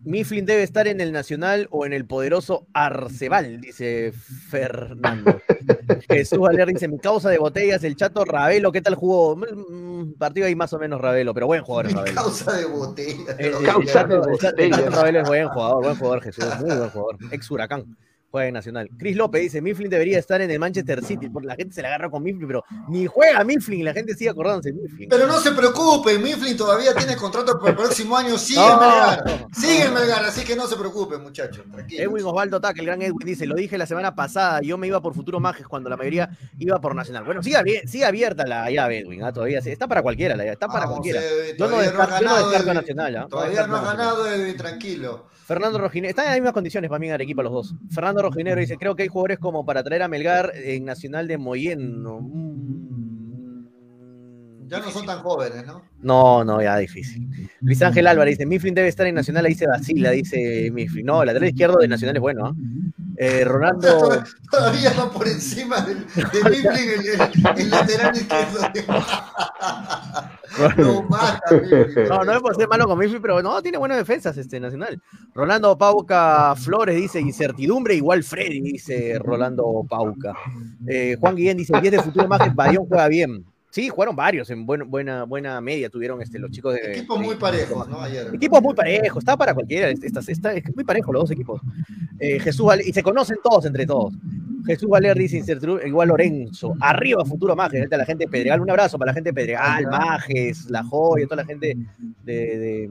[SPEAKER 6] Mifflin debe estar en el Nacional o en el poderoso Arcebal, dice Fernando. Jesús Valer dice, mi causa de botellas, el chato Ravelo, ¿qué tal jugó? Mm, Partido ahí más o menos Ravelo, pero buen jugador
[SPEAKER 3] Mi
[SPEAKER 6] Ravelo.
[SPEAKER 3] causa de botella.
[SPEAKER 6] El, el-
[SPEAKER 5] Causa
[SPEAKER 6] el-
[SPEAKER 5] de
[SPEAKER 6] el- el
[SPEAKER 5] botellas.
[SPEAKER 6] Ravelo es buen jugador, buen jugador Jesús, muy buen jugador. Ex Huracán, juega en Nacional. Chris López dice, Mifflin debería estar en el Manchester City, porque la gente se la agarra con Mifflin, pero ni juega Mifflin, la gente sigue acordándose de Mifflin.
[SPEAKER 3] Pero no se preocupe, Mifflin todavía tiene contrato para el próximo año. Sigue
[SPEAKER 6] No.
[SPEAKER 3] en Melgar. Sigue en Melgar, así que no se preocupe, muchachos. Tranquilo.
[SPEAKER 6] Edwin Osvaldo Tac, el gran Edwin, dice, lo dije la semana pasada, yo me iba por Futuro Majes cuando la mayoría iba por Nacional. Bueno, sigue, sigue abierta la llave, Edwin, ¿ah? todavía, sí, está para cualquiera, la llave, está para cualquiera.
[SPEAKER 3] Edwin,
[SPEAKER 6] Yo no
[SPEAKER 3] todavía
[SPEAKER 6] descarto,
[SPEAKER 3] has
[SPEAKER 6] yo no
[SPEAKER 3] ganado,
[SPEAKER 6] descarto. Nacional, ¿ah? No
[SPEAKER 3] Todavía no has
[SPEAKER 6] a Nacional.
[SPEAKER 3] ganado, Edwin, tranquilo.
[SPEAKER 6] Fernando Rojinegro, están en las mismas condiciones para mí en Arequipa los dos. Fernando Rojinegro dice, creo que hay jugadores como para traer a Melgar en Nacional de Moyeno. Mm,
[SPEAKER 3] Ya no son tan jóvenes, ¿no?
[SPEAKER 6] No, no, ya difícil. Luis Ángel Álvarez dice, Mifflin debe estar en Nacional, ahí se vacila, dice Mifflin. No, el lateral izquierdo de Nacional es bueno, ¿ah? Eh, Rolando,
[SPEAKER 3] Todavía va por encima del, de Mifflin el, el- el lateral izquierdo. Lo mata, Mifflin.
[SPEAKER 6] no, no es por ser malo con Mifflin, pero no, tiene buenas defensas este Nacional. Rolando Pauca Flores dice, incertidumbre igual Freddy, dice Rolando Pauca. Eh, Juan Guillén dice, 10 de futuro más, Bayón juega bien. Sí, jugaron varios, en buen- buena, buena media tuvieron este, los chicos de...
[SPEAKER 3] Equipos muy parejos, ¿no? Ayer.
[SPEAKER 6] Equipos muy parejos, está para cualquiera, está, está- es muy parejo los dos equipos. Eh, Jesús Valer, y se conocen todos entre todos. Jesús Valer dice incertidumbre, igual Lorenzo, arriba futuro Majes, a la gente de Pedregal, un abrazo para la gente de Pedregal, Majes, La Joya, toda la gente de, de,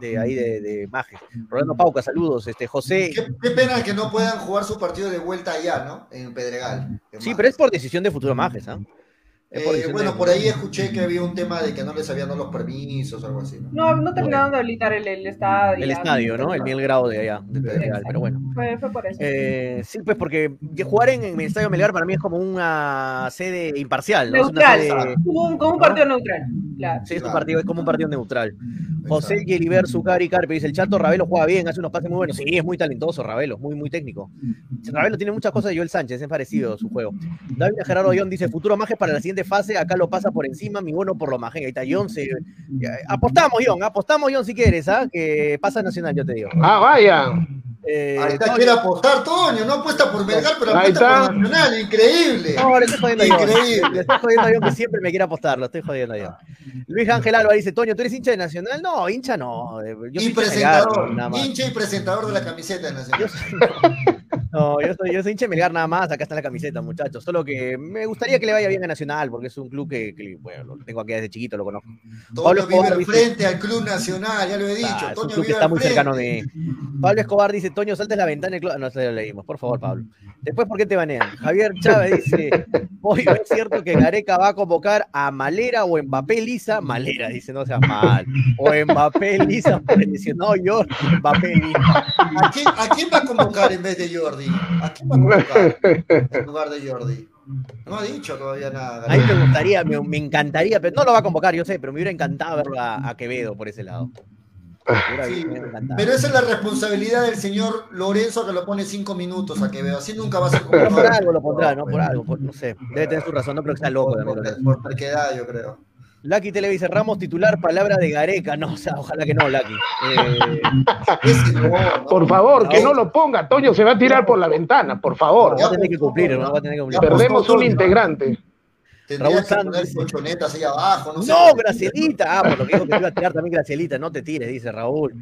[SPEAKER 6] de ahí de, de Majes. Rolando Pauca, saludos, este José.
[SPEAKER 3] Qué, qué pena que no puedan jugar su partido de vuelta allá, ¿no? En Pedregal.
[SPEAKER 6] Sí, pero es por decisión de futuro Majes, ¿ah? Por
[SPEAKER 3] Eh, bueno, por ahí escuché que había un tema de que no les habían dado los permisos o algo así. ¿no?
[SPEAKER 4] No, no terminaron de habilitar el, el estadio.
[SPEAKER 6] El estadio, ¿no? El Miel Grado de allá, de Pedregal, pero bueno.
[SPEAKER 4] Fue, fue por eso.
[SPEAKER 6] Eh, sí, pues porque que jugar en, en el Estadio Melgar para mí es como una sede imparcial, ¿no? Es una
[SPEAKER 4] neutral.
[SPEAKER 6] sede-
[SPEAKER 4] Como un, como un partido neutral. Claro.
[SPEAKER 6] sí, es, un partido, es como un partido neutral. José Gueliber Zucari Carpe dice, el Chato Ravelo juega bien, hace unos pases muy buenos. Sí, es muy talentoso Ravelo, muy, muy técnico. Ravelo tiene muchas cosas de Joel Sánchez, es parecido su juego. David Gerardo John dice, futuro maje para la siguiente fase, acá lo pasa por encima, mi bono por lo maje. Ahí está John, se... ya, apostamos John, apostamos John si quieres, ¿ah? Que pasa Nacional, yo te digo.
[SPEAKER 5] Ah, vaya.
[SPEAKER 6] Eh,
[SPEAKER 3] Ahí está, quiere apostar, Toño. No apuesta por Melgar, pero apuesta por Nacional. Increíble.
[SPEAKER 6] No, le estoy jodiendo.
[SPEAKER 3] Increíble.
[SPEAKER 6] Le estoy jodiendo a John que siempre me quiere apostar, lo estoy jodiendo a John. Luis Ángel Alba dice, Toño, ¿tú eres hincha de Nacional? No, hincha no. eh, Yo soy
[SPEAKER 3] y
[SPEAKER 6] hincha de
[SPEAKER 3] presentador.
[SPEAKER 6] Melgar, más.
[SPEAKER 3] hincha y presentador de la camiseta de Nacional.
[SPEAKER 6] Yo soy- No, yo soy, yo soy hincha Melgar nada más, acá está la camiseta, muchachos. Solo que me gustaría que le vaya bien a Nacional, porque es un club que, que, bueno, lo tengo aquí desde chiquito, lo conozco. Pablo
[SPEAKER 3] Toño vive
[SPEAKER 6] Escobar
[SPEAKER 3] al
[SPEAKER 6] dice-
[SPEAKER 3] frente al Club Nacional, ya lo he dicho.
[SPEAKER 6] Ah, es un
[SPEAKER 3] Toño
[SPEAKER 6] club que
[SPEAKER 3] vive
[SPEAKER 6] está muy cercano de. Pablo Escobar dice, Toño, saltes la ventana del club. No se lo leímos, por favor, Pablo. Después, ¿por qué te banean? Javier Chávez dice, Pollo, ¿es cierto que Gareca va a convocar a Malera o Mbappé Lisa? Malera, dice, no seas mal. O Mbappé Lisa, porque dice, no, yo, Mbappé Lisa.
[SPEAKER 3] ¿A quién, a quién va a convocar en vez de Jordi? ¿A quién va a convocar en lugar de Jordi? No ha dicho todavía nada.
[SPEAKER 6] A mí me gustaría, me, me encantaría, pero no lo va a convocar, yo sé, pero me hubiera encantado verlo a, a Quevedo por ese lado.
[SPEAKER 3] Sí, pero esa es la responsabilidad del señor Lorenzo que lo pone cinco minutos a que veo. Así nunca va a ser
[SPEAKER 6] Pero por algo lo pondrá, ¿no? Por algo, por- no sé. Debe tener su razón, no creo que sea loco.
[SPEAKER 3] Por, por,
[SPEAKER 6] Lorenzo.
[SPEAKER 3] por terquedad, yo creo.
[SPEAKER 6] Lucky Tele dice, Ramos titular, palabra de Gareca. No, o sea, ojalá que no, Lucky. Eh.
[SPEAKER 5] Por favor, que
[SPEAKER 6] No.
[SPEAKER 5] lo ponga. Toño se va a tirar por la ventana, por favor.
[SPEAKER 6] va a tener que cumplir, ¿no? Va a tener que cumplir.
[SPEAKER 5] Perdemos un integrante.
[SPEAKER 6] Raúl
[SPEAKER 3] que
[SPEAKER 6] Santos
[SPEAKER 3] poner
[SPEAKER 6] dice-
[SPEAKER 3] colchonetas ahí abajo. No, sé.
[SPEAKER 6] No, Gracielita. Ah, por lo que dijo que te iba a tirar también Gracielita. No te tires, dice Raúl.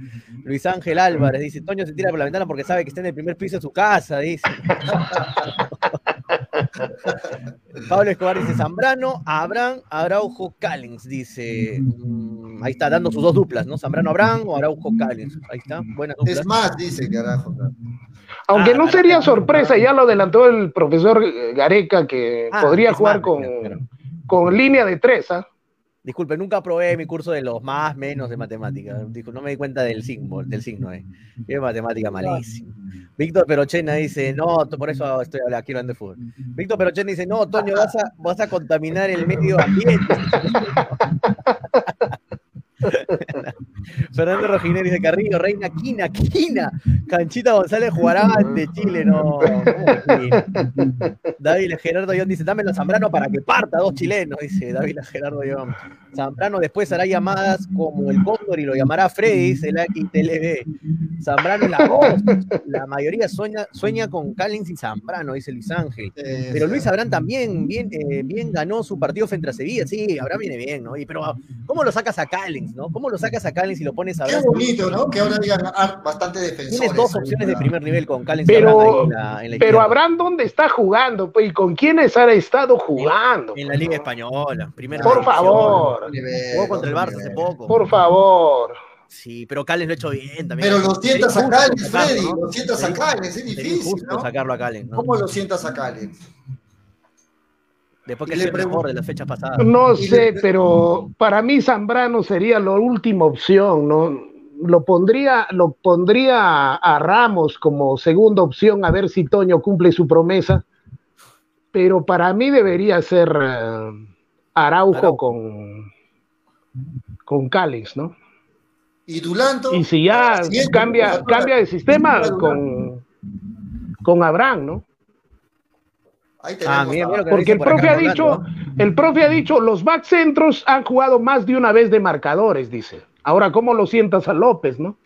[SPEAKER 6] Luis Ángel Álvarez dice, Toño se tira por la ventana porque sabe que está en el primer piso de su casa, dice. Pablo Escobar dice, Zambrano, Abraham, Araujo, Callens, dice. Mm, ahí está, dando sus dos duplas, ¿no? Zambrano, Abraham o Araujo, Callens. Ahí está, buenas duplas.
[SPEAKER 3] Es más, dice carajo.
[SPEAKER 5] Aunque
[SPEAKER 6] Ah,
[SPEAKER 5] no sería sorpresa, ya lo adelantó el profesor Gareca, que
[SPEAKER 6] Ah,
[SPEAKER 5] podría jugar
[SPEAKER 6] más,
[SPEAKER 5] con,
[SPEAKER 6] pero-
[SPEAKER 5] con línea de tres. ¿ah?
[SPEAKER 6] Disculpe, nunca aprobé mi curso de los más menos de matemática. No me di cuenta del signo, del signo, eh. Matemática malísimo. Víctor Perochena dice, no, por eso estoy hablando, quiero hablar de fútbol. Víctor Perochena dice, no, Toño, vas a, vas a contaminar el medio ambiente. Fernando Rogineri de Carrillo, Reina Quina, Quina. Canchita González jugará ante Chile, no. David Gerardo Ión dice, dámelo a Zambrano para que parta dos chilenos, dice David Gerardo Ión. Zambrano después hará llamadas como el Cóndor y lo llamará Freddy, dice el XTLB. Zambrano la voz. La mayoría sueña, sueña con Callins y Zambrano, dice Luis Ángel. Pero Luis Abrán también bien, eh, bien ganó su partido frente a Sevilla. Sí, Abraham viene bien, ¿no? Y, pero, ¿cómo lo sacas a Callins, no? ¿Cómo lo sacas a Callins y lo pones a
[SPEAKER 3] Qué bonito, ¿no? Que ahora digan ah, bastante defensores.
[SPEAKER 6] Tienes dos opciones de primer nivel con Callins
[SPEAKER 5] pero, y Abraham en la, en la Pero Abraham, ¿dónde está jugando? Pues, ¿Y con quiénes ha estado jugando?
[SPEAKER 6] En la Liga Española. Primera
[SPEAKER 5] Por división. favor.
[SPEAKER 6] Jugó contra el Barça hace poco.
[SPEAKER 5] Por favor.
[SPEAKER 6] Sí, pero Callens lo ha hecho bien también.
[SPEAKER 3] Pero lo sientas a Callens, Freddy. Lo sientas a Callens, es difícil. ¿no?
[SPEAKER 6] sacarlo a Callens. ¿no?
[SPEAKER 3] ¿Cómo lo sientas a Callens?
[SPEAKER 6] Después que el mejor de las fechas pasadas.
[SPEAKER 5] No sé, pero para mí Zambrano sería la última opción, ¿no? Lo pondría, lo pondría a Ramos como segunda opción a ver si Toño cumple su promesa. Pero para mí debería ser uh, Araujo, Araujo, con, con Callens, ¿no?
[SPEAKER 3] Y Dulanto.
[SPEAKER 5] Y si ya cambia, cambia de sistema con, con Abraham, ¿no?
[SPEAKER 3] Ah,
[SPEAKER 5] mira, mira Porque el profe ha dicho, el profe ha dicho, los back centros han jugado más de una vez de marcadores, dice. Ahora, ¿cómo lo sientas a López, no?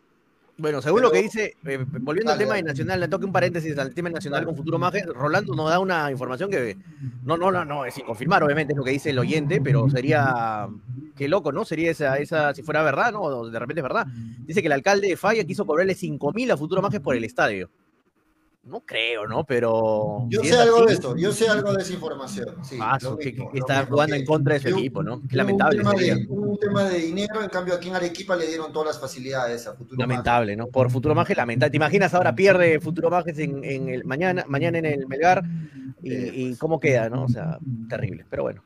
[SPEAKER 6] Bueno, según Pero, lo que dice, eh, volviendo dale, al tema de Nacional, le toque un paréntesis al tema Nacional con Futuro Maje, Rolando nos da una información que no, no, no, no, es sin confirmar, obviamente, es lo que dice el oyente, pero sería, qué loco, ¿no? Sería esa, esa si fuera verdad, ¿no? De repente es verdad. Dice que el alcalde de Falla quiso cobrarle 5 mil a Futuro Maje por el estadio. No creo, ¿no? Pero.
[SPEAKER 3] Yo sé algo de esto, yo sé algo de esa información. Sí,
[SPEAKER 6] ah, mismo, que, que está jugando en contra de su equipo, ¿no? Qué lamentable.
[SPEAKER 3] Un tema, de, un tema, de, dinero, en cambio aquí en Arequipa le dieron todas las facilidades a Futuro
[SPEAKER 6] Lamentable, ¿no? Por Futuro Maje, lamentable. ¿Te imaginas ahora pierde Futuro Majes en, en, el mañana, mañana en el Melgar? Y, eh, y, cómo queda, ¿no? O sea, terrible, pero bueno.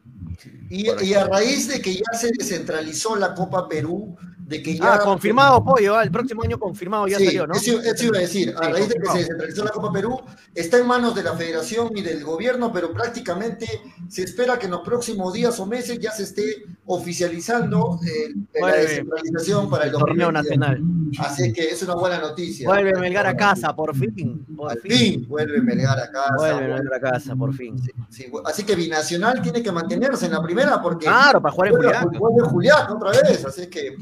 [SPEAKER 3] Y, a raíz de que ya se descentralizó la Copa Perú, de que ya...
[SPEAKER 6] Ah, confirmado, Pollo, el próximo año confirmado ya
[SPEAKER 3] sí,
[SPEAKER 6] salió, ¿no?
[SPEAKER 3] Eso, eso, iba a decir, a sí, raíz de que se descentralizó la Copa Perú, está en manos de la federación y del gobierno, pero prácticamente se espera que en los próximos días o meses ya se esté oficializando eh, la descentralización para el,
[SPEAKER 6] el torneo nacional.
[SPEAKER 3] Así que es una buena noticia.
[SPEAKER 6] Vuelve Melgar a casa, por fin. Por
[SPEAKER 3] Al fin. fin. vuelve Melgar a casa.
[SPEAKER 6] Vuelve Melgar a casa, por fin.
[SPEAKER 3] Sí, sí. Así que Binacional tiene que mantenerse en la primera porque...
[SPEAKER 6] Claro, para jugar en Julián.
[SPEAKER 3] Vuelve Julián otra vez, así que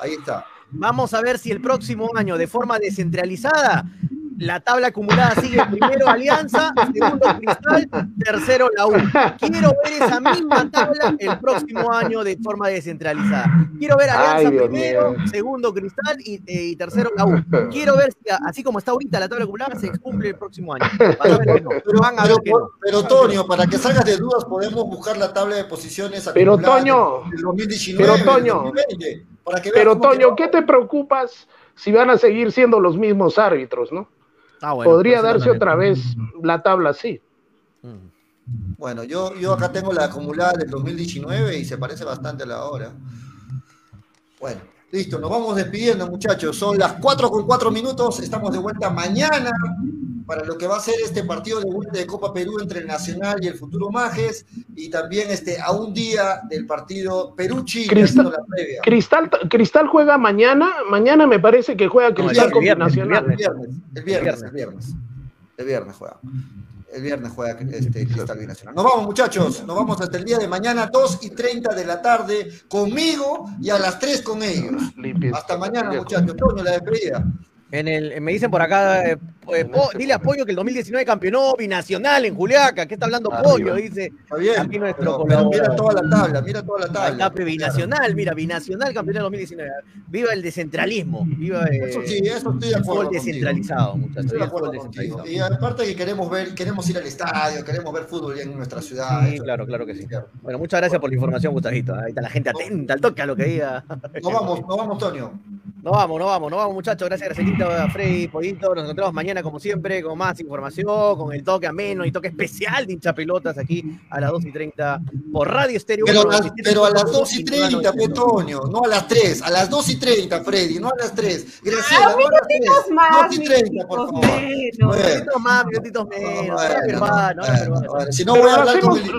[SPEAKER 3] ahí está.
[SPEAKER 6] Vamos a ver si el próximo año, de forma descentralizada, la tabla acumulada sigue primero Alianza, segundo Cristal, tercero la U. Quiero ver esa misma tabla el próximo año de forma descentralizada. Quiero ver Alianza Ay, primero, mío. segundo Cristal y, eh, y, tercero la U. Quiero ver si, así como está ahorita la tabla acumulada, se cumple el próximo año.
[SPEAKER 3] Pero, no. pero, Toño, para que salgas de dudas, podemos buscar la tabla de posiciones
[SPEAKER 5] Pero Toño,
[SPEAKER 3] del 2019,
[SPEAKER 5] pero Toño,
[SPEAKER 3] 2020, para que
[SPEAKER 5] pero Toño, ¿qué te preocupas si van a seguir siendo los mismos árbitros, no? Ah, bueno, Podría pues, darse otra vez la tabla así.
[SPEAKER 3] Bueno, yo, yo acá tengo la acumulada del 2019 y se parece bastante a la hora. Bueno, listo, nos vamos despidiendo, muchachos. Son las 4 con 4 minutos. Estamos de vuelta mañana para lo que va a ser este partido de vuelta de Copa Perú entre el Nacional y el Futuro Majes. Y también este, a un día del partido Perú-Chile.
[SPEAKER 5] Cristal, la previa. Cristal, Cristal juega mañana. Mañana me parece que juega Cristal con
[SPEAKER 3] viernes,
[SPEAKER 5] Nacional.
[SPEAKER 3] El viernes, el viernes, el viernes. El viernes juega. El viernes juega este Cristal Binacional. Nos vamos, muchachos. Nos vamos hasta el día de mañana, 2 y 30 de la tarde, conmigo y a las 3 con ellos. Hasta mañana, muchachos. Toño, la despedida.
[SPEAKER 6] En el, me dicen por acá, eh, eh, po, dile a Pollo que el 2019 campeonó binacional en Juliaca. ¿Qué está hablando
[SPEAKER 3] Ah,
[SPEAKER 6] Pollo? Dice.
[SPEAKER 3] Está bien,
[SPEAKER 6] aquí nuestro
[SPEAKER 3] pero, pero mira toda la tabla, mira toda la tabla.
[SPEAKER 6] pe, binacional, mira, binacional campeón del 2019. Viva el descentralismo, viva eh,
[SPEAKER 3] Eso sí, eso estoy de acuerdo.
[SPEAKER 6] descentralizado, muchachos.
[SPEAKER 3] Estoy de acuerdo
[SPEAKER 6] descentralizado.
[SPEAKER 3] Y aparte que queremos ver, queremos ir al estadio, queremos ver fútbol ya en nuestra ciudad.
[SPEAKER 6] Sí,
[SPEAKER 3] Eso-
[SPEAKER 6] claro, claro que sí. Bueno, muchas gracias por la información, Gustavito. Ahí está la gente atenta al toque a lo que diga.
[SPEAKER 3] Nos vamos, nos vamos, Tonio.
[SPEAKER 6] Nos vamos, nos vamos, nos vamos, muchachos. Gracias, A Freddy, Pollito. Nos encontramos mañana, como siempre, con más información, con el toque ameno y toque especial de hinchapelotas aquí a las 2 y 30 por Radio Estéreo.
[SPEAKER 3] Pero, a
[SPEAKER 6] 1,
[SPEAKER 3] las-
[SPEAKER 6] 97,
[SPEAKER 3] pero a las 2 y 30,
[SPEAKER 6] 99.
[SPEAKER 3] Petonio, no a las 3, a las 2 y 30, Freddy, no a las 3. Graciela,
[SPEAKER 4] Ah,
[SPEAKER 3] no a las 3.
[SPEAKER 4] minutitos más,
[SPEAKER 3] 2 y 30, por
[SPEAKER 4] minutitos
[SPEAKER 3] favor.
[SPEAKER 4] menos.
[SPEAKER 6] Minutitos más, minutitos menos. Peruano.
[SPEAKER 3] bueno. Si no voy a hablar con el...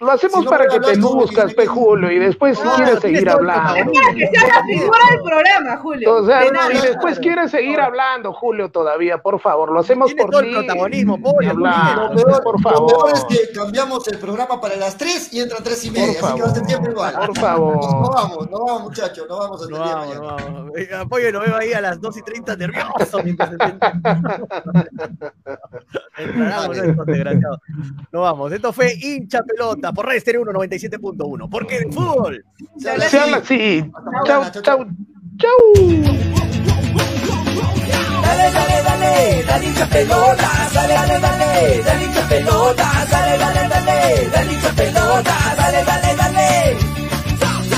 [SPEAKER 5] lo, hacemos para que te luzcas, pe Julio, y después quieres seguir hablando.
[SPEAKER 4] que sea la figura del programa, Julio.
[SPEAKER 5] O sea, y después quieres seguir hablando, Julio, todavía, por favor, lo hacemos por
[SPEAKER 6] todo
[SPEAKER 5] ti.
[SPEAKER 6] el protagonismo, pollo.
[SPEAKER 5] Hablando,
[SPEAKER 3] Lo peor,
[SPEAKER 5] por
[SPEAKER 3] lo peor
[SPEAKER 5] favor.
[SPEAKER 3] es que cambiamos el programa para las 3 y entran 3 y media,
[SPEAKER 5] Por
[SPEAKER 3] así que va a ser
[SPEAKER 5] favor,
[SPEAKER 3] tiempo igual.
[SPEAKER 5] por
[SPEAKER 3] No, no
[SPEAKER 5] favor.
[SPEAKER 3] vamos, no vamos, muchachos, no vamos hasta
[SPEAKER 6] No vamos, no
[SPEAKER 3] mañana.
[SPEAKER 6] vamos. Apoyo lo veo ahí a las 2 y 30 nervioso mientras se sienta. El programa no es desgraciado. No vamos, esto fue hincha pelota por Red Stereo 197.1. Porque de fútbol.
[SPEAKER 3] Se habla
[SPEAKER 5] Se habla
[SPEAKER 3] así.
[SPEAKER 5] así. Chau,
[SPEAKER 3] chau,
[SPEAKER 5] chau, chau.
[SPEAKER 1] Dale, dale, dale, dale hincha pelota, dale, dale, dale, dale hincha pelota, dale, dale, dale, dale hincha pelota, dale, dale, dale.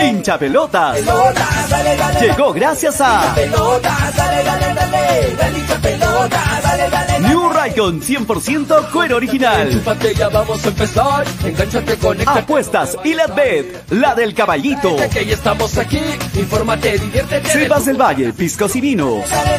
[SPEAKER 2] Hincha pelotas.
[SPEAKER 1] Pelota, dale, dale,
[SPEAKER 2] Llegó gracias a New Raycon 100% cuero original.
[SPEAKER 1] Vamos a empezar.
[SPEAKER 2] Apuestas y la bet, la del caballito.
[SPEAKER 1] Estamos aquí. Infórmate, diviértete.
[SPEAKER 2] Cepas del Valle, piscos y vinos.
[SPEAKER 1] Dale,